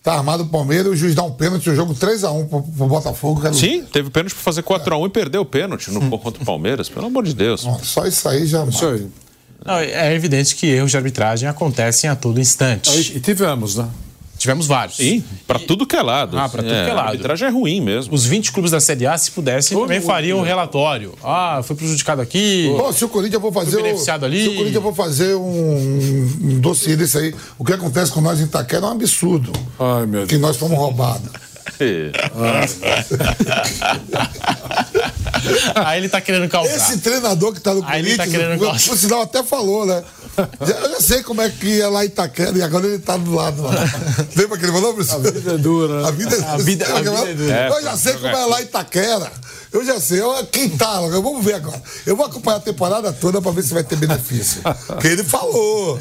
Tá armado o Palmeiras e o juiz dá um pênalti, o jogo 3x1 pro, pro Botafogo. Quero... Sim, teve pênalti pra fazer 4x1 é. e perdeu o pênalti no, contra o Palmeiras, pelo amor de Deus. Só isso aí já. Isso aí. Não, é evidente que erros de arbitragem acontecem a todo instante. E tivemos, né? Tivemos vários. Sim, para tudo que é lado. Ah, para tudo é, que é lado. A arbitragem é ruim mesmo. Os 20 clubes da Série A, se pudessem, Todo também fariam um relatório. Ah, foi prejudicado aqui. Pô, se o Corinthians for fazer. beneficiado ali. Se o Corinthians for fazer um, um dossiê desse aí, o que acontece com nós em Itaquera é um absurdo. Ai, meu Deus. Que nós fomos roubados. (laughs) Aí ele tá querendo causar. Esse treinador que tá no Aí ele tá Corinthians, querendo por- causar. por sinal até falou, né? Já- Eu já sei como é que é lá em Itaquera e agora ele tá do lado lá. Lembra que ele falou, professor? A vida é dura. A vida, A vida- a vida é dura. Eu já sei como é lá em Itaquera. Eu já sei. Eu, quem tá, vamos ver agora. Eu vou acompanhar a temporada toda pra ver se vai ter benefício. Porque ele falou.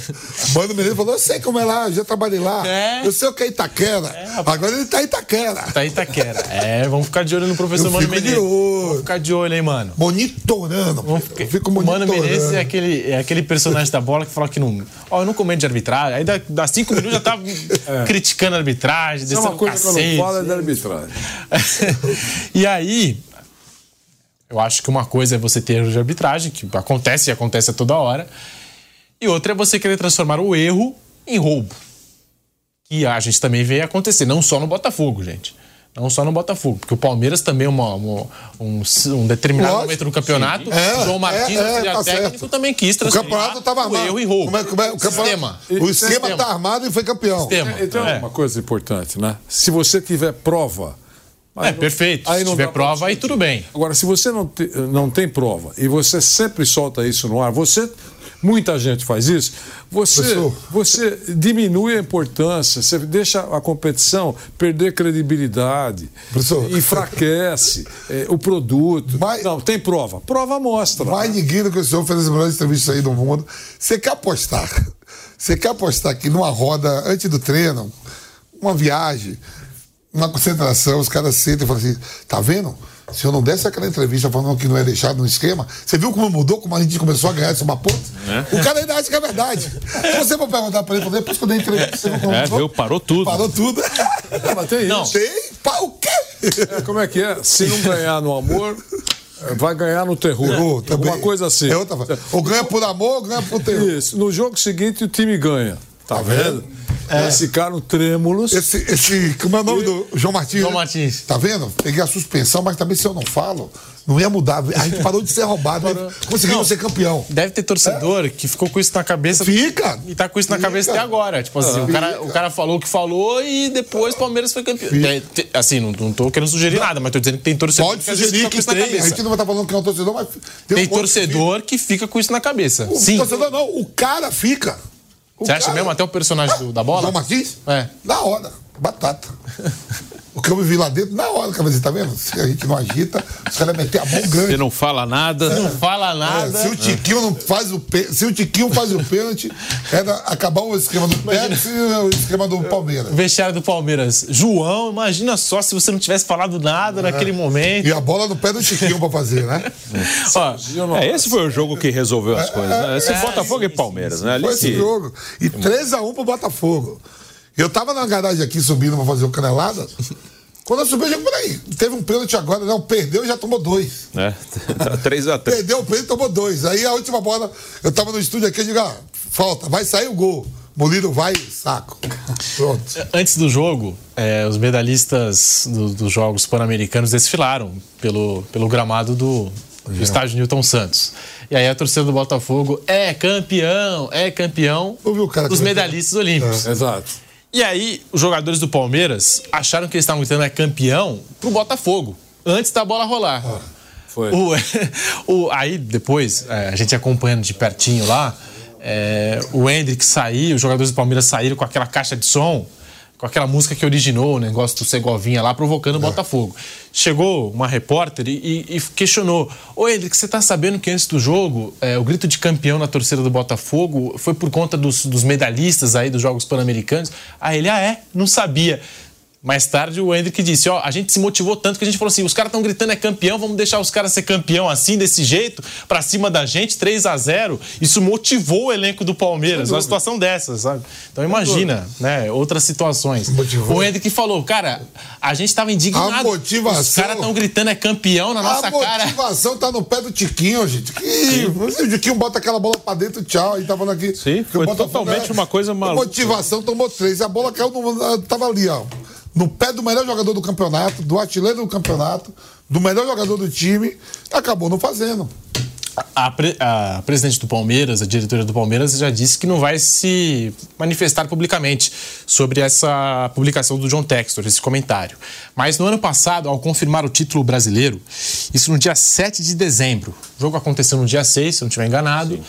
Mano Menezes falou, eu sei como é lá, eu já trabalhei lá. É. Eu sei o que é Itaquera. agora ele tá em Itaquera. Tá em Itaquera. É, vamos ficar de olho no professor Eu Mano fico de Menezes. olho. Vamos ficar de olho, hein, mano. Monitorando. Eu fico O monitorando. Mano Menezes é aquele, é aquele personagem da bola que fala que não. Ó, eu não comento de arbitragem. Aí dá, dá cinco minutos já tá (laughs) criticando a arbitragem, Isso é uma coisa que eu cacete. não falo é da arbitragem. (laughs) e aí, eu acho que uma coisa é você ter erro de arbitragem, que acontece e acontece a toda hora. E outra é você querer transformar o erro em roubo. Que a gente também vê acontecer, não só no Botafogo, gente. Não só no Botafogo, porque o Palmeiras também, é uma, uma- um, um determinado Lógico, momento do campeonato. É, João Martins, é, é, tá técnico, certo. também quis O transformar campeonato tava o armado. erro em roubo. Como é- como é- o campeonato- Sistema. O esquema Sistema. tá armado e foi campeão. Sistema. Então, É. uma coisa importante, né? Se você tiver prova. É, perfeito. Aí Se não tiver prova, aí tudo bem. Agora, se você não, te- não tem prova e você sempre solta isso no ar, você. Muita gente faz isso. Você, Professor. você diminui a importância, você deixa a competição perder credibilidade, Professor. enfraquece (laughs) eh, o produto. Mas- não, tem prova. Prova mostra. Mais ninguém do que o senhor fez as melhores entrevistas aí do mundo. Você quer apostar? Você quer apostar que numa roda, antes do treino, uma viagem, uma concentração, os caras sentam e falam assim: tá vendo? Se eu não desse aquela entrevista falando que não é deixado no esquema, você viu como mudou, como a gente começou a ganhar de uma ponta? O cara ainda acha que é verdade. Se você for perguntar pra ele, depois que eu dei entrevista, você não É, viu? Parou tudo. Parou tudo. Mas tem Não. isso. Tem? Pa- o quê? É, como é que é? Se não ganhar no amor, eh, vai ganhar no terror. Terror também. Uma coisa assim. É outra coisa. Ou ganha por amor, ou ganha por terror. Isso. No jogo seguinte, o time ganha. Tá, vendo? Eles ficaram trêmulos. Esse, esse, como é o nome do João Martins? João? Martins. Tá vendo? Peguei a suspensão, mas também se eu não falo, não ia mudar. A gente parou de ser roubado, conseguimos Não. ser campeão. Deve ter torcedor que ficou com isso na cabeça. Fica. E tá com isso na Fica. cabeça até agora. Tipo assim, o cara, o cara falou o que falou e depois o Palmeiras foi campeão. É, te- assim, não, não tô querendo sugerir nada, mas tô dizendo que tem torcedor Pode que sugerir fica com que isso na tem. A cabeça. gente não vai estar falando que é um torcedor, mas Tem um monte de torcedor que fica com isso na cabeça. O Sim. torcedor não, o cara fica. O Você acha cara- mesmo até o personagem do- da bola? João Martins? É. Na hora, batata. (laughs) O que eu me vi lá dentro, na hora, cara, você tá vendo? Se a gente não agita, os caras metem a mão grande. Você não fala nada. Não fala É, nada. se o Tiquinho não faz o pê- se o Tiquinho faz o pênalti, era acabar o esquema do Pérez e o esquema do Palmeiras. Vestiário do Palmeiras. João, imagina só se você não tivesse falado nada naquele momento. E a bola no pé do Tiquinho pra fazer, né? (laughs) Ó, É, esse foi o jogo que resolveu as coisas. Né? Esse É, Botafogo sim, e Palmeiras, né? Ali Foi esse que- jogo. E 3x1 pro Botafogo. Eu tava na garagem aqui subindo pra fazer o canelada. Quando eu subi, eu já falei, teve um pênalti agora, não, perdeu e já tomou dois. né? 3x3. Perdeu o pênalti e tomou dois. Aí a última bola, eu tava no estúdio aqui, eu digo, ah, falta, vai sair o gol. Murilo vai, saco. Pronto. Antes do jogo, é, os medalhistas do- dos Jogos Pan-Americanos desfilaram pelo, pelo gramado do, do estádio Newton Santos. E aí a torcida do Botafogo é campeão, é campeão Ouviu o cara dos medalhistas olímpicos. Exato. E aí, os jogadores do Palmeiras acharam que eles estavam gritando é campeão pro Botafogo, antes da bola rolar. Foi. O, (laughs) o- aí, depois, é, a gente acompanhando de pertinho lá, é, o Hendrick saiu, os jogadores do Palmeiras saíram com aquela caixa de som, com aquela música que originou o negócio do Segovinha lá, provocando o Botafogo. Chegou uma repórter e, e- e questionou: Ô Hendrick, você tá sabendo que antes do jogo, é, o grito de campeão na torcida do Botafogo foi por conta dos, dos medalhistas aí dos Jogos Pan-Americanos? Aí ele, ah, é? Não sabia. Mais tarde o Hendrick disse, ó, a gente se motivou tanto que a gente falou assim, os caras estão gritando é campeão, vamos deixar os caras ser campeão assim, desse jeito, pra cima da gente, 3 a 0 Isso motivou o elenco do Palmeiras, uma situação dessa, sabe? Então imagina, né, outras situações. Motivou. O Hendrick falou, cara, a gente tava indignado. A motivação- Os caras estão gritando é campeão na nossa a cara. motivação tá no pé do Tiquinho, gente. Que, o Tiquinho bota aquela bola pra dentro, tchau. Aí tá falando aqui. Sim, foi totalmente é- uma coisa maluca. Motivação tomou três. A bola caiu, no, tava ali, ó. No pé do melhor jogador do campeonato, do artilheiro do campeonato, do melhor jogador do time, acabou não fazendo. A, pre, a, presidente do Palmeiras, a diretora do Palmeiras, já disse que não vai se manifestar publicamente sobre essa publicação do John Textor, esse comentário. Mas no ano passado, ao confirmar o título brasileiro, isso no dia 7 de dezembro, o jogo aconteceu no dia 6, se eu não estiver enganado. Sim.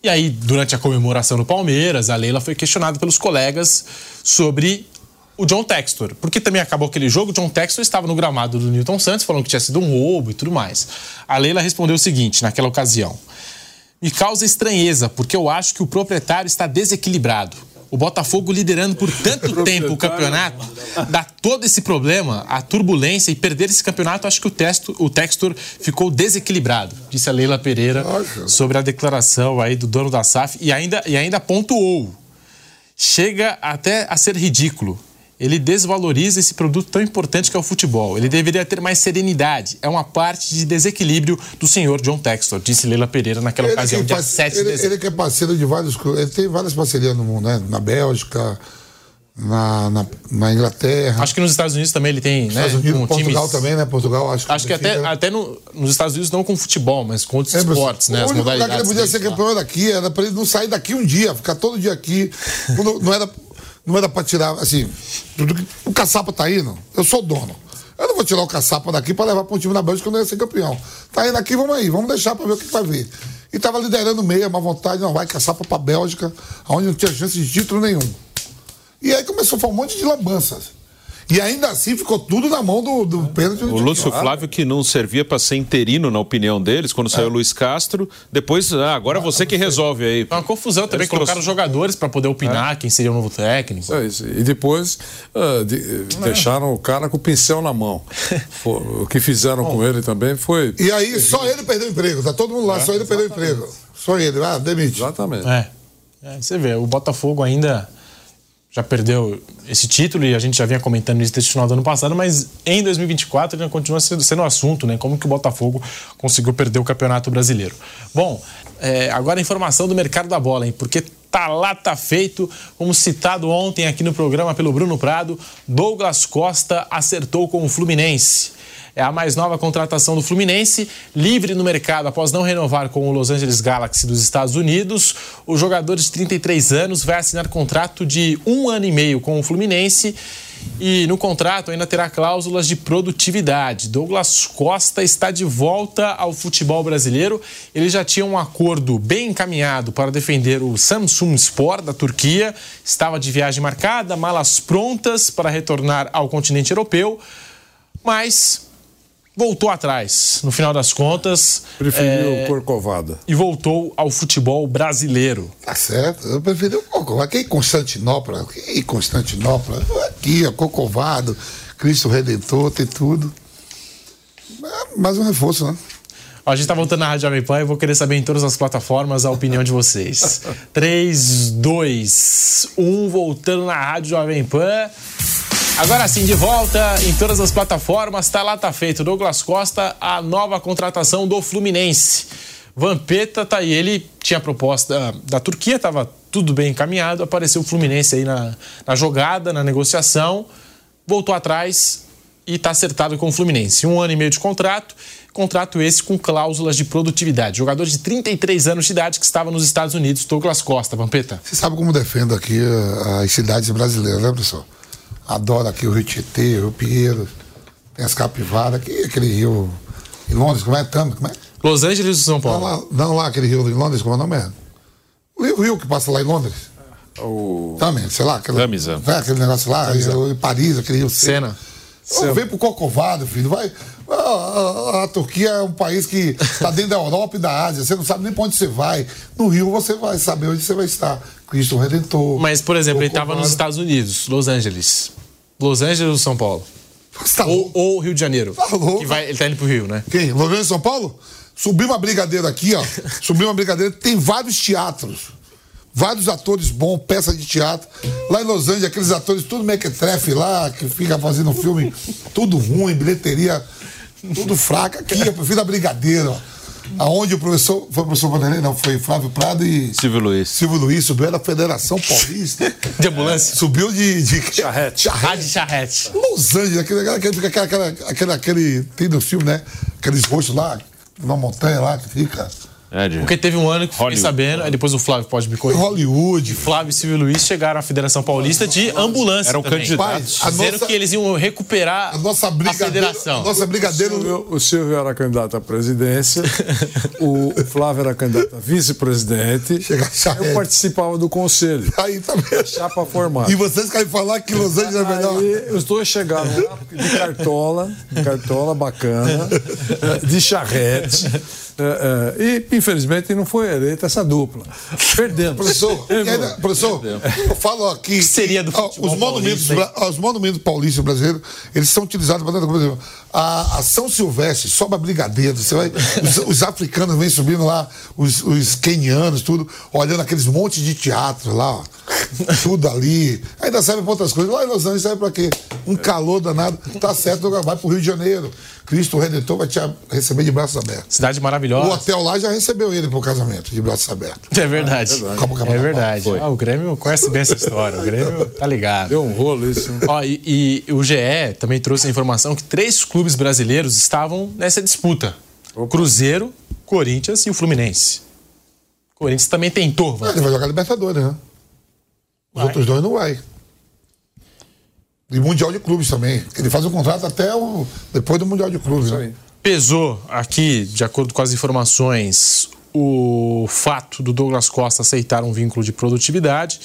E aí, durante a comemoração do Palmeiras, a Leila foi questionada pelos colegas sobre o John Textor. Porque também acabou aquele jogo, o John Textor estava no gramado do Newton Santos, falando que tinha sido um roubo e tudo mais. A Leila respondeu o seguinte naquela ocasião: Me causa estranheza, porque eu acho que o proprietário está desequilibrado. O Botafogo liderando por tanto (laughs) tempo o campeonato, dá todo esse problema, a turbulência e perder esse campeonato, acho que o, texto, o Textor ficou desequilibrado, disse a Leila Pereira sobre a declaração aí do dono da SAF e ainda, e ainda pontuou. Chega até a ser ridículo ele desvaloriza esse produto tão importante que é o futebol. Ele deveria ter mais serenidade. É uma parte de desequilíbrio do senhor John Textor, disse Leila Pereira naquela ele ocasião, dia 7 de ele, dezembro. Ele que é parceiro de vários Ele tem várias parcerias no mundo, né? Na Bélgica, na, na, na, Inglaterra. Acho que nos Estados Unidos também ele tem, né? Estados Unidos, um Portugal times... também, né? Portugal, acho que. Acho que até, né? até no, nos Estados Unidos não com futebol, mas com outros é, esportes, né? O único lugar que ele podia ser campeão daqui era para ele não sair daqui um dia, ficar todo dia aqui. não era não era para tirar, assim, o caçapa tá indo, eu sou dono. Eu não vou tirar o caçapa daqui para levar para um time na Bélgica quando eu ia ser campeão. Tá indo aqui, vamos aí, vamos deixar para ver o que vai vir. E tava liderando meia, uma vontade, não vai caçapa para Bélgica, onde não tinha chance de título nenhum. E aí começou a falar um monte de lambanças. E ainda assim ficou tudo na mão do, do pênalti. O Lúcio Flávio, que não servia para ser interino, na opinião deles, quando saiu o é. Luiz Castro. Depois, ah, agora você que resolve aí. É uma confusão também, colocaram trouxe... jogadores para poder opinar é. quem seria o novo técnico. É isso. E depois uh, de, deixaram o cara com o pincel na mão. (laughs) o que fizeram Bom, com ele também foi. E aí só ele perdeu o emprego, tá todo mundo lá, é, só ele exatamente. perdeu o emprego. Só ele, ah, demite. Exatamente. É. é. Você vê, o Botafogo ainda já perdeu esse título e a gente já vinha comentando isso desde o final do ano passado, mas em 2024 ele continua sendo, sendo assunto, né? Como que o Botafogo conseguiu perder o Campeonato Brasileiro. Bom, é, agora a informação do mercado da bola, hein? Porque tá lá, tá feito, como citado ontem aqui no programa pelo Bruno Prado, Douglas Costa acertou com o Fluminense é a mais nova contratação do Fluminense, livre no mercado após não renovar com o Los Angeles Galaxy dos Estados Unidos. O jogador de 33 anos vai assinar contrato de um ano e meio com o Fluminense. E no contrato ainda terá cláusulas de produtividade. Douglas Costa está de volta ao futebol brasileiro. Ele já tinha um acordo bem encaminhado para defender o Samsung Sport da Turquia. Estava de viagem marcada, malas prontas para retornar ao continente europeu. Mas voltou atrás, no final das contas. Preferiu é, Corcovada. E voltou ao futebol brasileiro. Tá certo, eu preferi o Corcovado. Aqui em Constantinopla, aqui em Constantinopla, aqui, ó, Corcovado, Cristo Redentor, tem tudo. Mais um reforço, né? Ó, a gente tá voltando na Rádio Jovem Pan e vou querer saber em todas as plataformas a opinião de vocês. 3, 2, 1, voltando na Rádio Jovem Pan. Agora sim, de volta em todas as plataformas, tá lá, tá feito. Douglas Costa, a nova contratação do Fluminense. Vampeta tá aí, ele tinha proposta da Turquia, tava tudo bem encaminhado, apareceu o Fluminense aí na, na jogada, na negociação, voltou atrás e tá acertado com o Fluminense. Um ano e meio de contrato, contrato esse com cláusulas de produtividade. Jogador de 33 anos de idade que estava nos Estados Unidos, Douglas Costa, Vampeta. Você sabe como defendo aqui eh, as cidades brasileiras, né, professor? Adoro aqui o Rio Tietê, o Rio Pinheiro, tem as capivaras, aqui, aquele rio em Londres, como é? Tamo, como é? Los Angeles ou São Paulo? Não lá, não, lá aquele rio em Londres, como é o nome é? O rio, rio que passa lá em Londres. O... Também, sei lá. Aquele. É, aquele negócio lá, em Paris, aquele rio. Sena. Sena. Vem pro Cocovado, filho. Vai. A, a, a, Turquia é um país que está dentro da Europa e da Ásia. Você não sabe nem para onde você vai. No Rio você vai saber onde você vai estar. Cristo Redentor. Mas, por exemplo, ele estava nos Estados Unidos, Los Angeles. Los Angeles ou São Paulo? Tá ou, ou, Rio de Janeiro. Tá louco. Que vai, ele tá indo pro Rio, né? Quem? Los Angeles São Paulo? Subiu uma brigadeira aqui, ó. (laughs) Subiu uma brigadeira. Tem vários teatros. Vários atores bons, peça de teatro. Lá em Los Angeles, aqueles atores tudo mequetrefe lá, que fica fazendo filme tudo ruim, bilheteria tudo fraca. Aqui, eu prefiro a brigadeira, ó aonde o professor, foi o professor Vanderlei, não, foi Flávio Prado e... Silvio Luiz. Silvio Luiz, subiu da Federação Paulista. de ambulância? Subiu de... de charrete. Charrete. de charrete. Los Angeles, aquele, aquele, aquele, aquele, aquele, tem no filme, né? Aqueles rostos lá, na montanha lá, que fica... É, de... Porque teve um ano que fiquei Hollywood. sabendo, aí depois o Flávio pode me corrigir. Hollywood. Flávio e Silvio Luiz chegaram à Federação Paulista de ambulância. Eram também. candidatos. A Dizendo nossa- que eles iam recuperar A nossa a brigadeiro, federação. a nossa brigadeiro Silvio- o Silvio era candidato à presidência, (laughs) o Flávio era candidato a vice-presidente. A. Eu participava do conselho. aí também. Chapa formada. E vocês querem falar que Los Angeles é melhor? Aí os dois chegaram lá de cartola, de cartola bacana, de charrete. Eh, eh, e, infelizmente, não foi eleita essa dupla. Perdemos. Professor, (laughs) ainda- professor, eu falo aqui. que seria do ó, futebol os monumentos, paulista, os monumentos paulistas brasileiros, eles são utilizados para tanta coisa. A, a São Silvestre sobra brigadeiro. Você vai, os, os africanos vêm subindo lá, os, os quenianos, tudo, olhando aqueles montes de teatro lá, ó, tudo ali. Ainda serve para outras coisas. Lá em Los Angeles serve para quê? Um calor danado. Tá certo, vai para o Rio de Janeiro. Cristo Redentor vai te receber de braços abertos. Cidade O maravilhosa. hotel lá já recebeu ele pro casamento, de braços abertos. É verdade. Que É verdade. Ah, o Grêmio conhece bem essa história. O Grêmio tá ligado. Deu um rolo isso. Ó, e, e o GE também trouxe a informação que três clubes brasileiros estavam nessa disputa: o Cruzeiro, Corinthians e o Fluminense. O Corinthians também tentou. Ele vai jogar Libertadores, né? Os outros dois não vai. E Mundial de Clubes também. Ele faz um contrato até o, depois do Mundial de Clubes. Né? Pesou aqui, de acordo com as informações, o fato do Douglas Costa aceitar um vínculo de produtividade.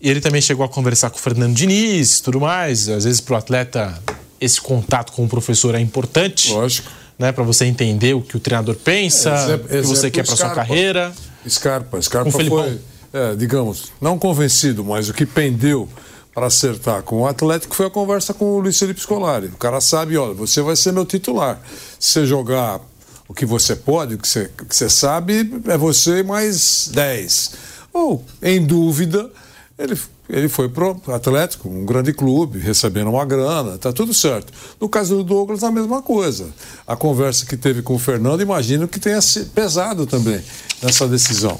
E ele também chegou a conversar com o Fernando Diniz e tudo mais. Às vezes, para o atleta, esse contato com o professor é importante. Lógico. Né, para você entender o que o treinador pensa, Exemplo- o que você quer para sua carreira. Scarpa. Scarpa o foi, é, digamos, não convencido, mas o que pendeu para acertar com o Atlético foi a conversa com o Luiz Felipe Scolari. O cara sabe, olha, você vai ser meu titular. Se você jogar o que você pode, o que você, o que você sabe, é você mais 10. Ou, em dúvida, ele, ele foi pro Atlético, um grande clube, recebendo uma grana, tá tudo certo. No caso do Douglas, a mesma coisa. A conversa que teve com o Fernando, imagino que tenha pesado também nessa decisão.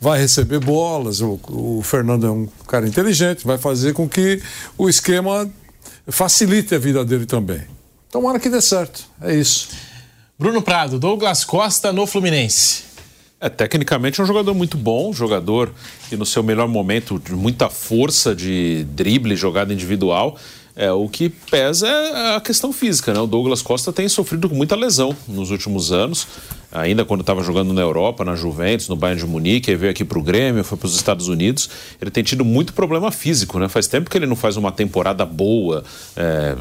Vai receber bolas, o, o Fernando é um cara inteligente, vai fazer com que o esquema facilite a vida dele também. Tomara que dê certo, é isso. Bruno Prado, Douglas Costa no Fluminense. É, tecnicamente é um jogador muito bom, um jogador que no seu melhor momento, de muita força de drible, jogada individual. É, o que pesa é a questão física, né? O Douglas Costa tem sofrido com muita lesão nos últimos anos, ainda quando estava jogando na Europa, na Juventus, no Bayern de Munique, aí veio aqui para o Grêmio, foi para os Estados Unidos. Ele tem tido muito problema físico, né? Faz tempo que ele não faz uma temporada boa, é,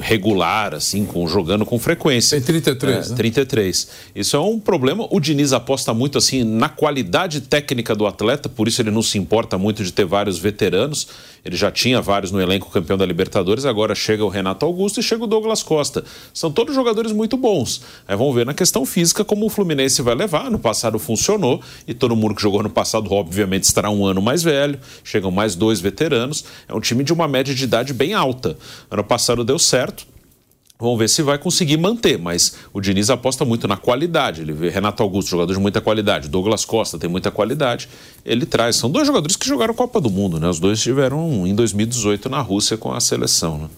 regular, assim, com, jogando com frequência. Tem 33, É, né? 33. Isso é um problema. O Diniz aposta muito assim na qualidade técnica do atleta, por isso ele não se importa muito de ter vários veteranos. Ele já tinha vários no elenco campeão da Libertadores, agora chega o Renato Augusto e chega o Douglas Costa. São todos jogadores muito bons. Aí vamos ver na questão física como o Fluminense vai levar. No passado funcionou e todo mundo que jogou no passado, obviamente, estará um ano mais velho. Chegam mais dois veteranos. É um time de uma média de idade bem alta. Ano passado deu certo. Vamos ver se vai conseguir manter, mas o Diniz aposta muito na qualidade. Ele vê Renato Augusto, jogador de muita qualidade. Douglas Costa tem muita qualidade. Ele traz. São dois jogadores que jogaram Copa do Mundo, né? Os dois estiveram em 2018 na Rússia com a seleção, né?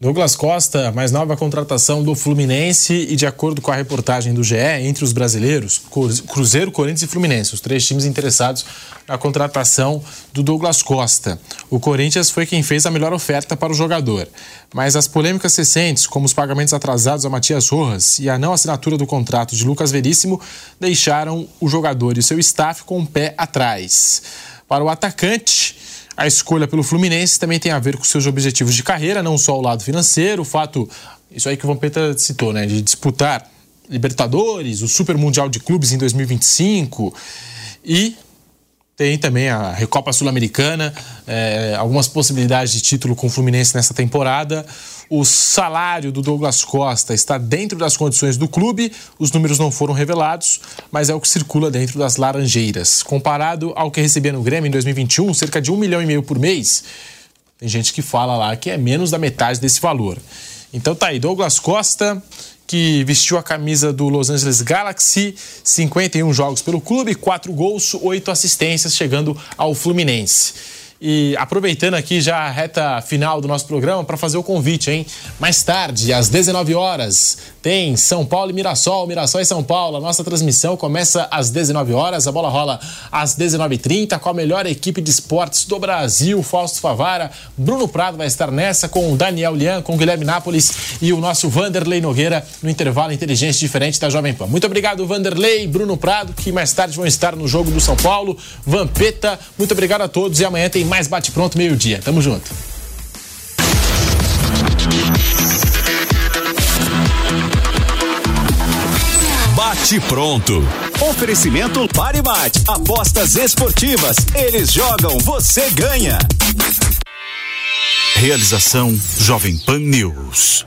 Douglas Costa, mais nova contratação do Fluminense e de acordo com a reportagem do GE, entre os brasileiros, Cruzeiro, Corinthians e Fluminense, os três times interessados na contratação do Douglas Costa. O Corinthians foi quem fez a melhor oferta para o jogador, mas as polêmicas recentes, como os pagamentos atrasados a Matias Rojas e a não assinatura do contrato de Lucas Veríssimo, deixaram o jogador e seu staff com o pé atrás. Para o atacante, a escolha pelo Fluminense também tem a ver com seus objetivos de carreira, não só o lado financeiro, o fato, isso aí que o Vampeta citou, né, de disputar Libertadores, o Super Mundial de Clubes em 2025 e tem também a Recopa Sul-Americana, é, algumas possibilidades de título com o Fluminense nessa temporada. O salário do Douglas Costa está dentro das condições do clube, os números não foram revelados, mas é o que circula dentro das Laranjeiras. Comparado ao que recebia no Grêmio em 2021, cerca de um milhão e meio por mês, tem gente que fala lá que é menos da metade desse valor. Então tá aí, Douglas Costa, que vestiu a camisa do Los Angeles Galaxy, 51 jogos pelo clube, 4 gols, 8 assistências, chegando ao Fluminense. E aproveitando aqui já a reta final do nosso programa para fazer o convite, hein? Mais tarde, às 19 horas, tem São Paulo e Mirassol, Mirassol e São Paulo. A nossa transmissão começa às 19 horas, a bola rola às 19h30 com a melhor equipe de esportes do Brasil, Fausto Favara. Bruno Prado vai estar nessa com o Daniel Lian, com o Guilherme Nápoles e o nosso Vanderlei Nogueira no intervalo inteligente diferente da Jovem Pan. Muito obrigado, Vanderlei, Bruno Prado, que mais tarde vão estar no jogo do São Paulo. Vampeta, muito obrigado a todos e amanhã tem mais Bate Pronto meio-dia. Tamo junto. Bate Pronto. Oferecimento Paribate. Apostas esportivas. Eles jogam, você ganha. Realização Jovem Pan News.